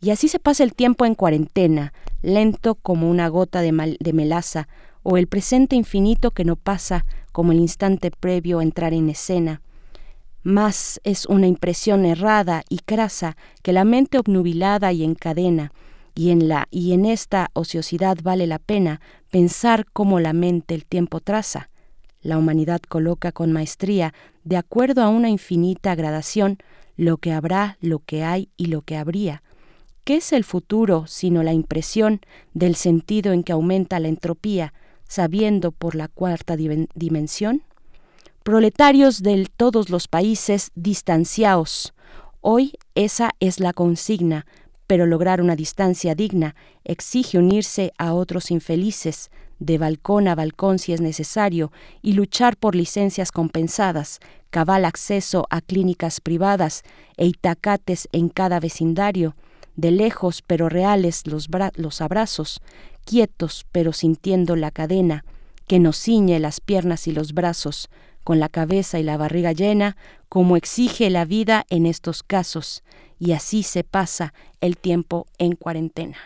Y así se pasa el tiempo en cuarentena, lento como una gota de, de melaza, o el presente infinito que no pasa como el instante previo a entrar en escena. Más es una impresión errada y crasa que la mente obnubilada y encadena, y en la y en esta ociosidad vale la pena pensar cómo la mente el tiempo traza. La humanidad coloca con maestría, de acuerdo a una infinita gradación, lo que habrá, lo que hay y lo que habría. ¿Qué es el futuro sino la impresión del sentido en que aumenta la entropía, sabiendo por la cuarta dimensión? Proletarios de todos los países distanciaos. Hoy esa es la consigna, pero lograr una distancia digna exige unirse a otros infelices, de balcón a balcón si es necesario, y luchar por licencias compensadas, cabal acceso a clínicas privadas e itacates en cada vecindario, de lejos pero reales los, los abrazos, quietos pero sintiendo la cadena que nos ciñe las piernas y los brazos, con la cabeza y la barriga llena, como exige la vida en estos casos, y así se pasa el tiempo en cuarentena.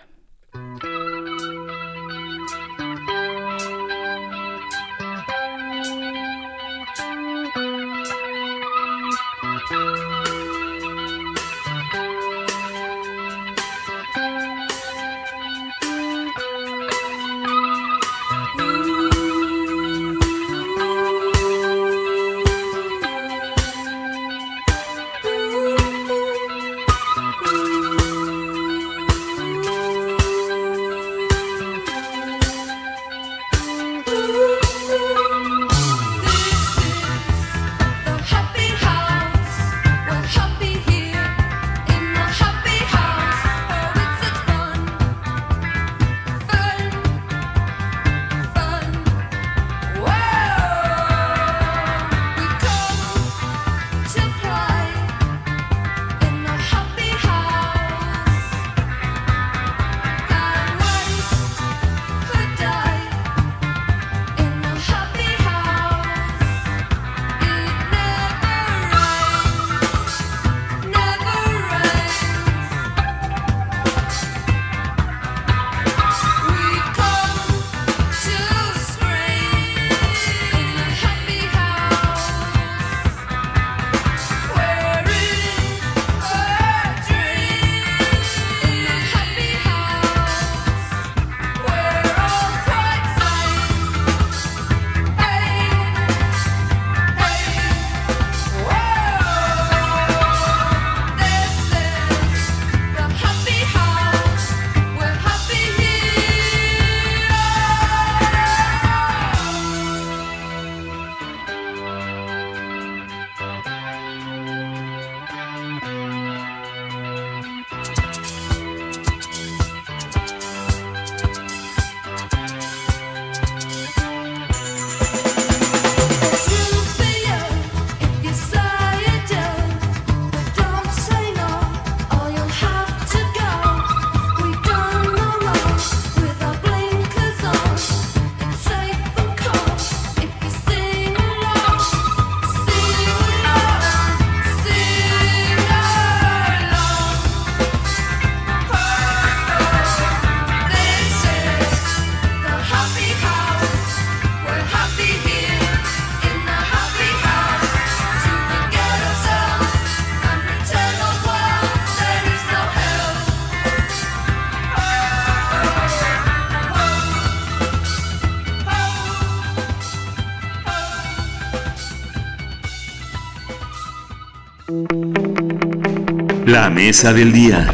La mesa del día.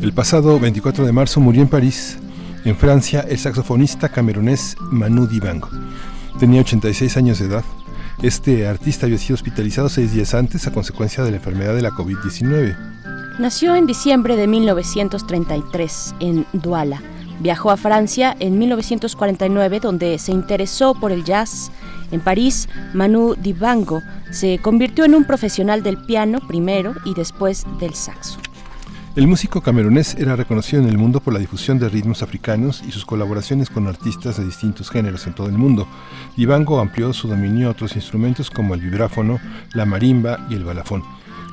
El pasado 24 de marzo murió en París, en Francia, el saxofonista camerunés Manu Dibango. Tenía 86 años de edad. Este artista había sido hospitalizado seis días antes a consecuencia de la enfermedad de la COVID-19. Nació en diciembre de 1933 en Douala. Viajó a Francia en 1949 donde se interesó por el jazz. En París, Manu Dibango se convirtió en un profesional del piano primero y después del saxo. El músico camerunés era reconocido en el mundo por la difusión de ritmos africanos y sus colaboraciones con artistas de distintos géneros en todo el mundo. Dibango amplió su dominio a otros instrumentos como el vibráfono, la marimba y el balafón.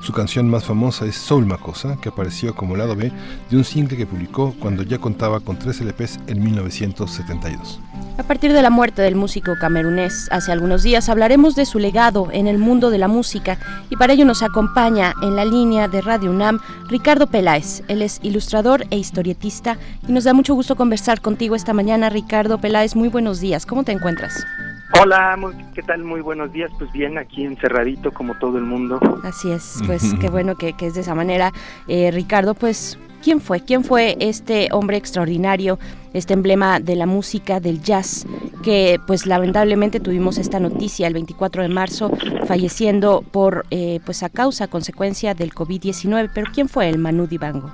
Su canción más famosa es Soul Makosa, que apareció como lado B de un single que publicó cuando ya contaba con tres LPs en 1972. A partir de la muerte del músico camerunés hace algunos días hablaremos de su legado en el mundo de la música y para ello nos acompaña en la línea de Radio UNAM Ricardo Peláez. Él es ilustrador e historietista y nos da mucho gusto conversar contigo esta mañana. Ricardo Peláez, muy buenos días. ¿Cómo te encuentras? Hola, ¿qué tal? Muy buenos días. Pues bien, aquí encerradito como todo el mundo. Así es, pues qué bueno que, es de esa manera. Eh, Ricardo, pues, ¿quién fue? ¿Quién fue este hombre extraordinario, este emblema de la música, del jazz, que pues lamentablemente tuvimos esta noticia el 24 de marzo, falleciendo por, eh, pues a causa, consecuencia del COVID-19? Pero ¿quién fue el Manu Dibango?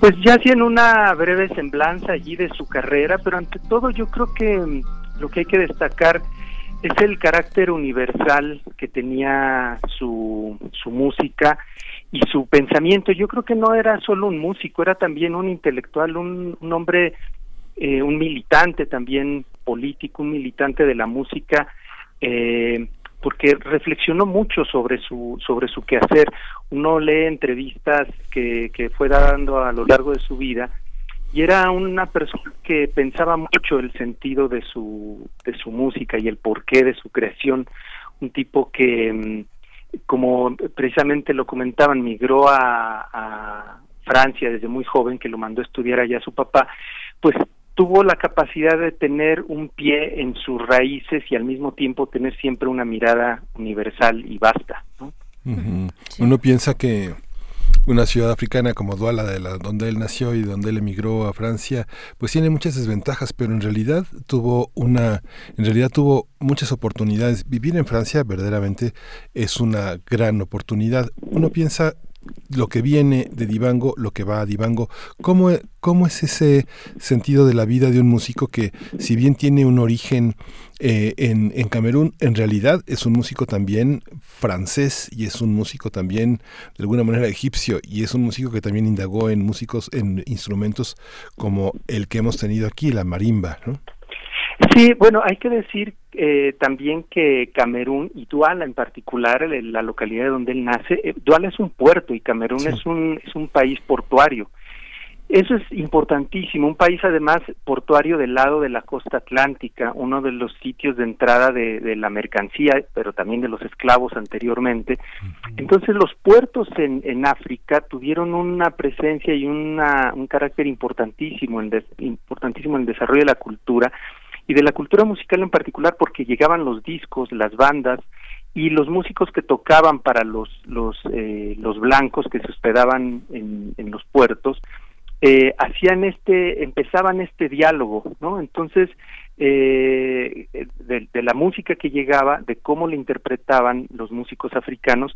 Pues ya hacían una breve semblanza allí de su carrera, pero ante todo yo creo que lo que hay que destacar es el carácter universal que tenía su, su música y su pensamiento. Yo creo que no era solo un músico, era también un intelectual, un, hombre, eh, un militante también político, un militante de la música, eh, porque reflexionó mucho sobre su sobre su quehacer. Uno lee entrevistas que, que fue dando a lo largo de su vida y era una persona que pensaba mucho el sentido de su de su música y el porqué de su creación. Un tipo que mm, como precisamente lo comentaban migró a, Francia desde muy joven que lo mandó a estudiar allá su papá pues tuvo la capacidad de tener un pie en sus raíces y al mismo tiempo tener siempre una mirada universal y vasta uno piensa que una ciudad africana como Douala, de la, donde él nació y donde él emigró a Francia, pues tiene muchas desventajas, pero en realidad tuvo una, en realidad tuvo muchas oportunidades. Vivir en Francia verdaderamente es una gran oportunidad. Uno piensa lo que viene de Divango, lo que va a Divango, ¿cómo, cómo es ese sentido de la vida de un músico que si bien tiene un origen eh, en, en, Camerún, en realidad es un músico también francés y es un músico también de alguna manera egipcio y es un músico que también indagó en músicos, en instrumentos como el que hemos tenido aquí, la marimba, ¿no? Sí, bueno, hay que decir eh, también que Camerún y Duala en particular, la localidad donde él nace, eh, Duala es un puerto y Camerún es un es un país portuario. Eso es importantísimo, un país además portuario del lado de la costa atlántica, uno de los sitios de entrada de, de la mercancía, pero también de los esclavos anteriormente. Entonces los puertos en, en África tuvieron una presencia y una, un carácter importantísimo en, importantísimo en el desarrollo de la cultura y de la cultura musical en particular porque llegaban los discos, las bandas y los músicos que tocaban para los los eh, los blancos que se hospedaban en, en los puertos eh, hacían este empezaban este diálogo no entonces eh, de, de, la música que llegaba de cómo le interpretaban los músicos africanos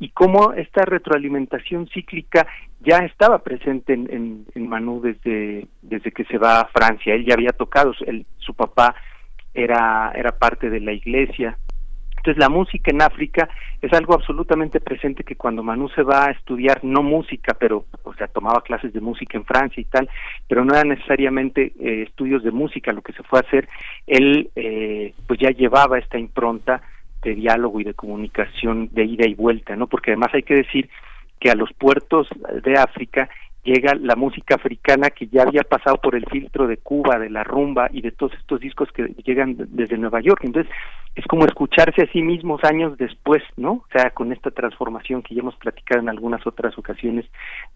y cómo esta retroalimentación cíclica ya estaba presente en, en, Manu desde, desde que se va a Francia. Él ya había tocado, él, su papá era, era parte de la iglesia. Entonces la música en África es algo absolutamente presente que cuando Manu se va a estudiar, no música, pero, o sea, tomaba clases de música en Francia y tal, pero no eran necesariamente eh, estudios de música lo que se fue a hacer, él eh, pues ya llevaba esta impronta de diálogo y de comunicación de ida y vuelta, ¿no? Porque además hay que decir que a los puertos de África llega la música africana que ya había pasado por el filtro de Cuba, de la rumba y de todos estos discos que llegan desde Nueva York. Entonces, es como escucharse a sí mismos años después, ¿no? O sea, con esta transformación que ya hemos platicado en algunas otras ocasiones,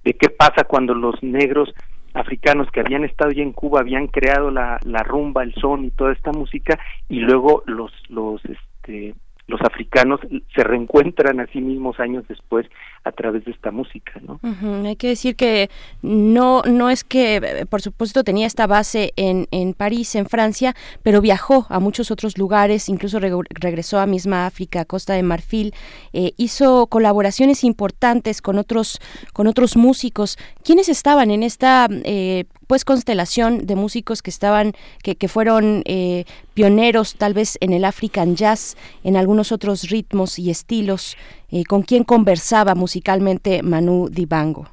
de qué pasa cuando los negros africanos que habían estado ya en Cuba habían creado la, la rumba, el son y toda esta música y luego los los este los africanos se reencuentran a sí mismos años después a través de esta música, ¿no? Hay que decir que no no es que, por supuesto, tenía esta base en, en París, en Francia, pero viajó a muchos otros lugares, incluso regresó a misma África, Costa de Marfil, eh, hizo colaboraciones importantes con otros con otros músicos. ¿Quiénes estaban en esta eh, pues constelación de músicos que estaban, que, que fueron eh, pioneros tal vez en el African Jazz, en algunos otros ritmos y estilos, eh, con quién conversaba musicalmente Manu Dibango.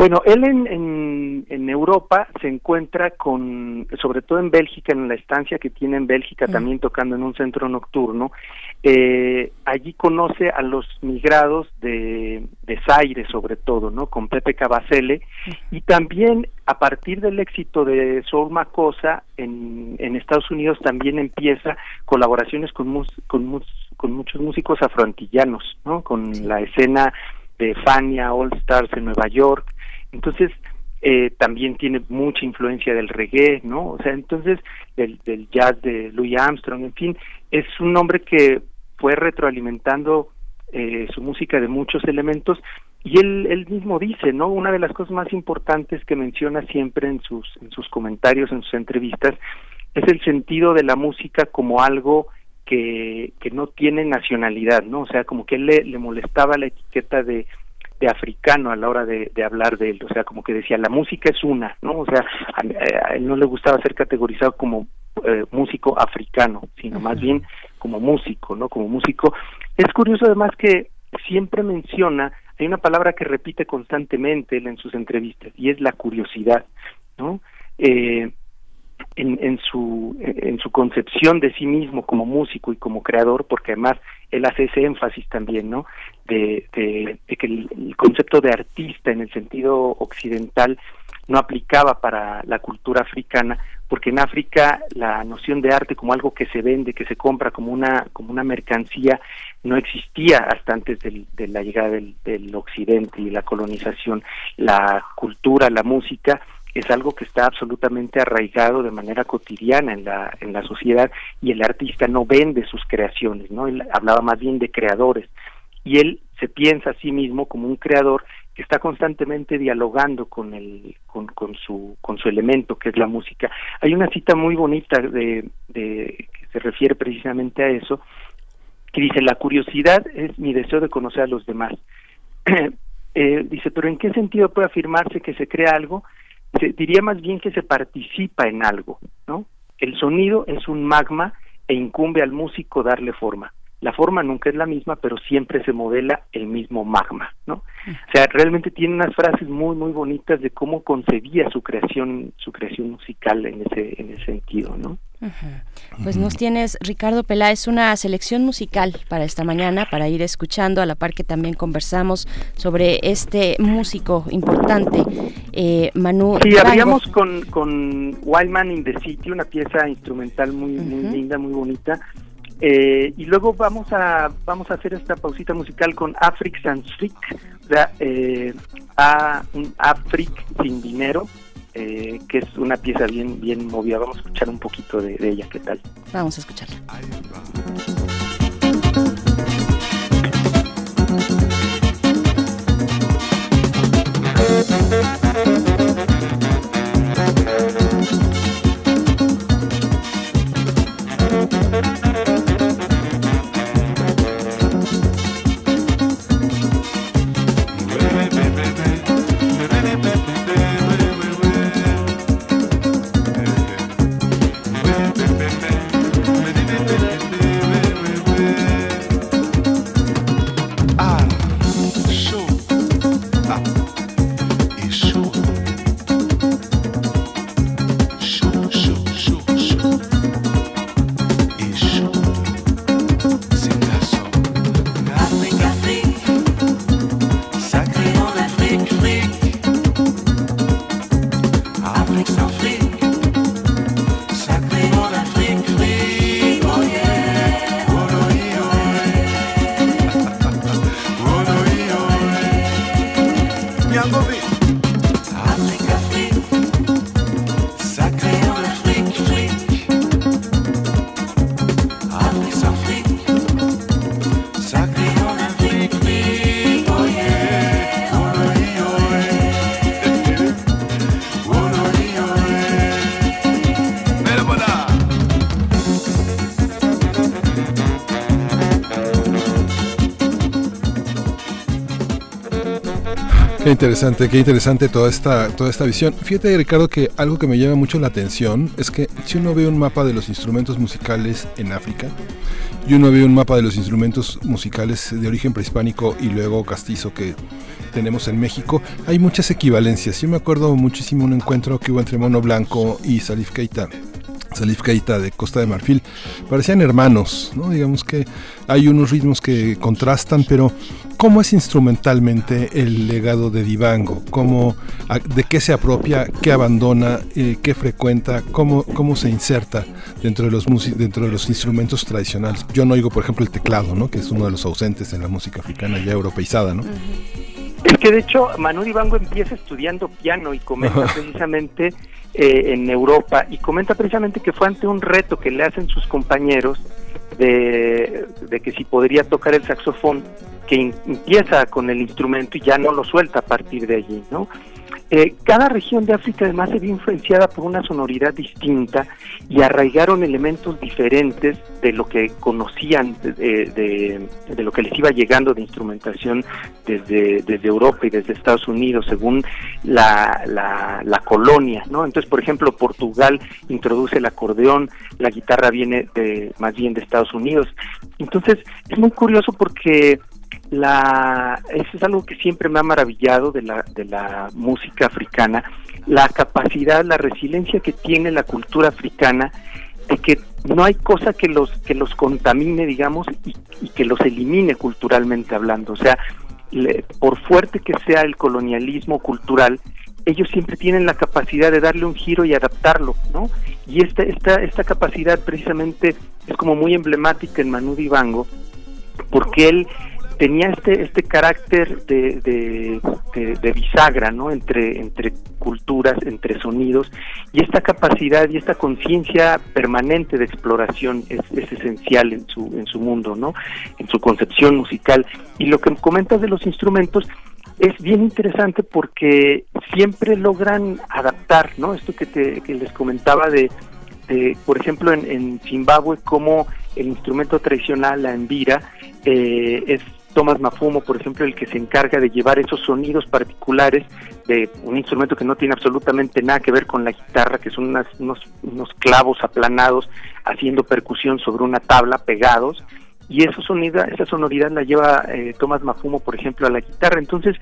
Bueno, él en, en, Europa se encuentra con, sobre todo en Bélgica, en la estancia que tiene en Bélgica, mm. también tocando en un centro nocturno. Eh, allí conoce a los migrados de, de Zaire, sobre todo, ¿no? Con Pepe Cabacele. Mm. Y también, a partir del éxito de Soul Macosa, en, en Estados Unidos también empieza colaboraciones con, con, con muchos músicos afroantillanos, ¿no? Con la escena de Fania All Stars en Nueva York entonces, eh, también tiene mucha influencia del reggae, ¿no? O sea, entonces, del, del jazz de Louis Armstrong, en fin, es un hombre que fue retroalimentando eh, su música de muchos elementos y él, él mismo dice, ¿no? Una de las cosas más importantes que menciona siempre en sus, en sus comentarios, en sus entrevistas, es el sentido de la música como algo que, que no tiene nacionalidad, ¿no? O sea, como que él le, le molestaba la etiqueta de de africano a la hora de, hablar de él, o sea, como que decía, la música es una, ¿no? O sea, a, él no le gustaba ser categorizado como eh, músico africano, sino más bien como músico, ¿no? Como músico. Es curioso además que siempre menciona, hay una palabra que repite constantemente él en sus entrevistas, y es la curiosidad, ¿no? Eh, en, en, su, en su concepción de sí mismo como músico y como creador, porque además él hace ese énfasis también, ¿no? De, que el, concepto de artista en el sentido occidental no aplicaba para la cultura africana, porque en África la noción de arte como algo que se vende, que se compra como una como una mercancía, no existía hasta antes del, de la llegada del occidente y la colonización. La cultura, la música es algo que está absolutamente arraigado de manera cotidiana en la, en la sociedad y el artista no vende sus creaciones, ¿no? Él hablaba más bien de creadores y él se piensa a sí mismo como un creador que está constantemente dialogando con el con, con su con su elemento que es la música. Hay una cita muy bonita de, de que se refiere precisamente a eso que dice la curiosidad es mi deseo de conocer a los demás. eh, dice, pero ¿en qué sentido puede afirmarse que se crea algo se, diría más bien que se participa en algo, ¿no? El sonido es un magma e incumbe al músico darle forma. La forma nunca es la misma, pero siempre se modela el mismo magma, ¿no? O sea, realmente tiene unas frases muy muy bonitas de cómo concebía su creación, su creación musical en ese en ese sentido, ¿no? Pues nos tienes, Ricardo Peláez, una selección musical para esta mañana, para ir escuchando, a la par que también conversamos sobre este músico importante, eh, Manu. Sí, abríamos con, con Wildman in the City, una pieza instrumental muy, muy linda, muy bonita. Eh, y luego vamos a vamos a hacer esta pausita musical con Afric Sans o sea, eh, a un Afric sin dinero, eh, que es una pieza bien, bien movida. Vamos a escuchar un poquito de, ella, ¿qué tal? Vamos a escucharla. Interesante, qué interesante toda esta, toda esta visión. Fíjate, Ricardo, que algo que me llama mucho la atención es que si uno ve un mapa de los instrumentos musicales en África y uno ve un mapa de los instrumentos musicales de origen prehispánico y luego castizo que tenemos en México, hay muchas equivalencias. Yo me acuerdo muchísimo un encuentro que hubo entre Mono Blanco y Salif Keita Salif Keita de Costa de Marfil, parecían hermanos, ¿no? Digamos que hay unos ritmos que contrastan, pero ¿cómo es instrumentalmente el legado de Divango? ¿Cómo, ¿De qué se apropia, qué abandona, eh, qué frecuenta, cómo, cómo se inserta dentro de, los dentro de los instrumentos tradicionales? Yo no oigo, por ejemplo, el teclado, ¿no? Que es uno de los ausentes en la música africana ya europeizada, ¿no? Es que de hecho Manu Divango empieza estudiando piano y comenta precisamente eh, en Europa y comenta precisamente que fue ante un reto que le hacen sus compañeros de, que si podría tocar el saxofón, que empieza con el instrumento y ya no lo suelta a partir de allí, ¿no? Eh, cada región de África además se vio influenciada por una sonoridad distinta y arraigaron elementos diferentes de lo que conocían, de, lo que les iba llegando de instrumentación desde, desde Europa y desde Estados Unidos, según la, la, colonia, ¿no? Entonces, por ejemplo, Portugal introduce el acordeón, la guitarra viene de, más bien de Estados Unidos. Entonces, es muy curioso porque la eso es algo que siempre me ha maravillado de la de la música africana la capacidad la resiliencia que tiene la cultura africana de que no hay cosa que los que los contamine digamos y, que los elimine culturalmente hablando o sea por fuerte que sea el colonialismo cultural ellos siempre tienen la capacidad de darle un giro y adaptarlo, ¿no? Y esta, esta, esta capacidad precisamente es como muy emblemática en Manu Dibango, porque él tenía este este carácter de, de, bisagra no entre entre culturas entre sonidos y esta capacidad y esta conciencia permanente de exploración es, es, esencial en su en su mundo no en su concepción musical. Y lo que comentas de los instrumentos es bien interesante porque siempre logran adaptar no esto que te que les comentaba de, por ejemplo en, en Zimbabue como el instrumento tradicional la envira eh, es Thomas Mafumo, por ejemplo, el que se encarga de llevar esos sonidos particulares de un instrumento que no tiene absolutamente nada que ver con la guitarra, que son unos, unos clavos aplanados haciendo percusión sobre una tabla pegados, y esa sonoridad, esa sonoridad la lleva eh, Thomas Mafumo, por ejemplo, a la guitarra. Entonces,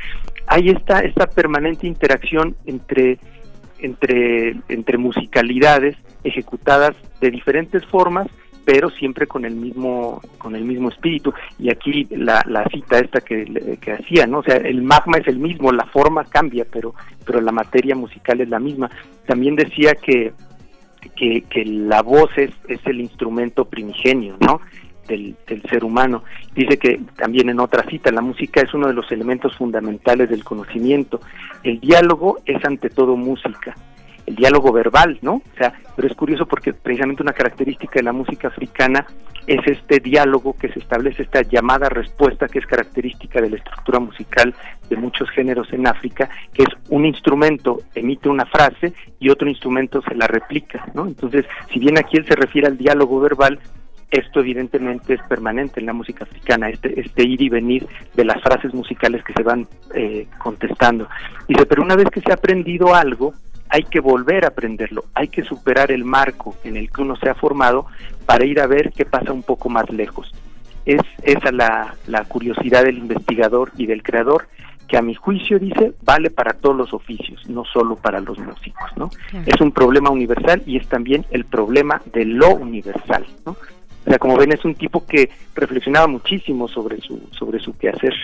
hay esta, esta permanente interacción entre, entre, entre musicalidades ejecutadas de diferentes formas, pero siempre con el mismo con el mismo espíritu. Y aquí la, la cita esta que, que hacía no o sea el magma es el mismo la forma cambia pero pero la materia musical es la misma. También decía que que, que la voz es, es el instrumento primigenio no del, del, ser humano. Dice que también en otra cita, la música es uno de los elementos fundamentales del conocimiento. El diálogo es ante todo música el diálogo verbal, ¿no? O sea, pero es curioso porque precisamente una característica de la música africana es este diálogo que se establece, esta llamada respuesta que es característica de la estructura musical de muchos géneros en África, que es un instrumento emite una frase y otro instrumento se la replica, ¿no? Entonces, si bien aquí él se refiere al diálogo verbal, esto evidentemente es permanente en la música africana, este, este ir y venir de las frases musicales que se van eh, contestando. Dice, pero una vez que se ha aprendido algo, hay que volver a aprenderlo, hay que superar el marco en el que uno se ha formado para ir a ver qué pasa un poco más lejos. Es esa la, la curiosidad del investigador y del creador que a mi juicio dice vale para todos los oficios, no solo para los músicos, ¿no? Es un problema universal y es también el problema de lo universal, ¿no? O sea, como ven, es un tipo que reflexionaba muchísimo sobre su, sobre su quehacer.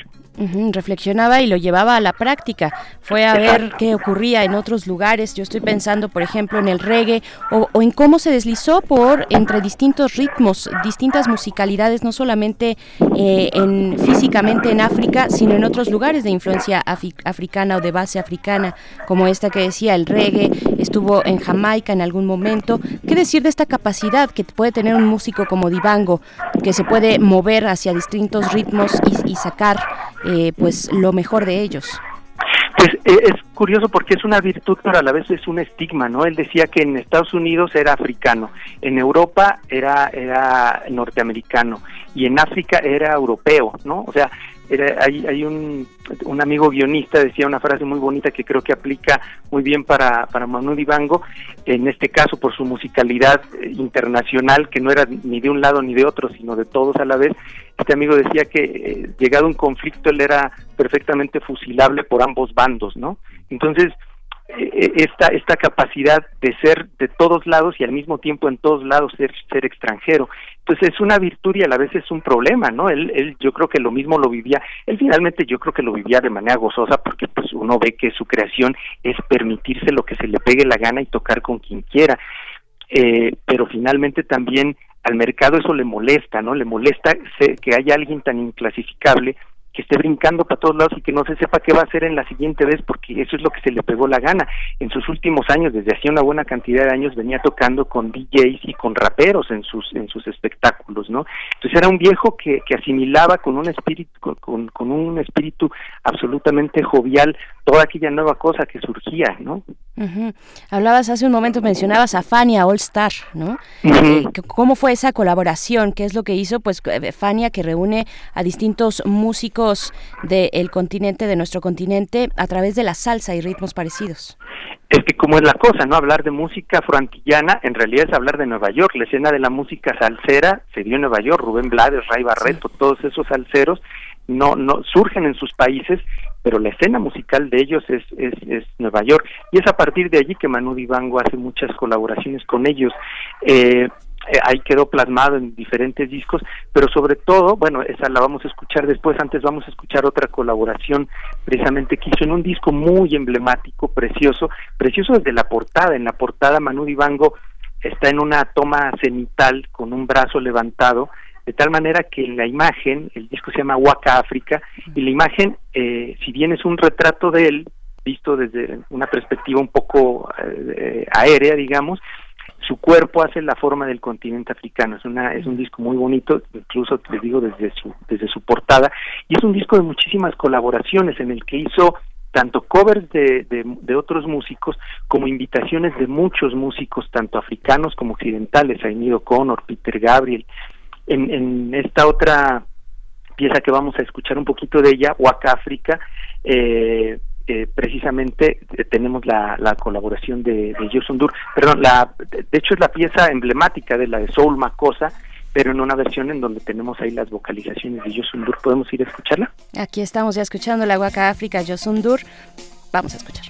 reflexionaba y lo llevaba a la práctica. Fue a ver qué ocurría en otros lugares. Yo estoy pensando, por ejemplo, en el reggae o, en cómo se deslizó por entre distintos ritmos, distintas musicalidades, no solamente eh, en, físicamente en África, sino en otros lugares de influencia africana o de base africana, como esta que decía el reggae, estuvo en Jamaica en algún momento. ¿Qué decir de esta capacidad que puede tener un músico como divango, que se puede mover hacia distintos ritmos y, sacar eh, pues lo mejor de ellos. Pues eh, es curioso porque es una virtud, pero a la vez es un estigma, ¿no? Él decía que en Estados Unidos era africano, en Europa era, era norteamericano y en África era europeo, ¿no? O sea, Era, hay hay un, un amigo guionista, decía una frase muy bonita que creo que aplica muy bien para, para Manu Dibango, en este caso por su musicalidad eh, internacional, que no era ni de un lado ni de otro, sino de todos a la vez. Este amigo decía que eh, llegado un conflicto él era perfectamente fusilable por ambos bandos, ¿no? Entonces, esta esta capacidad de ser de todos lados y al mismo tiempo en todos lados ser ser extranjero. Pues es una virtud y a la vez es un problema no él él yo creo que lo mismo lo vivía él finalmente yo creo que lo vivía de manera gozosa porque pues uno ve que su creación es permitirse lo que se le pegue la gana y tocar con quien quiera. Eh, pero finalmente también al mercado eso le molesta no le molesta que haya alguien tan inclasificable que esté brincando para todos lados y que no se sepa qué va a hacer en la siguiente vez porque eso es lo que se le pegó la gana. En sus últimos años, desde hacía una buena cantidad de años, venía tocando con DJs y con raperos en sus en sus espectáculos, ¿no? Entonces era un viejo que, que asimilaba con un espíritu con, con un espíritu absolutamente jovial toda aquella nueva cosa que surgía, ¿no? Hablabas hace un momento, mencionabas a Fania All Star, ¿no? Eh, ¿Cómo fue esa colaboración? ¿Qué es lo que hizo? Pues eh, Fania que reúne a distintos músicos del continente, de nuestro continente, a través de la salsa y ritmos parecidos. Es que como es la cosa, ¿no? Hablar de música frontillana en realidad es hablar de Nueva York. La escena de la música salsera se dio en Nueva York. Rubén Blades, Ray Barreto, todos esos salseros no, no surgen en sus países pero la escena musical de ellos es, es, Nueva York. Y es a partir de allí que Manu Dibango hace muchas colaboraciones con ellos. Eh, eh, ahí quedó plasmado en diferentes discos, pero sobre todo, bueno, esa la vamos a escuchar después, antes vamos a escuchar otra colaboración precisamente que hizo en un disco muy emblemático, precioso, precioso desde la portada, en la portada Manu Dibango está en una toma cenital con un brazo levantado, de tal manera que la imagen, el disco se llama Waka África, y la imagen, eh, si bien es un retrato de él, visto desde una perspectiva un poco eh, aérea, digamos, su cuerpo hace la forma del continente africano. Es una es un disco muy bonito, incluso les digo desde su desde su portada y es un disco de muchísimas colaboraciones en el que hizo tanto covers de, de, de, otros músicos como invitaciones de muchos músicos, tanto africanos como occidentales, Ainido Connor, Peter Gabriel, en, en esta otra pieza que vamos a escuchar un poquito de ella, Waka África, eh, eh, precisamente eh, tenemos la, la, colaboración de, de Yosundur, perdón, la, de hecho es la pieza emblemática de la de Soul Makosa, pero en una versión en donde tenemos ahí las vocalizaciones de Yosundur. ¿Podemos ir a escucharla? Aquí estamos ya escuchando la Waka África Yosundur. Vamos a escuchar.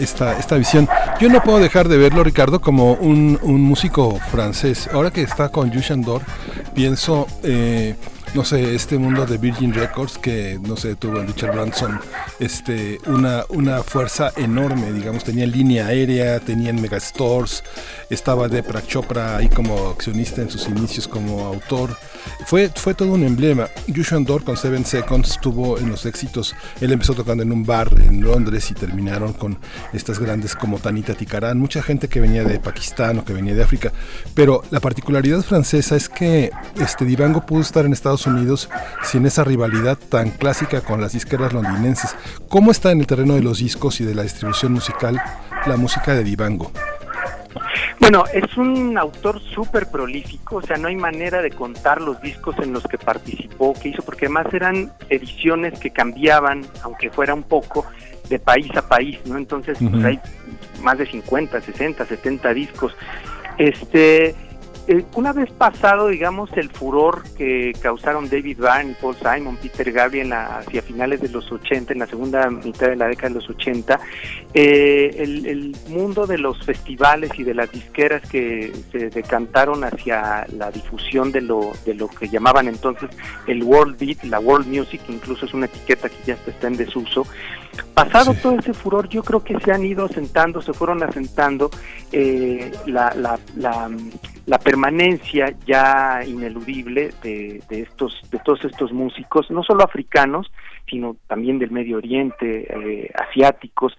Esta, esta, visión. Yo no puedo dejar de verlo, Ricardo, como un, un músico francés. Ahora que está con Yushandor, pienso... Eh, no sé, este mundo de Virgin Records que, no sé, tuvo Richard Branson este, una, una fuerza enorme, digamos, tenía línea aérea, tenían megastores, estaba Depra Chopra ahí como accionista en sus inicios como autor. Fue, fue todo un emblema. Yushan Dor con Seven Seconds tuvo en los éxitos, él empezó tocando en un bar en Londres y terminaron con estas grandes como Tanita Ticarán, mucha gente que venía de Pakistán o que venía de África, pero la particularidad francesa es que este Divango pudo estar en Estados Unidos sin esa rivalidad tan clásica con las disqueras londinenses. ¿Cómo está en el terreno de los discos y de la distribución musical la música de Divango? Bueno, es un autor súper prolífico, o sea, no hay manera de contar los discos en los que participó, que hizo, porque además eran ediciones que cambiaban, aunque fuera un poco, de país a país, ¿no? Entonces, pues hay más de 50, 60, 70 discos. Este, eh, una vez pasado, digamos, el furor que causaron David Byrne, Paul Simon, Peter Gabriel hacia finales de los 80, en la segunda mitad de la década de los 80, eh, el, mundo de los festivales y de las disqueras que se decantaron hacia la difusión de lo, de lo que llamaban entonces el World Beat, la World Music, incluso es una etiqueta que ya está en desuso, Pasado todo ese furor, yo creo que se han ido asentando, se fueron asentando eh, la, la, la, permanencia ya ineludible de, de, estos, de todos estos músicos, no solo africanos, sino también del Medio Oriente, eh, asiáticos.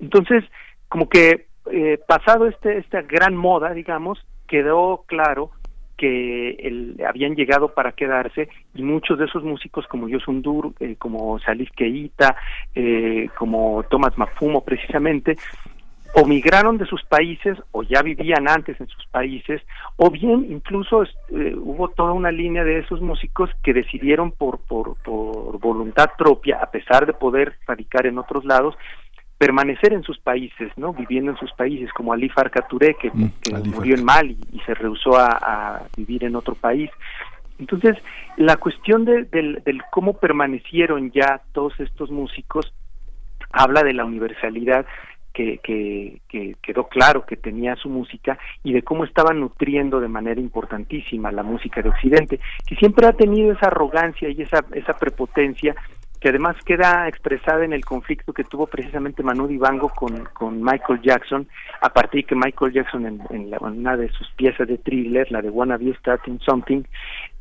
Entonces, como que eh, pasado este, esta gran moda, digamos, quedó claro que habían llegado para quedarse y muchos de esos músicos como Yosun Dur, eh, como Salif Keita, eh, como Thomas Mafumo precisamente, o migraron de sus países o ya vivían antes en sus países, o bien incluso eh, hubo toda una línea de esos músicos que decidieron por, por, por voluntad propia, a pesar de poder radicar en otros lados, permanecer en sus países, ¿no? Viviendo en sus países, como Ali Farka Touré, que, mm, murió en Mali y se rehusó a, vivir en otro país. Entonces, la cuestión de, del, cómo permanecieron ya todos estos músicos habla de la universalidad que, que, que, quedó claro que tenía su música y de cómo estaba nutriendo de manera importantísima la música de Occidente, que siempre ha tenido esa arrogancia y esa, esa prepotencia que además queda expresada en el conflicto que tuvo precisamente Manu Dibango con, con Michael Jackson, a partir de que Michael Jackson en, una de sus piezas de thriller, la de Wanna Be Starting Something,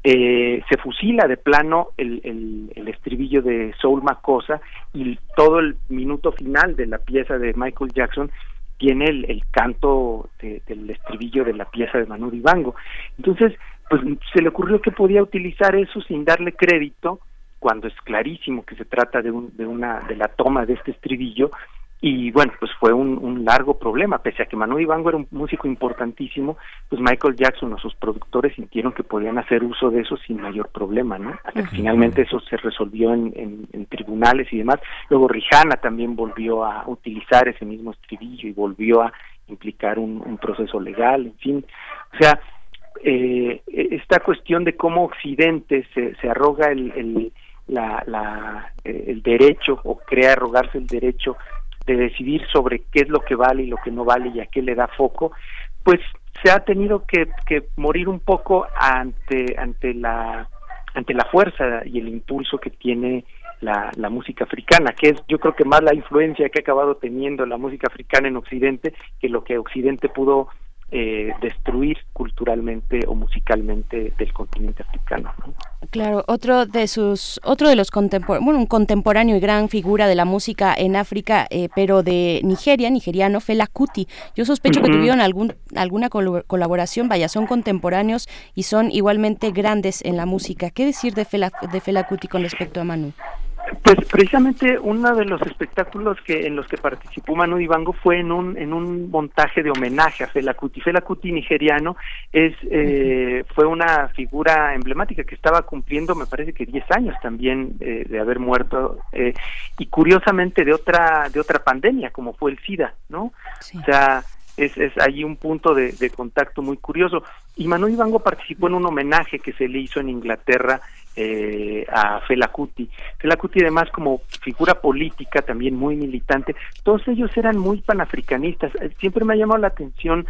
eh, se fusila de plano el, el, estribillo de Soul Macosa y todo el minuto final de la pieza de Michael Jackson tiene el, canto del estribillo de la pieza de Manu Dibango. Entonces, pues se le ocurrió que podía utilizar eso sin darle crédito cuando es clarísimo que se trata de, de una de la toma de este estribillo y bueno pues fue un, largo problema pese a que Manu Dibango era un músico importantísimo pues Michael Jackson o sus productores sintieron que podían hacer uso de eso sin mayor problema no hasta que finalmente eso se resolvió en, en, tribunales y demás. Luego Rihanna también volvió a utilizar ese mismo estribillo y volvió a implicar un, proceso legal en fin. O sea eh, esta cuestión de cómo Occidente se, se arroga el la, la, eh, el derecho o crea arrogarse el derecho de decidir sobre qué es lo que vale y lo que no vale y a qué le da foco, pues se ha tenido que, morir un poco ante ante la ante la fuerza y el impulso que tiene la, música africana, que es yo creo que más la influencia que ha acabado teniendo la música africana en Occidente que lo que Occidente pudo eh, destruir culturalmente o musicalmente del continente africano. Claro, otro de sus, otro de los contemporáneos, bueno, un contemporáneo y gran figura de la música en África, eh, pero de Nigeria, nigeriano, Fela Kuti. Yo sospecho que tuvieron algún, alguna colaboración, vaya, son contemporáneos y son igualmente grandes en la música. ¿Qué decir de Fela, de Fela Kuti con respecto a Manu? Pues precisamente uno de los espectáculos que en los que participó Manu Dibango fue en un en un montaje de homenaje a Fela Kuti. Fela Kuti nigeriano es eh, fue una figura emblemática que estaba cumpliendo, me parece que 10 años también eh, de haber muerto eh, y curiosamente de otra de otra pandemia como fue el SIDA, ¿no? O sea, es, es ahí un punto de, de contacto muy curioso. Y Manu Dibango participó en un homenaje que se le hizo en Inglaterra eh, a Fela Kuti. Fela Kuti además como figura política también muy militante, todos ellos eran muy panafricanistas. Eh, siempre me ha llamado la atención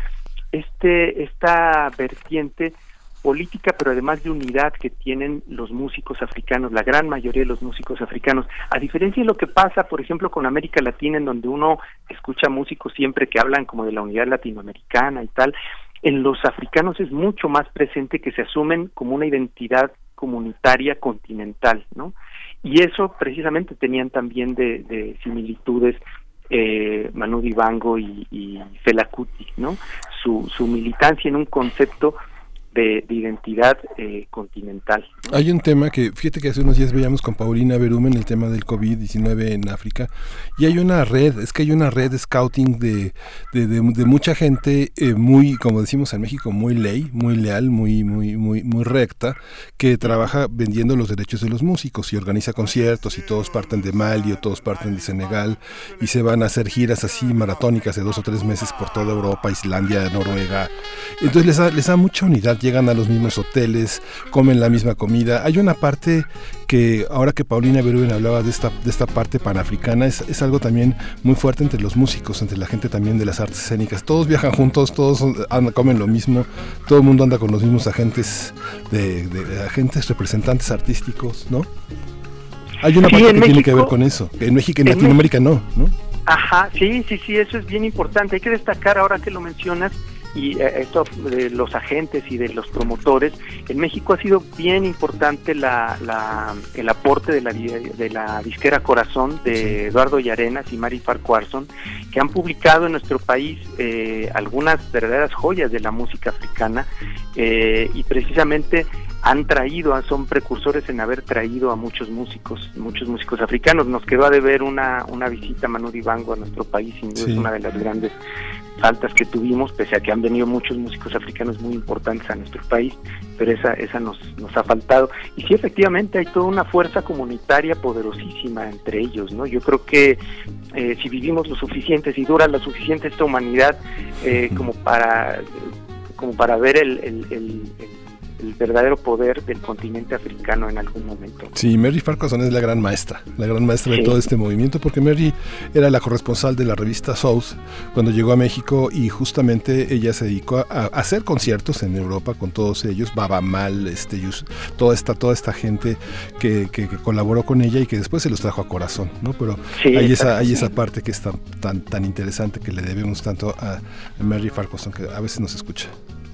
este esta vertiente política, pero además de unidad que tienen los músicos africanos, la gran mayoría de los músicos africanos. A diferencia de lo que pasa, por ejemplo, con América Latina, en donde uno escucha músicos siempre que hablan como de la unidad latinoamericana y tal, en los africanos es mucho más presente que se asumen como una identidad comunitaria continental, ¿no? Y eso precisamente tenían también de, similitudes eh, Manu Dibango y, y Fela Kuti, ¿no? Su, su militancia en un concepto de, identidad eh, continental. Hay un tema que, fíjate que hace unos días veíamos con Paulina Berumen el tema del COVID-19 en África, y hay una red, es que hay una red de scouting de, de, mucha gente eh, muy, como decimos en México, muy ley, muy leal, muy, muy, muy, muy recta, que trabaja vendiendo los derechos de los músicos y organiza conciertos y todos parten de Mali o todos parten de Senegal y se van a hacer giras así maratónicas de dos o tres meses por toda Europa, Islandia, Noruega. Entonces les da, les da mucha unidad llegan a los mismos hoteles, comen la misma comida. Hay una parte que ahora que Paulina Berúben hablaba de esta, de esta parte panafricana, es, es, algo también muy fuerte entre los músicos, entre la gente también de las artes escénicas. Todos viajan juntos, todos comen lo mismo, todo el mundo anda con los mismos agentes, de, agentes representantes artísticos, ¿no? Hay una parte que tiene que ver con eso, en México y en, Latinoamérica no, ¿no? Ajá, sí, sí, sí, eso es bien importante. Hay que destacar ahora que lo mencionas y eh, esto de los agentes y de los promotores, en México ha sido bien importante la, el aporte de la, de la disquera Corazón de Eduardo Yarenas y Mari Farquharson, que han publicado en nuestro país eh, algunas verdaderas joyas de la música africana eh, y precisamente han traído, son precursores en haber traído a muchos músicos, muchos músicos africanos. Nos quedó a deber una, una visita Manu Dibango a nuestro país, sin duda es una de las grandes faltas que tuvimos, pese a que han venido muchos músicos africanos muy importantes a nuestro país, pero esa, esa nos, nos ha faltado. Y sí, efectivamente, hay toda una fuerza comunitaria poderosísima entre ellos, ¿no? Yo creo que eh, si vivimos lo suficiente, si dura lo suficiente esta humanidad eh, como para como para ver el, el el verdadero poder del continente africano en algún momento. Sí, Mary Farquharson es la gran maestra, la gran maestra de todo este movimiento, porque Mary era la corresponsal de la revista South cuando llegó a México y justamente ella se dedicó a, hacer conciertos en Europa con todos ellos, Baba Mal, este, toda esta, toda esta gente que, colaboró con ella y que después se los trajo a corazón, ¿no? Pero hay esa, hay esa parte que es tan, tan, interesante que le debemos tanto a Mary Farquharson que a veces nos escucha.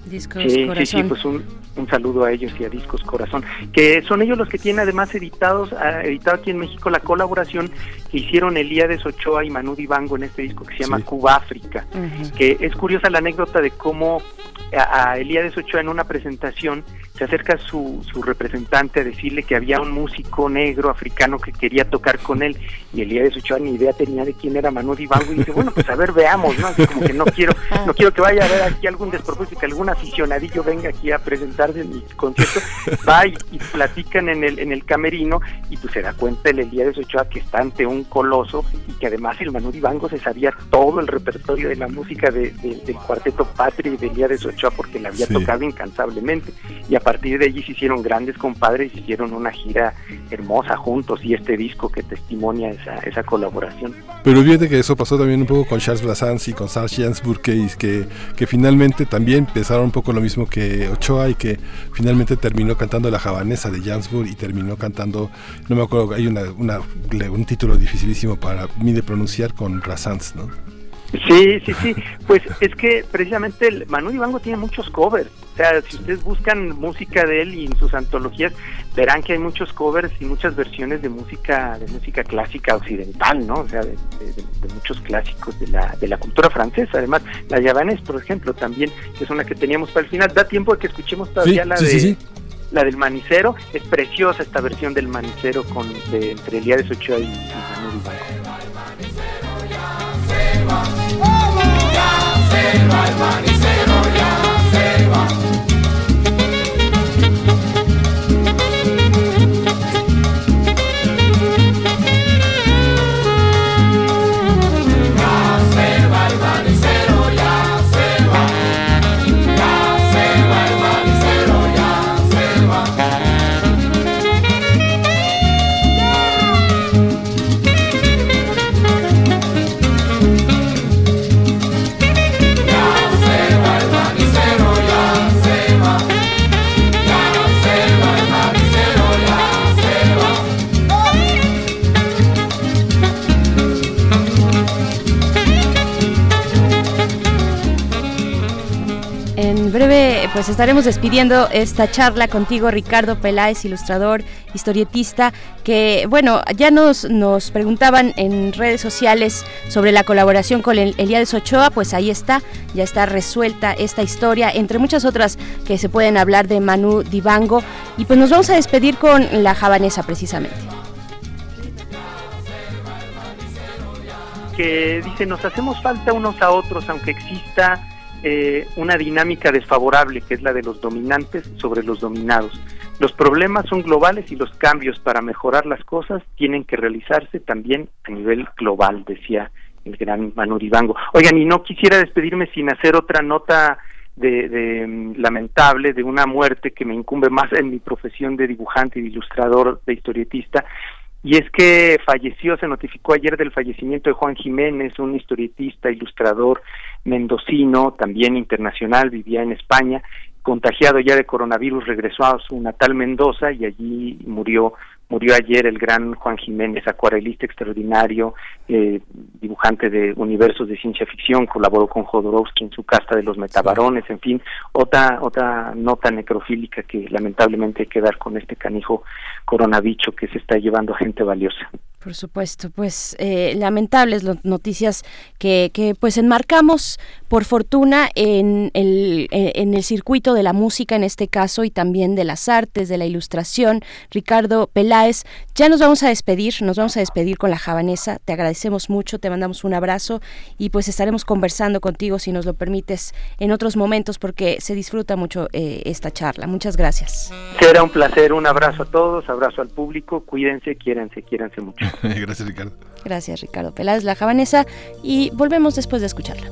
Discos sí, Corazón. Sí, sí, pues un, saludo a ellos y a Discos Corazón, que son ellos los que tienen además editados, ah, editado aquí en México la colaboración que hicieron Elías Ochoa y Manu Dibango en este disco que se llama Cuba África, que es curiosa la anécdota de cómo a, a Elías Ochoa en una presentación se acerca su, su representante a decirle que había un músico negro africano que quería tocar con él y el día de su ni idea tenía de quién era Manu Dibango y dice, bueno, pues a ver, veamos, ¿no? Así como que no quiero no quiero que vaya a haber aquí algún despropósito, que algún aficionadillo venga aquí a presentarse en mi concierto, va y, platican en el en el camerino y pues se da cuenta el Elías de Ochoa que está ante un coloso y que además el Manu Dibango se sabía todo el repertorio de la música de, del cuarteto Patria y de Elías de Ochoa porque la había tocado incansablemente. Y a partir de allí se hicieron grandes compadres, hicieron una gira hermosa juntos y este disco que testimonia esa, esa colaboración. Pero fíjate que eso pasó también un poco con Charles Brassens y con Serge Gainsbourg, que, que, finalmente también pensaron un poco lo mismo que Ochoa y que finalmente terminó cantando la javanesa de Gainsbourg y terminó cantando, no me acuerdo, hay una, una un título dificilísimo para mí de pronunciar con Brassens, ¿no? Sí, sí, sí. Pues es que precisamente el Manu Ibango tiene muchos covers. O sea, si ustedes buscan música de él y en sus antologías, verán que hay muchos covers y muchas versiones de música de música clásica occidental, ¿no? O sea, de, muchos clásicos de la, de la cultura francesa. Además, la Yavanés, por ejemplo, también, que es una que teníamos para el final. Da tiempo de que escuchemos todavía la de... la del manicero, es preciosa esta versión del manicero con de, entre Elías Ochoa y, y Manu ya se va el manicero, ya se va. En breve pues estaremos despidiendo esta charla contigo, Ricardo Peláez, ilustrador, historietista, que bueno, ya nos, nos preguntaban en redes sociales sobre la colaboración con el, Elías Ochoa, pues ahí está, ya está resuelta esta historia, entre muchas otras que se pueden hablar de Manu Dibango. Y pues nos vamos a despedir con la javanesa precisamente. Que dice, nos hacemos falta unos a otros, aunque exista eh, una dinámica desfavorable, que es la de los dominantes sobre los dominados. Los problemas son globales y los cambios para mejorar las cosas tienen que realizarse también a nivel global, decía el gran Manu Dibango. Oigan, y no quisiera despedirme sin hacer otra nota de, mm, lamentable de una muerte que me incumbe más en mi profesión de dibujante y de ilustrador, de historietista, y es que falleció, se notificó ayer del fallecimiento de Juan Jiménez, un historietista, ilustrador mendocino, también internacional, vivía en España, contagiado ya de coronavirus, regresó a su natal Mendoza y allí murió Murió ayer el gran Juan Jiménez, acuarelista extraordinario, eh, dibujante de universos de ciencia ficción, colaboró con Jodorowsky en su casta de los metabarones, en fin, otra otra nota necrofílica que lamentablemente hay que dar con este canijo coronavicho que se está llevando a gente valiosa. Por supuesto, pues eh, lamentables noticias que, que pues enmarcamos por fortuna en el, eh, en el circuito de la música en este caso y también de las artes, de la ilustración. Ricardo Peláez, ya nos vamos a despedir, nos vamos a despedir con la javanesa. Te agradecemos mucho, te mandamos un abrazo y pues estaremos conversando contigo si nos lo permites en otros momentos porque se disfruta mucho eh, esta charla. Muchas gracias. Será un placer, un abrazo a todos, abrazo al público, cuídense, quiéranse, quiéranse mucho. Gracias, Ricardo. Gracias, Ricardo Peláez, la javanesa, y volvemos después de escucharla.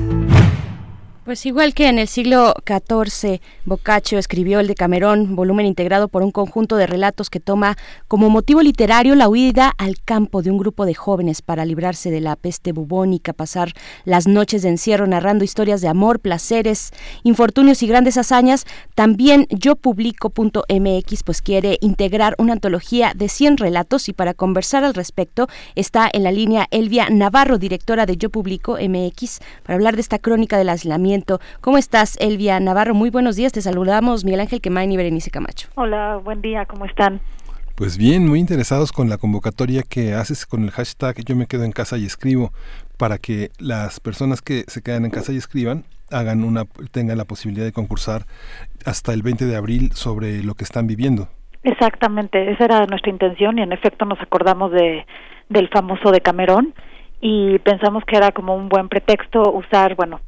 Pues igual que en el siglo XIV, Boccaccio escribió el de Camerón, volumen integrado por un conjunto de relatos que toma como motivo literario la huida al campo de un grupo de jóvenes para librarse de la peste bubónica, pasar las noches de encierro narrando historias de amor, placeres, infortunios y grandes hazañas. También yo publico.mx pues quiere integrar una antología de 100 relatos y para conversar al respecto está en la línea Elvia Navarro, directora de Yo Publico MX, para hablar de esta crónica del aislamiento ¿Cómo estás, Elvia Navarro? Muy buenos días, te saludamos Miguel Ángel Quemain y Berenice Camacho. Hola, buen día, ¿cómo están? Pues bien, muy interesados con la convocatoria que haces con el hashtag Yo me quedo en casa y escribo para que las personas que se quedan en casa y escriban hagan una tengan la posibilidad de concursar hasta el 20 de abril sobre lo que están viviendo. Exactamente, esa era nuestra intención y en efecto nos acordamos de del famoso de Camerón y pensamos que era como un buen pretexto usar, bueno,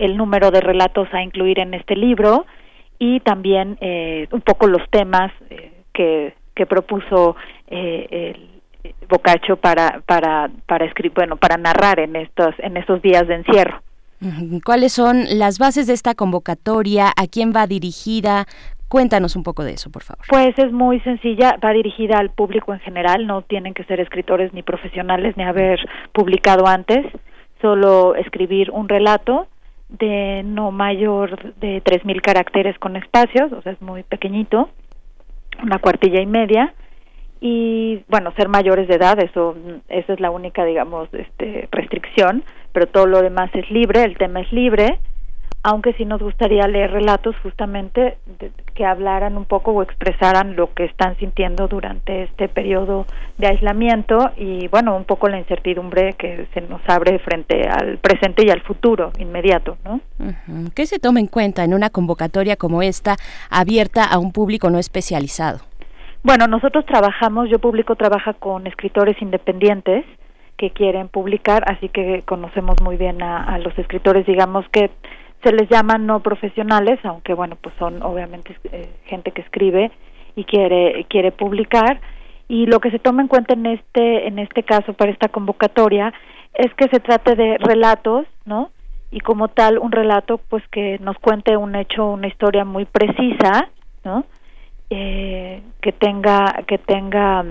el número de relatos a incluir en este libro y también eh, un poco los temas eh, que, que propuso eh, el Boccaccio para para para escribir bueno para narrar en estos en estos días de encierro ¿Cuáles son las bases de esta convocatoria? ¿A quién va dirigida? Cuéntanos un poco de eso, por favor. Pues es muy sencilla, va dirigida al público en general, no tienen que ser escritores ni profesionales ni haber publicado antes, solo escribir un relato de no mayor de 3.000 caracteres con espacios, o sea, es muy pequeñito, una cuartilla y media, y bueno, ser mayores de edad, eso, esa es la única, digamos, este, restricción, pero todo lo demás es libre, el tema es libre, aunque sí nos gustaría leer relatos justamente que hablaran un poco o expresaran lo que están sintiendo durante este periodo de aislamiento y bueno, un poco la incertidumbre que se nos abre frente al presente y al futuro inmediato, ¿no? ¿Qué se toma en cuenta en una convocatoria como esta abierta a un público no especializado? Bueno, nosotros trabajamos, yo público trabaja con escritores independientes que quieren publicar, así que conocemos muy bien a, los escritores, digamos que se les llama no profesionales, aunque bueno, pues son obviamente eh, gente que escribe y quiere quiere publicar y lo que se toma en cuenta en este en este caso para esta convocatoria es que se trate de relatos, ¿no? Y como tal un relato pues que nos cuente un hecho, una historia muy precisa, ¿no? Eh, que tenga que tenga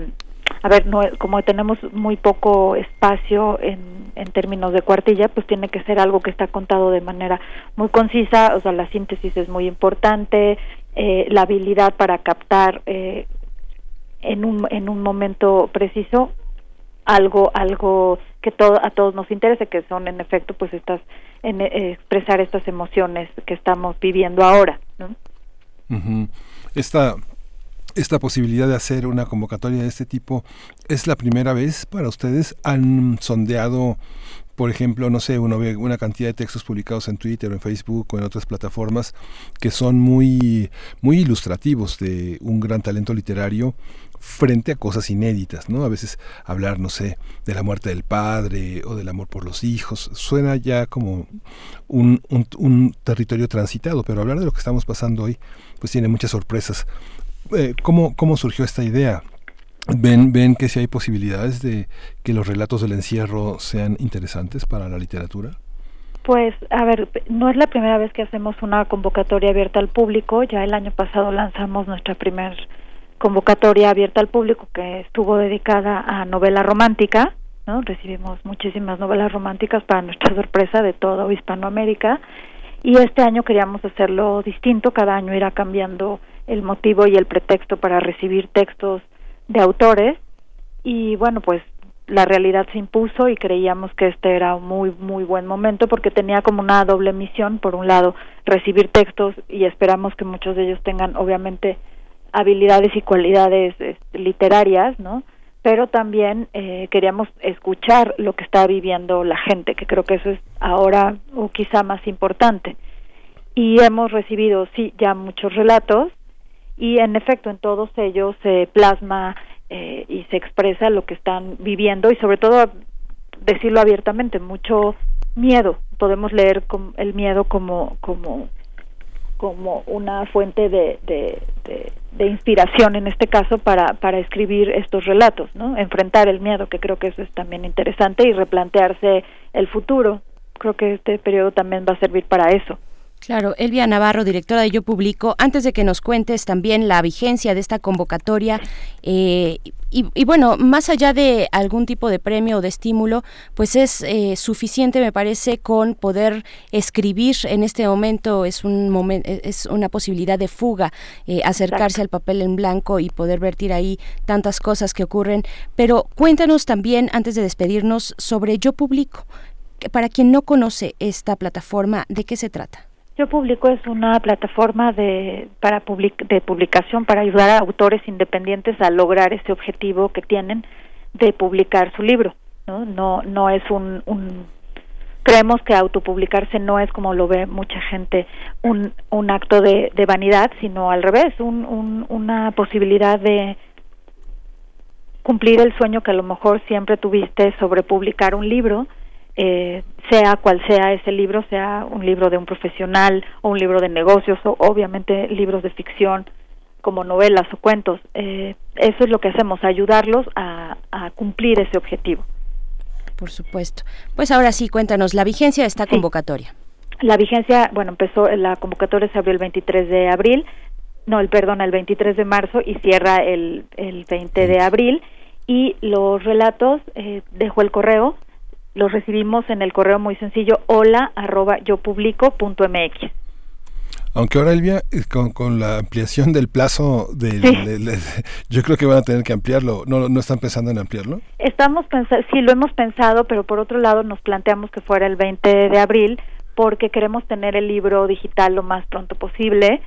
a ver, no, como tenemos muy poco espacio en, en términos de cuartilla, pues tiene que ser algo que está contado de manera muy concisa, o sea, la síntesis es muy importante, eh, la habilidad para captar eh, en, un, en un momento preciso algo algo que todo, a todos nos interese, que son en efecto pues estas en, eh, expresar estas emociones que estamos viviendo ahora, ¿no? Esta esta posibilidad de hacer una convocatoria de este tipo es la primera vez para ustedes? ¿Han sondeado, por ejemplo, no sé, uno ve una cantidad de textos publicados en Twitter o en Facebook o en otras plataformas que son muy, muy ilustrativos de un gran talento literario frente a cosas inéditas, ¿no? A veces hablar, no sé, de la muerte del padre o del amor por los hijos, suena ya como un, un, un territorio transitado, pero hablar de lo que estamos pasando hoy, pues tiene muchas sorpresas. Eh, ¿cómo, ¿cómo surgió esta idea? ¿Ven, ¿Ven que si hay posibilidades de que los relatos del encierro sean interesantes para la literatura? Pues, a ver, no es la primera vez que hacemos una convocatoria abierta al público. Ya el año pasado lanzamos nuestra primera convocatoria abierta al público que estuvo dedicada a novela romántica. ¿no? Recibimos muchísimas novelas románticas para nuestra sorpresa de toda Hispanoamérica. Y este año queríamos hacerlo distinto. Cada año irá cambiando el motivo y el pretexto para recibir textos de autores. Y bueno pues la realidad se impuso y creíamos que este era un muy muy buen momento porque tenía como una doble misión. Por un lado recibir textos y esperamos que muchos de ellos tengan obviamente habilidades y cualidades este, literarias no pero también eh, queríamos escuchar lo que está viviendo la gente que creo que eso es ahora o quizá más importante. Y hemos recibido sí ya muchos relatos y en efecto en todos ellos se plasma eh, y se expresa lo que están viviendo y sobre todo decirlo abiertamente mucho miedo podemos leer el miedo como como como una fuente de, de, de, inspiración en este caso para, para escribir estos relatos, ¿no? Enfrentar el miedo, que creo que eso es también interesante, y replantearse el futuro. Creo que este periodo también va a servir para eso. Claro, Elvia Navarro, directora de Yo Publico, antes de que nos cuentes también la vigencia de esta convocatoria eh, y, bueno, más allá de algún tipo de premio o de estímulo, pues es eh, suficiente, me parece, con poder escribir en este momento es un momento, es una posibilidad de fuga, eh, acercarse al papel en blanco y poder vertir ahí tantas cosas que ocurren. Pero cuéntanos también, antes de despedirnos, sobre Yo Publico. Para quien no conoce esta plataforma, ¿de qué se trata? Yo Publico es una plataforma de, para de publicación para ayudar a autores independientes a lograr ese objetivo que tienen de publicar su libro. No, no, no es un, un creemos que autopublicarse no es como lo ve mucha gente un, un acto de, vanidad, sino al revés, un, un, una posibilidad de cumplir el sueño que a lo mejor siempre tuviste sobre publicar un libro, eh, sea cual sea ese libro, sea un libro de un profesional o un libro de negocios o obviamente libros de ficción como novelas o cuentos. Eh, eso es lo que hacemos, ayudarlos a, cumplir ese objetivo. Por supuesto. Pues ahora sí, cuéntanos la vigencia de esta convocatoria. La vigencia, bueno, empezó, la convocatoria se abrió el 23 de abril, no, el perdón, el 23 de marzo y cierra el, el 20 de abril. Y los relatos, eh, dejo el correo, los recibimos en el correo muy sencillo, hola arroba yo publico punto mx. Aunque ahora, Elvia, eh, con, con la ampliación del plazo, del, yo creo que van a tener que ampliarlo. ¿No, ¿No están pensando en ampliarlo? Estamos pensando, sí, lo hemos pensado, pero por otro lado nos planteamos que fuera el 20 de abril porque queremos tener el libro digital lo más pronto posible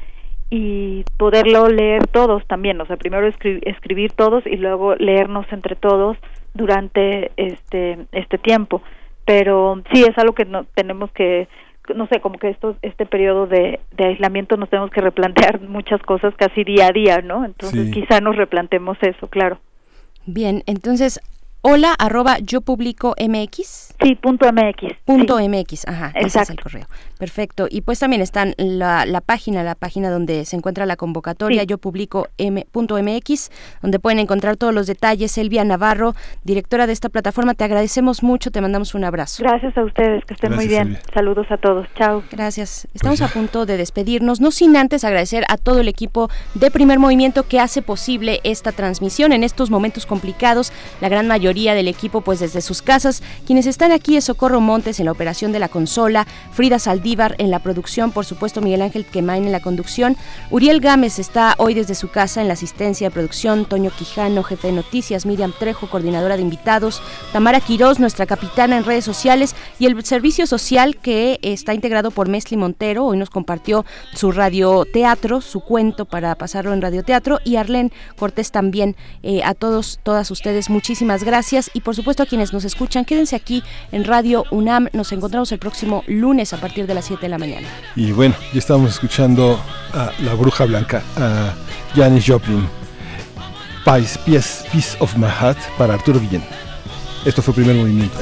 y poderlo leer todos también, o sea, primero escribir todos y luego leernos entre todos durante este este tiempo. Pero sí es algo que no tenemos que no sé, como que esto, este periodo de, de aislamiento nos tenemos que replantear muchas cosas casi día a día, ¿no? Entonces quizá nos replantemos eso, claro. Bien, entonces hola arroba yo publico mx. Sí, punto mx. Punto mx, ajá, ese es el correo. Perfecto. Y pues también está la, la página, la página donde se encuentra la convocatoria, yo publico m.mx, donde pueden encontrar todos los detalles. Elvia Navarro, directora de esta plataforma, te agradecemos mucho, te mandamos un abrazo. Gracias a ustedes, que estén muy bien. Saludos a todos. Chao. Gracias. Estamos pues a punto de despedirnos, no sin antes agradecer a todo el equipo de Primer Movimiento que hace posible esta transmisión en estos momentos complicados. La gran mayoría del equipo, pues desde sus casas, quienes están aquí es Socorro Montes en la operación de la consola, Frida Saldí en la producción, por supuesto Miguel Ángel Quemain en la conducción. Uriel Gámez está hoy desde su casa en la asistencia de producción, Toño Quijano, jefe de noticias, Miriam Trejo, coordinadora de invitados, Tamara Quirós, nuestra capitana en redes sociales y el servicio social que está integrado por Mesli Montero, hoy nos compartió su radioteatro, su cuento para pasarlo en radioteatro y Arlén Cortés también. Eh, a todos, todas ustedes, muchísimas gracias y por supuesto a quienes nos escuchan, quédense aquí en Radio UNAM. Nos encontramos el próximo lunes a partir de las 7 de la mañana. Y bueno, ya estamos escuchando a La Bruja Blanca, a Janis Joplin. Piece, Piece, of My Heart para Arturo Guillén. Esto fue el primer movimiento.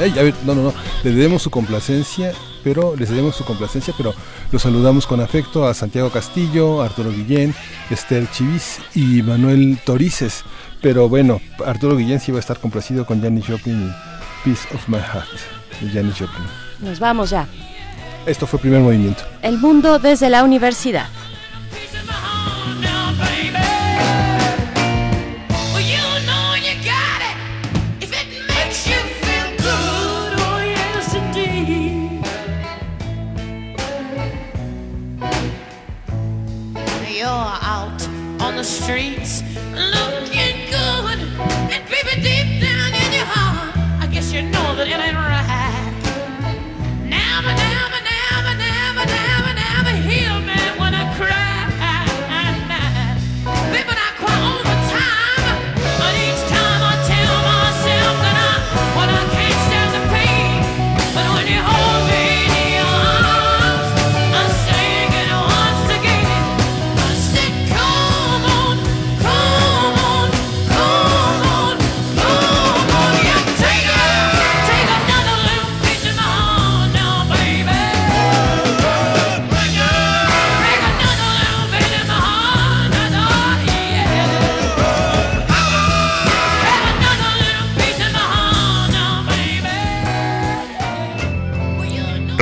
no, no, no. Le debemos su complacencia, pero les debemos su complacencia, pero los saludamos con afecto a Santiago Castillo, Arturo Guillén, Esther Chivis y Manuel Torices. Pero bueno, Arturo Guillén sí va a estar complacido con Janis Joplin y Piece of My Heart de Janis Joplin. Nos vamos ya. Esto fue primer movimiento. El mundo desde la universidad. streets looking baby deep down in your heart I guess you know that it ain't right